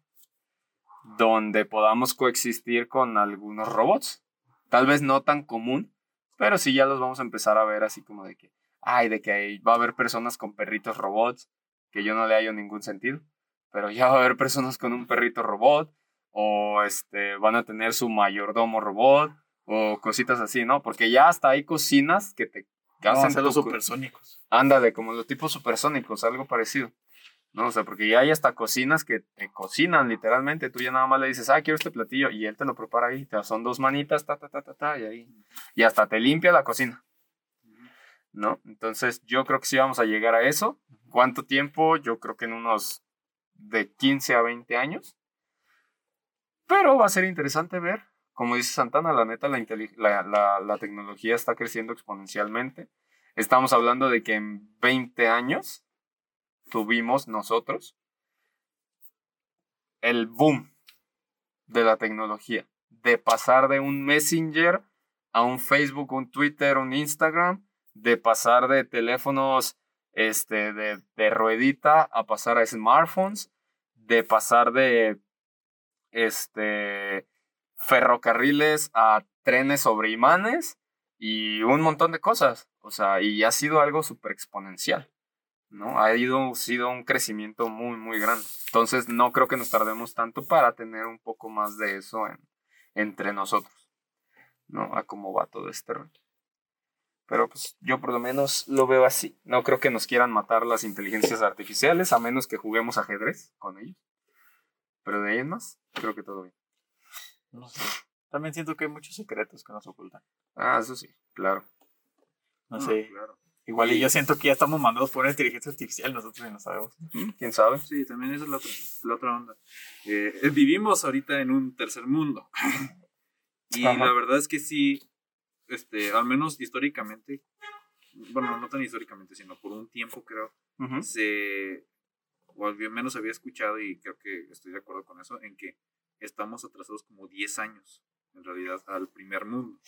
donde podamos coexistir con algunos robots. Tal vez no tan común, pero sí ya los vamos a empezar a ver así como de que, ay, de que va a haber personas con perritos robots, que yo no le hallo ningún sentido, pero ya va a haber personas con un perrito robot, o este, van a tener su mayordomo robot, o cositas así, ¿no? Porque ya hasta hay cocinas que te que a hacen los supersónicos. Ándale, como los tipos supersónicos, algo parecido. ¿No? O sea, porque ya hay hasta cocinas que te cocinan literalmente. Tú ya nada más le dices, ah, quiero este platillo, y él te lo prepara ahí. Te son dos manitas, ta, ta, ta, ta, ta, y ahí. Y hasta te limpia la cocina. ¿No? Entonces, yo creo que sí vamos a llegar a eso. ¿Cuánto tiempo? Yo creo que en unos de 15 a 20 años. Pero va a ser interesante ver. Como dice Santana, la neta, la, la, la tecnología está creciendo exponencialmente. Estamos hablando de que en 20 años tuvimos nosotros el boom de la tecnología. De pasar de un Messenger a un Facebook, un Twitter, un Instagram. De pasar de teléfonos este, de, de ruedita a pasar a smartphones. De pasar de este, ferrocarriles a trenes sobre imanes y un montón de cosas. O sea, y ha sido algo súper exponencial, ¿no? Ha ido, sido un crecimiento muy, muy grande. Entonces, no creo que nos tardemos tanto para tener un poco más de eso en, entre nosotros, ¿no? A cómo va todo este rollo. Pero pues yo por lo menos lo veo así. No creo que nos quieran matar las inteligencias artificiales, a menos que juguemos ajedrez con ellos. Pero de ahí en más, creo que todo bien. No sé. También siento que hay muchos secretos que nos ocultan. Ah, eso sí, claro. No Ah, sé. claro. Igual y yo siento que ya estamos mandados por una inteligencia artificial, nosotros no sabemos. Mm, ¿Quién sabe? Sí, también esa es la otra, la otra onda. Eh, eh, vivimos ahorita en un tercer mundo. y Ajá. la verdad es que sí, este, al menos históricamente, bueno, no tan históricamente, sino por un tiempo creo, se, o al menos había escuchado y creo que estoy de acuerdo con eso, en que estamos atrasados como 10 años, en realidad, al primer mundo.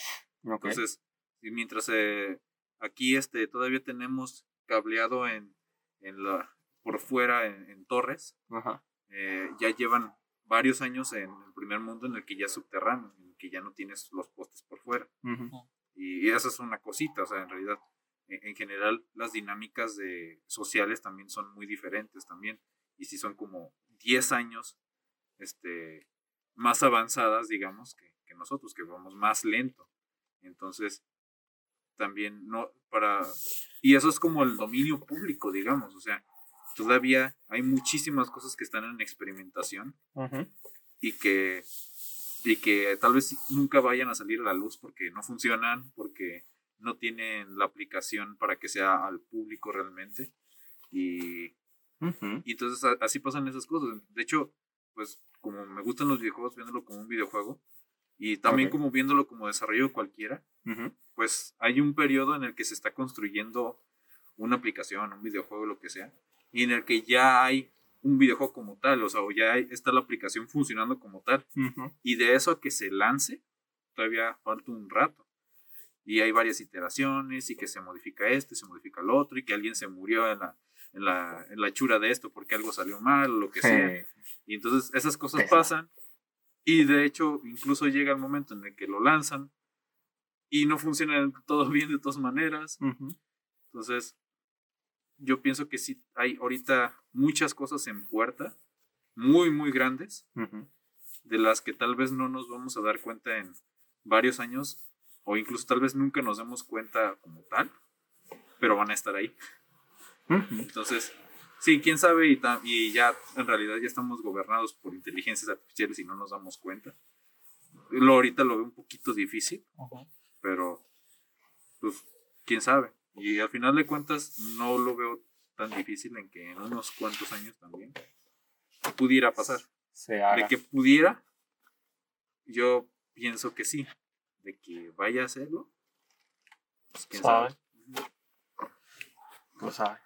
Entonces, y mientras eh, aquí este, todavía tenemos cableado en, en la, por fuera en, en torres, eh, ya llevan varios años en el primer mundo en el que ya es subterráneo, en el que ya no tienes los postes por fuera. Ujú. Y, y esa es una cosita, o sea, en realidad, en, en general, las dinámicas de, sociales también son muy diferentes también. Y si son como 10 años este, más avanzadas, digamos, que, que nosotros, que vamos más lento. Entonces, también no, para... Y eso es como el dominio público, digamos, o sea, todavía hay muchísimas cosas que están en experimentación Ujú. y que, y que tal vez nunca vayan a salir a la luz porque no funcionan, porque no tienen la aplicación para que sea al público realmente. Y, y entonces a- así pasan esas cosas. De hecho, pues como me gustan los videojuegos, viéndolo como un videojuego y también como viéndolo como desarrollo cualquiera, pues hay un periodo en el que se está construyendo una aplicación, un videojuego, lo que sea, y en el que ya hay un videojuego como tal, o sea, o ya está la aplicación funcionando como tal. Y de eso a que se lance, todavía falta un rato. Y hay varias iteraciones y que se modifica este, se modifica el otro y que alguien se murió en la, en la, en la hechura de esto, porque algo salió mal o lo que sea. Y entonces esas cosas pasan y de hecho incluso llega el momento en el que lo lanzan y no funciona todo bien de todas maneras. Entonces yo pienso que sí hay ahorita muchas cosas en puerta, muy, muy grandes, de las que tal vez no nos vamos a dar cuenta en varios años o incluso tal vez nunca nos demos cuenta como tal, pero van a estar ahí. Entonces, sí, quién sabe, y, y ya en realidad ya estamos gobernados por inteligencias artificiales y no nos damos cuenta. Lo ahorita lo veo un poquito difícil, pero pues quién sabe. Y al final de cuentas no lo veo tan difícil en que en unos cuantos años también pudiera pasar. Se haga. De que pudiera, yo pienso que sí. De que vaya a hacerlo, pues quién Sabe. sabe. Pues sabe.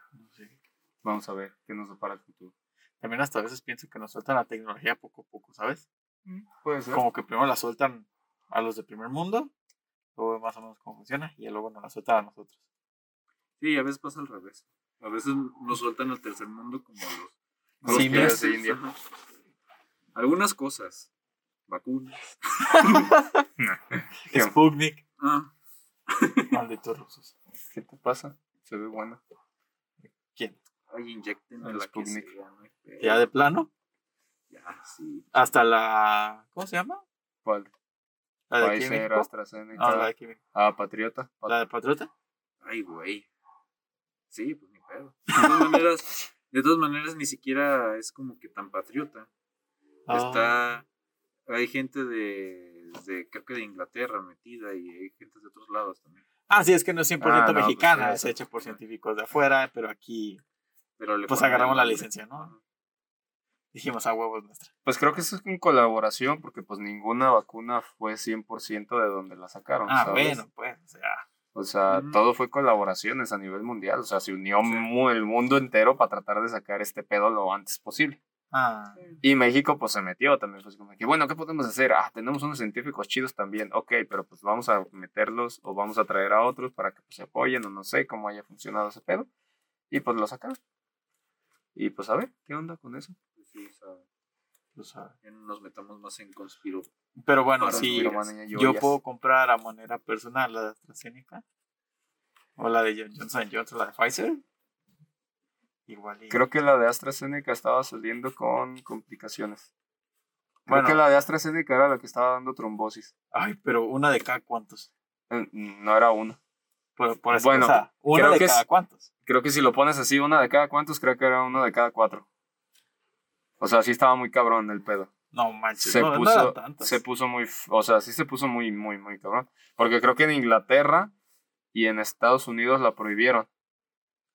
Vamos a ver qué nos depara el futuro. También hasta a veces pienso que nos sueltan la tecnología poco a poco, ¿sabes? Puede ser. Como que primero la sueltan a los de primer mundo, luego más o menos cómo funciona, y luego nos la sueltan a nosotros. Sí, a veces pasa al revés. A veces nos sueltan al tercer mundo como los, Los Sí, pibes mira, de India. Ajá. Algunas cosas. Vacunas. ¿Qué, Sputnik, Ah, malditos rusos. qué te pasa? Se ve bueno. ¿Quién? ay, inyecten El la que Sputnik. sea, pedo. Ya de plano, Ya, sí. hasta la. ¿Cómo se llama? ¿Cuál? La de Pfizer. AstraZeneca. Ah, la de. Ah, Patriota. ¿La de Patriota? Ay, güey. Sí, pues ni pedo. De todas maneras, de todas maneras ni siquiera es como que tan patriota. Ah, Está. Hay gente de, de. Creo que de Inglaterra metida y hay gente de otros lados también. Ah, sí, es que no es 100% Ah, no, pues, mexicana, es hecha por científicos de afuera, pero aquí Pero le Pues agarramos la licencia, ¿no? dijimos a huevos nuestra. Pues creo que eso es en colaboración, porque pues ninguna vacuna fue 100% de donde la sacaron. Ah, ¿sabes? bueno, pues, o sea, O sea, todo fue colaboraciones a nivel mundial. O sea, se unió Sí. el mundo entero para tratar de sacar este pedo lo antes posible. ah, Y México pues se metió también. Fue así como que, bueno, ¿qué podemos hacer? Ah, tenemos unos científicos chidos también. Ok, pero pues vamos a meterlos o vamos a traer a otros para que pues, se apoyen o no sé cómo haya funcionado ese pedo. Y pues lo sacaron. Y pues a ver, ¿qué onda con eso? Pues sí, sabe. Lo sabe. Ya no nos metamos más en conspiro. Pero bueno, y yo puedo comprar a manera personal la de AstraZeneca o la de Johnson Johnson, la de Pfizer. Igual y... Creo que la de AstraZeneca estaba saliendo con complicaciones. Creo Bueno. que la de AstraZeneca era la que estaba dando trombosis. Ay, pero una de cada cuántos. Eh, No era una. Por, por eso, Bueno, o sea, una creo de que es- cada cuántos. Creo que si lo pones así, una de cada cuántos, creo que era una de cada cuatro. O sea, sí estaba muy cabrón el pedo. No manches, Se no, no puso, tantas. se puso muy, o sea, sí se puso muy, muy, muy cabrón. Porque creo que en Inglaterra y en Estados Unidos la prohibieron.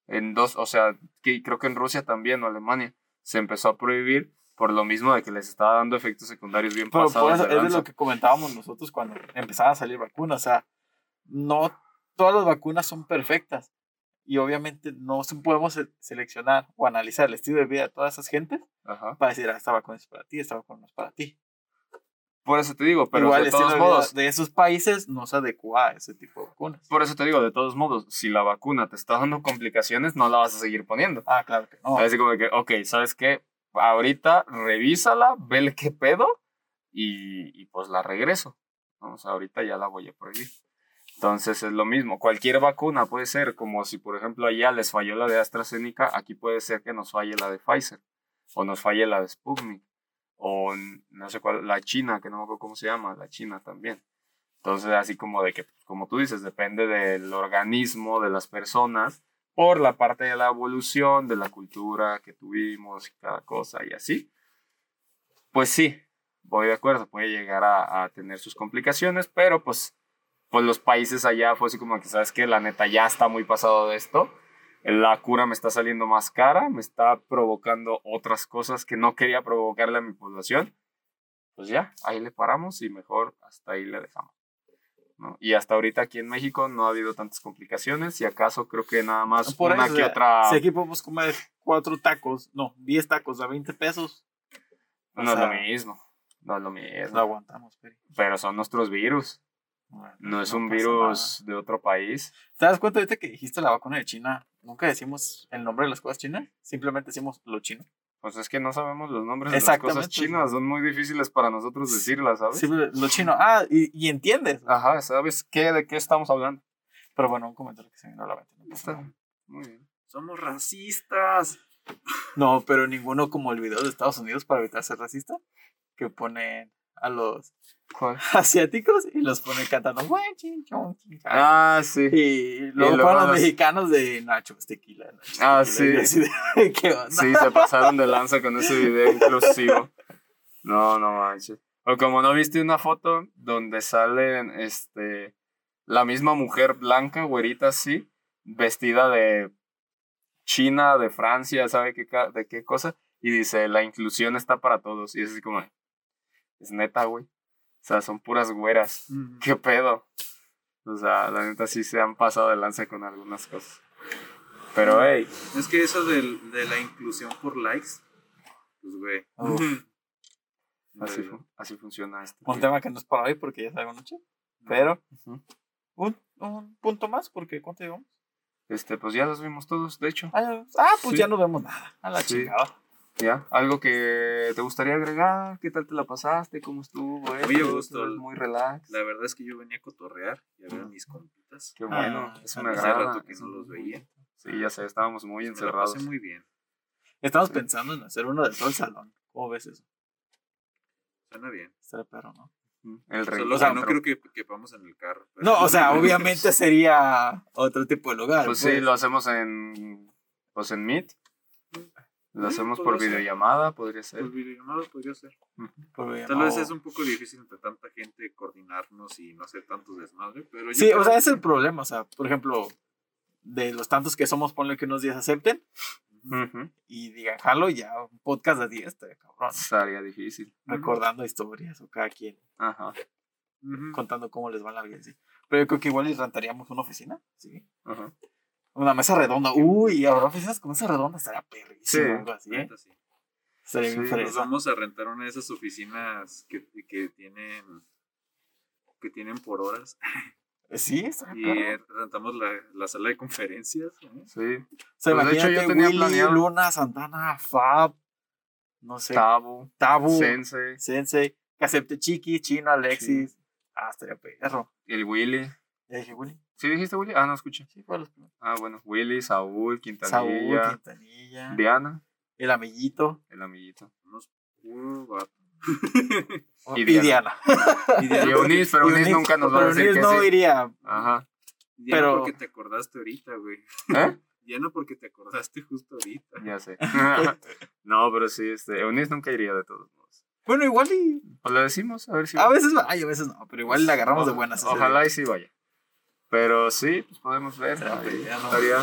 En dos, o sea, que creo que en Rusia también o Alemania se empezó a prohibir por lo mismo de que les estaba dando efectos secundarios bien Pero pasados. por eso de es de lo que comentábamos nosotros cuando empezaban a salir vacunas. O sea, no todas las vacunas son perfectas. Y obviamente no podemos se- seleccionar o analizar el estilo de vida de todas esas gentes Ajá. para decir, ah, esta vacuna es para ti, esta vacuna no es para ti. Por eso te digo, pero Igual de todos modos, de esos países no se adecua a ese tipo de vacunas. por eso te digo, de todos modos, si la vacuna te está dando complicaciones, no la vas a seguir poniendo. Ah, claro que no. Así como que, ok, ¿sabes qué? Ahorita revísala, vele qué pedo y, y pues la regreso. Vamos, ahorita ya la voy a prohibir. Entonces es lo mismo. Cualquier vacuna puede ser, como si por ejemplo allá les falló la de AstraZeneca, aquí puede ser que nos falle la de Pfizer, o nos falle la de Sputnik, o no sé cuál, la China, que no me acuerdo cómo se llama, la China también. Entonces así como de que, como tú dices, depende del organismo, de las personas, por la parte de la evolución, de la cultura que tuvimos cada cosa y así. Pues sí, voy de acuerdo, puede llegar a, a tener sus complicaciones, pero pues, pues los países allá fue así como que, ¿sabes qué? La neta ya está muy pasado de esto. La cura me está saliendo más cara, me está provocando otras cosas que no quería provocarle a mi población. Pues ya, ahí le paramos y mejor hasta ahí le dejamos. ¿no? Y hasta ahorita aquí en México no ha habido tantas complicaciones y acaso creo que nada más Por una eso, que o sea, otra... Si aquí podemos comer cuatro tacos, no, 10 tacos a 20 pesos, o No es sea, lo mismo, no es lo mismo. lo aguantamos, Peri. Pero son nuestros virus. No es un virus de otro país. nada. ¿Te das cuenta ahorita que dijiste la vacuna de China? Nunca decimos el nombre de las cosas chinas, simplemente decimos lo chino. Pues es que no sabemos los nombres de las cosas chinas. Son muy difíciles para nosotros decirlas, ¿sabes? Sí, lo chino. Ah, y, y entiendes. Ajá, ¿sabes qué? ¿De qué estamos hablando? Pero bueno, un comentario que se me vino a la mente. no Está nada. Muy bien. Somos racistas. No, pero ninguno como el video de Estados Unidos para evitar ser racista, que ponen a los ¿Cuál? asiáticos y los ponen cantando. Ah, sí. Y luego luego ponen los los- mexicanos de Nacho es tequila. Ah, tequila", y sí. así de, ¿Qué onda? Sí, se pasaron de lanza con ese video inclusivo. No, no manches. O como no viste una foto donde salen este la misma mujer blanca, güerita así, vestida de China, de Francia, sabe qué de qué cosa, y dice, "La inclusión está para todos." Y es así como es neta, güey. O sea, son puras güeras. ¿Qué pedo? O sea, la neta sí se han pasado de lanza con algunas cosas. Pero hey, Es que eso del- de la inclusión por likes, pues güey. Así, así funciona esto. Un tema que no es para hoy porque ya es algo noche. Pero un, un punto más porque ¿cuánto llevamos? Este, pues ya los vimos todos, de hecho. Ah, ah, pues Sí. ya no vemos nada. A la Sí. chingada. ¿Ya? ¿Algo que te gustaría agregar? ¿Qué tal te la pasaste? ¿Cómo estuvo? Muy a esto? gusto. ¿Todo Muy relax. La verdad es que yo venía a cotorrear y a ver a mis compitas. Qué bueno. Ah, eso me hace rato que no los veía. Sí, ya sé, estábamos muy Me la encerrados. pasé muy bien. Estamos pensando en hacer uno de todo el salón. ¿Cómo ves eso? Suena bien. Estará perro, ¿no? El Solo reencuentro. que no creo que quepamos en el carro. No, o sea, obviamente sería otro tipo de lugar. Pues sí, lo hacemos en, pues en Meet. Lo hacemos por ser. videollamada, podría ser. Pues videollamada podría ser. Tal vez es un poco difícil entre tanta gente coordinarnos y no hacer tantos desmadre, pero yo Sí, creo o sea, que- es el problema. O sea, por ejemplo, de los tantos que somos, ponle que unos días acepten Ujú. y digan, jalo, ya un podcast de 10, estaría cabrón. Estaría difícil. Recordando historias o cada quien Ajá. Contando cómo les va la vida. Sí. Pero yo creo que igual les rentaríamos una oficina. Sí. Ajá. Una mesa redonda. Uy, habrá oficinas con mesa redonda. Estaría perrísimo. Sí. algo así, ¿eh? Sí. Estaría bien Sí, Nos vamos a rentar una de esas oficinas que, que tienen que tienen por horas Sí, estaría y eh, rentamos la, la sala de conferencias. ¿eh? Sí. O sea, Pues, de hecho, yo tenía Willy, planeado- Luna, Santana, Fab, no sé, Tabu, Tabu, Sensei, Sensei, que acepte Chiqui, Chino, Alexis. Ah, estaría perro. el Willy. Ya dije, Willy. ¿Sí dijiste Willy? Ah, no escuché. Sí, fue los primeros. Ah, bueno. Willy, Saúl, Saúl, Quintanilla, Quintanilla, Diana, el amiguito el amiguito. Unos puro vato. Y y, Diana. Diana. Y Eunice, pero Eunice, nunca nos va a decir Eunice que no sí. iría. Ajá. Diana, Pero- porque te acordaste ahorita, güey. ¿Eh? Diana, porque te acordaste justo ahorita. Ya sé. no, pero sí, este, Eunice nunca iría de todos modos. Bueno, igual y. Pues le decimos, a ver si A veces va, ay, a veces no, pero igual la agarramos de buenas. Ojalá día. y sí vaya. Pero sí, pues podemos ver. Estaría ahí bien, ¿no? Estaría,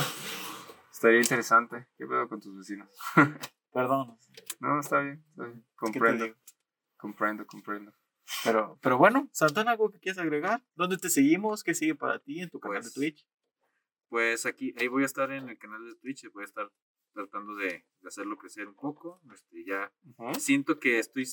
estaría interesante. ¿Qué pedo con tus vecinos? Perdón. No, está bien, está bien. ¿qué te Comprendo, comprendo, comprendo. Pero, pero bueno, Santana, ¿algo que quieras agregar? ¿Dónde te seguimos? ¿Qué sigue para ti en tu canal de Pues, Twitch? Pues aquí, ahí voy a estar en el canal de Twitch, voy a estar tratando de, de hacerlo crecer un poco. Este, ya siento que estoy,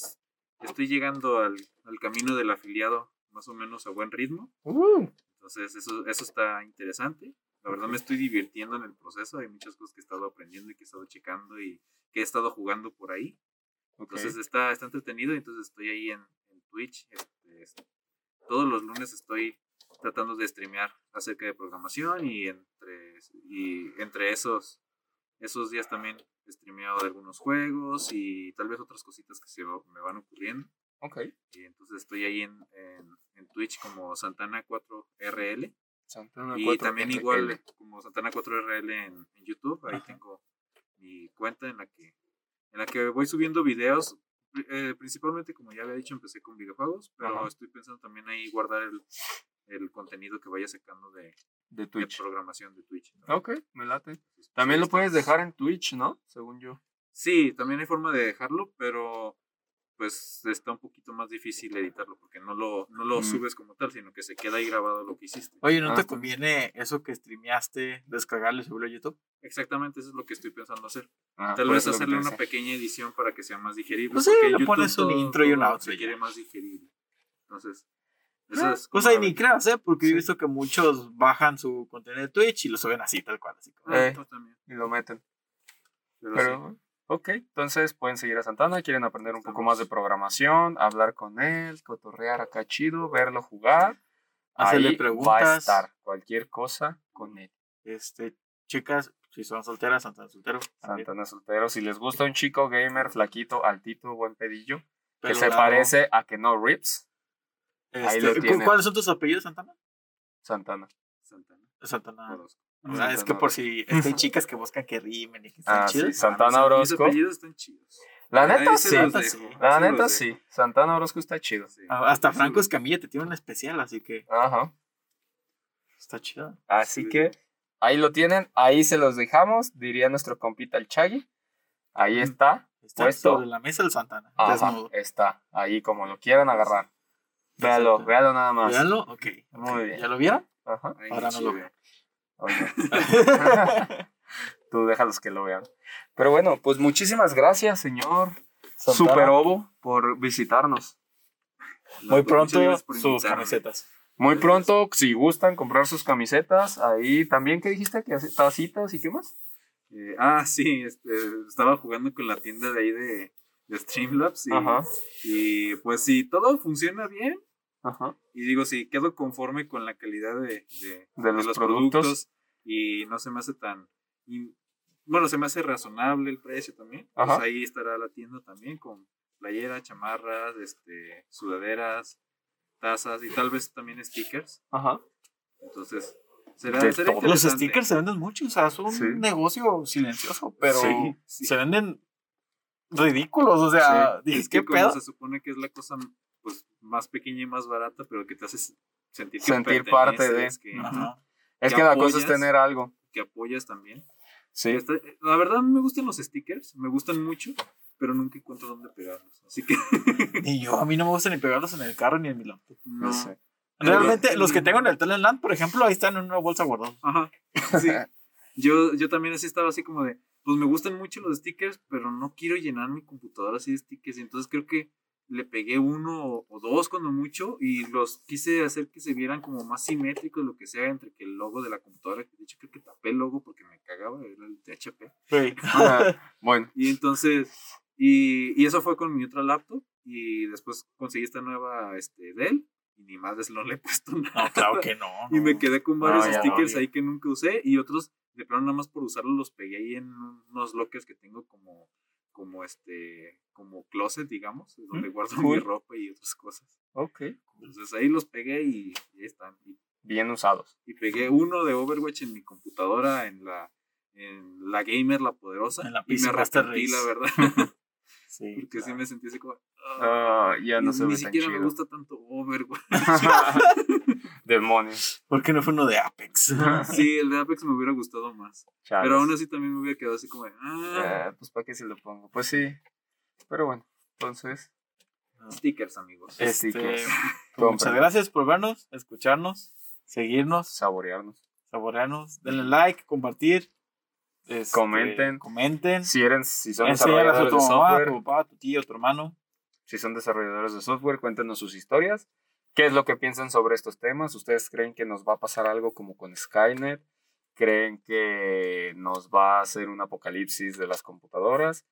estoy llegando al, al camino del afiliado más o menos a buen ritmo. Uh, Entonces eso, eso está interesante. La verdad me estoy divirtiendo en el proceso. Hay muchas cosas que he estado aprendiendo y que he estado checando y que he estado jugando por ahí. Entonces está, está entretenido. Entonces estoy ahí en, en Twitch. este, es- todos los lunes estoy tratando de streamear acerca de programación y entre, y entre esos, esos días también he streameado de algunos juegos y tal vez otras cositas que se me van ocurriendo. Ok. Y entonces estoy ahí en, en, en Twitch como Santana4RL. Santana Y 4 también RL. igual como Santana4RL en, en YouTube. Ahí Ajá. tengo mi cuenta en la que en la que voy subiendo videos. eh, principalmente, como ya había dicho, empecé con videojuegos, pero Ajá. estoy pensando también ahí guardar el, el contenido que vaya sacando de, De de Twitch. programación de Twitch. ¿no? Ok, me late. También lo puedes dejar en Twitch, ¿no? Según yo. Sí, también hay forma de dejarlo, pero pues está un poquito más difícil editarlo porque no lo, no lo Mm. subes como tal, sino que se queda ahí grabado lo que hiciste. Oye, ¿no Ah, te conviene eso que streameaste, descargarlo y subirlo a YouTube? Exactamente, eso es lo que estoy pensando hacer. Ah, Tal vez hacerle una pequeña edición para que sea más digerible. Pues sí, le YouTube pones un todo- intro y un outro Se quiere más digerible. Entonces, Eso es Pues la ni creas, ¿eh? Porque Sí. he visto que muchos bajan su contenido de Twitch y lo suben así, tal cual. Así como- Ah, Eh. Y lo meten. Pero, Pero, sí. Ok, entonces pueden seguir a Santana, quieren aprender un poco más de programaón, hablar con él, cotorrear acá chido, verlo jugar. Hacerle Ahí va a preguntas. estar cualquier cosa con él. Este, chicas, si son solteras, Santana soltero. también. Santana soltero. Si les gusta un chico gamer, flaquito, altito, buen pedillo, que se largo. parece a que no rips, ahí lo Este, ¿cu- tienen. ¿Cuáles son tus apellidos, Santana? Santana. Santana. Santana. Orozco. O sea, es que por si es que hay chicas que buscan que rimen y que están Ah, sí, chidos. Santana Mis Orozco. apellidos están chidos. La neta sí. La neta sí. Santana Orozco está chido. Sí. Ah, Hasta Franco Escamilla te tiene un especial, así que Ajá. está chido. Así Sí. que ahí lo tienen, ahí se los dejamos, diría nuestro compita el Chagui. Ahí Mm. está, Está Puesto. sobre la mesa el Santana, ajá, está, ahí como lo quieran agarrar. Véalo, véalo nada más. ¿Veanlo? Ok. Muy ok. bien. ¿Ya lo vieron? Ajá. Ahí Ahora no lo veo. Tú déjalos que lo vean. Pero bueno, pues muchísimas gracias, señor Santana. Super Ovo, por visitarnos. Muy pronto sus camisetas. Muy pronto, si gustan comprar sus camisetas, ahí también, ¿qué dijiste? que tacitas y qué más? Eh, ah, sí, este, estaba jugando con la tienda de ahí de, de Streamlabs y, Ajá. y pues si todo funciona bien Ajá. y digo, si quedo conforme con la calidad de, de- De los productos. y no se me hace tan... y- bueno, se me hace razonable el precio también. Pues ahí estará la tienda también con playera, chamarras, este, sudaderas, tazas y tal vez también stickers. Ajá. Entonces, será, será. Los stickers se venden mucho, o sea, Sí. un negocio silencioso, pero Sí, sí. se venden ridículos, o sea, dices, Es que ¿qué pedo? se supone que es la cosa más pequeña y más barata, pero que te hace sentir que Sentir parte de. que, Ajá. Es que que la cosa es apoyas. tener algo. que apoyas también. Sí. Está- la verdad me gustan los stickers, me gustan mucho, pero nunca encuentro dónde pegarlos. Así que Ni yo, a mí no me gusta ni pegarlos en el carro ni en mi laptop. no. No sé. Realmente, Pero- los que tengo en el Teleland, por ejemplo, ahí están en una bolsa guardados. Ajá. Sí. Yo, yo también así estaba así como de, pues me gustan mucho los stickers, pero no quiero llenar mi computadora así de stickers. Y entonces creo que le pegué uno o, dos cuando mucho y los quise hacer que se vieran como más simétricos, lo que sea, entre que el logo de la computadora, que de hecho creo que tapé el logo porque me cagaba, era el de HP. Bueno, Y entonces, y, y eso fue con mi otra laptop y después conseguí esta nueva este, Dell y ni madres no le he puesto nada. No, claro que no. Y me quedé con varios No, ya no, stickers ahí que nunca usé y otros de plano nada más por usarlos los pegué ahí en unos lockers que tengo como como este como closet digamos donde Mm, guardo cool. mi ropa y otras cosas ok. entonces ahí los pegué y, ahí están y, Bien usados. y pegué uno de Overwatch en mi computadora en la en la gamer la poderosa En la y me arrepentí la verdad Sí, porque sí claro. me sentí así como ah, Ah, ya no y se ni siquiera me gusta tanto Overwatch Demonios. ¿Por qué no fue uno de Apex? sí el de Apex me hubiera gustado más Chales. pero aún así también me hubiera quedado así como de, ah, Eh, pues para qué se lo pongo. Pues sí. Pero bueno, entonces. stickers amigos Este, Stickers. pues, muchas gracias por vernos, escucharnos, seguirnos, Saborearnos. saborearnos, denle like, compartir, este, Comenten. comenten, Si eran, si son enséñale a desarrolladores tu de mamá, a software, tu papá, tu tío, tu hermano. si son desarrolladores de software, cuéntenos sus historias. ¿Qué es lo que piensan sobre estos temas? ¿Ustedes creen que nos va a pasar algo como con Skynet? ¿Creen que nos va a hacer un apocalipsis de las computadoras?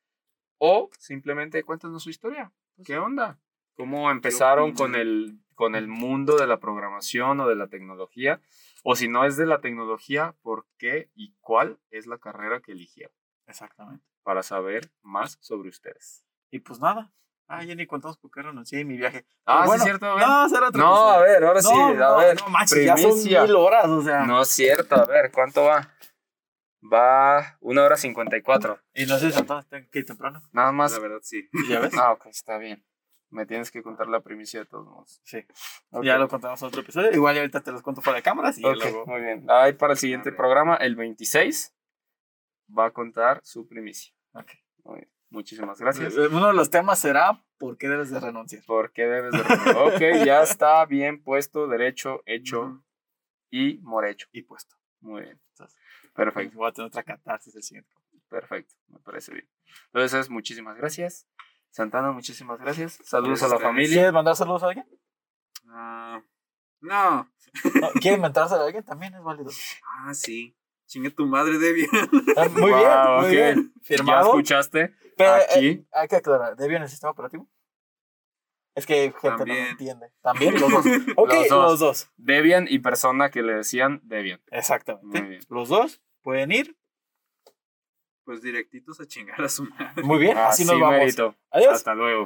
¿O simplemente cuéntenos su historia? ¿Qué onda? ¿Cómo empezaron con el, con el mundo de la programación o de la tecnología? O si no es de la tecnología, ¿por qué y cuál es la carrera que eligieron? Exactamente. Para saber más sobre ustedes. Y pues nada. Ah, ya ni contamos por qué renuncié en mi viaje. Ah, Pero sí, es cierto. a ver. No, será otra No, cosa. a ver, ahora sí, No, a no, ver. no manches, ya son mil horas, o sea. No es cierto, a ver, ¿cuánto va? Va una hora cincuenta y cuatro. Y no sé si está que temprano. Nada más. la verdad sí ¿Ya ves? Ah, ok, está bien. Me tienes que contar la primicia de todos modos. Sí. Ok. Ya lo contamos en otro episodio. Igual ya ahorita te los cuento fuera de cámaras y ya Ok, luego. muy bien. Ahí para el siguiente programa, el 26, va a contar su primicia. Ok. Muy bien. Muchísimas gracias. Eh, Uno de los temas será ¿por qué debes de renunciar? ¿Por qué debes de renunciar? Ok, ya está bien puesto, derecho, hecho y morecho. Y puesto. Muy bien. Entonces, Perfecto. Voy a tener otra catarsis el siguiente. Perfecto, me parece bien. Entonces, muchísimas gracias. Santana, muchísimas gracias. Saludos Gracias a la familia. ¿Quieres mandar saludos a alguien? Ah, No. No, ¿Quieren mentarse a alguien? También es válido. Ah, sí. Chingue tu madre, Debian. Ah, Muy Wow, bien, muy ok. bien. ¿Ya Firmado. escuchaste? Pero, eh, Aquí. hay que aclarar, ¿Debian el sistema operativo? Es que gente no También. lo entiende. También los dos. Ok, Los los dos. dos. Debian y persona que le decían Debian. Exactamente. Muy bien. Los dos pueden ir. Pues directitos a chingar a su madre. Muy bien, así, Así nos vamos. mérito. Adiós. Hasta luego.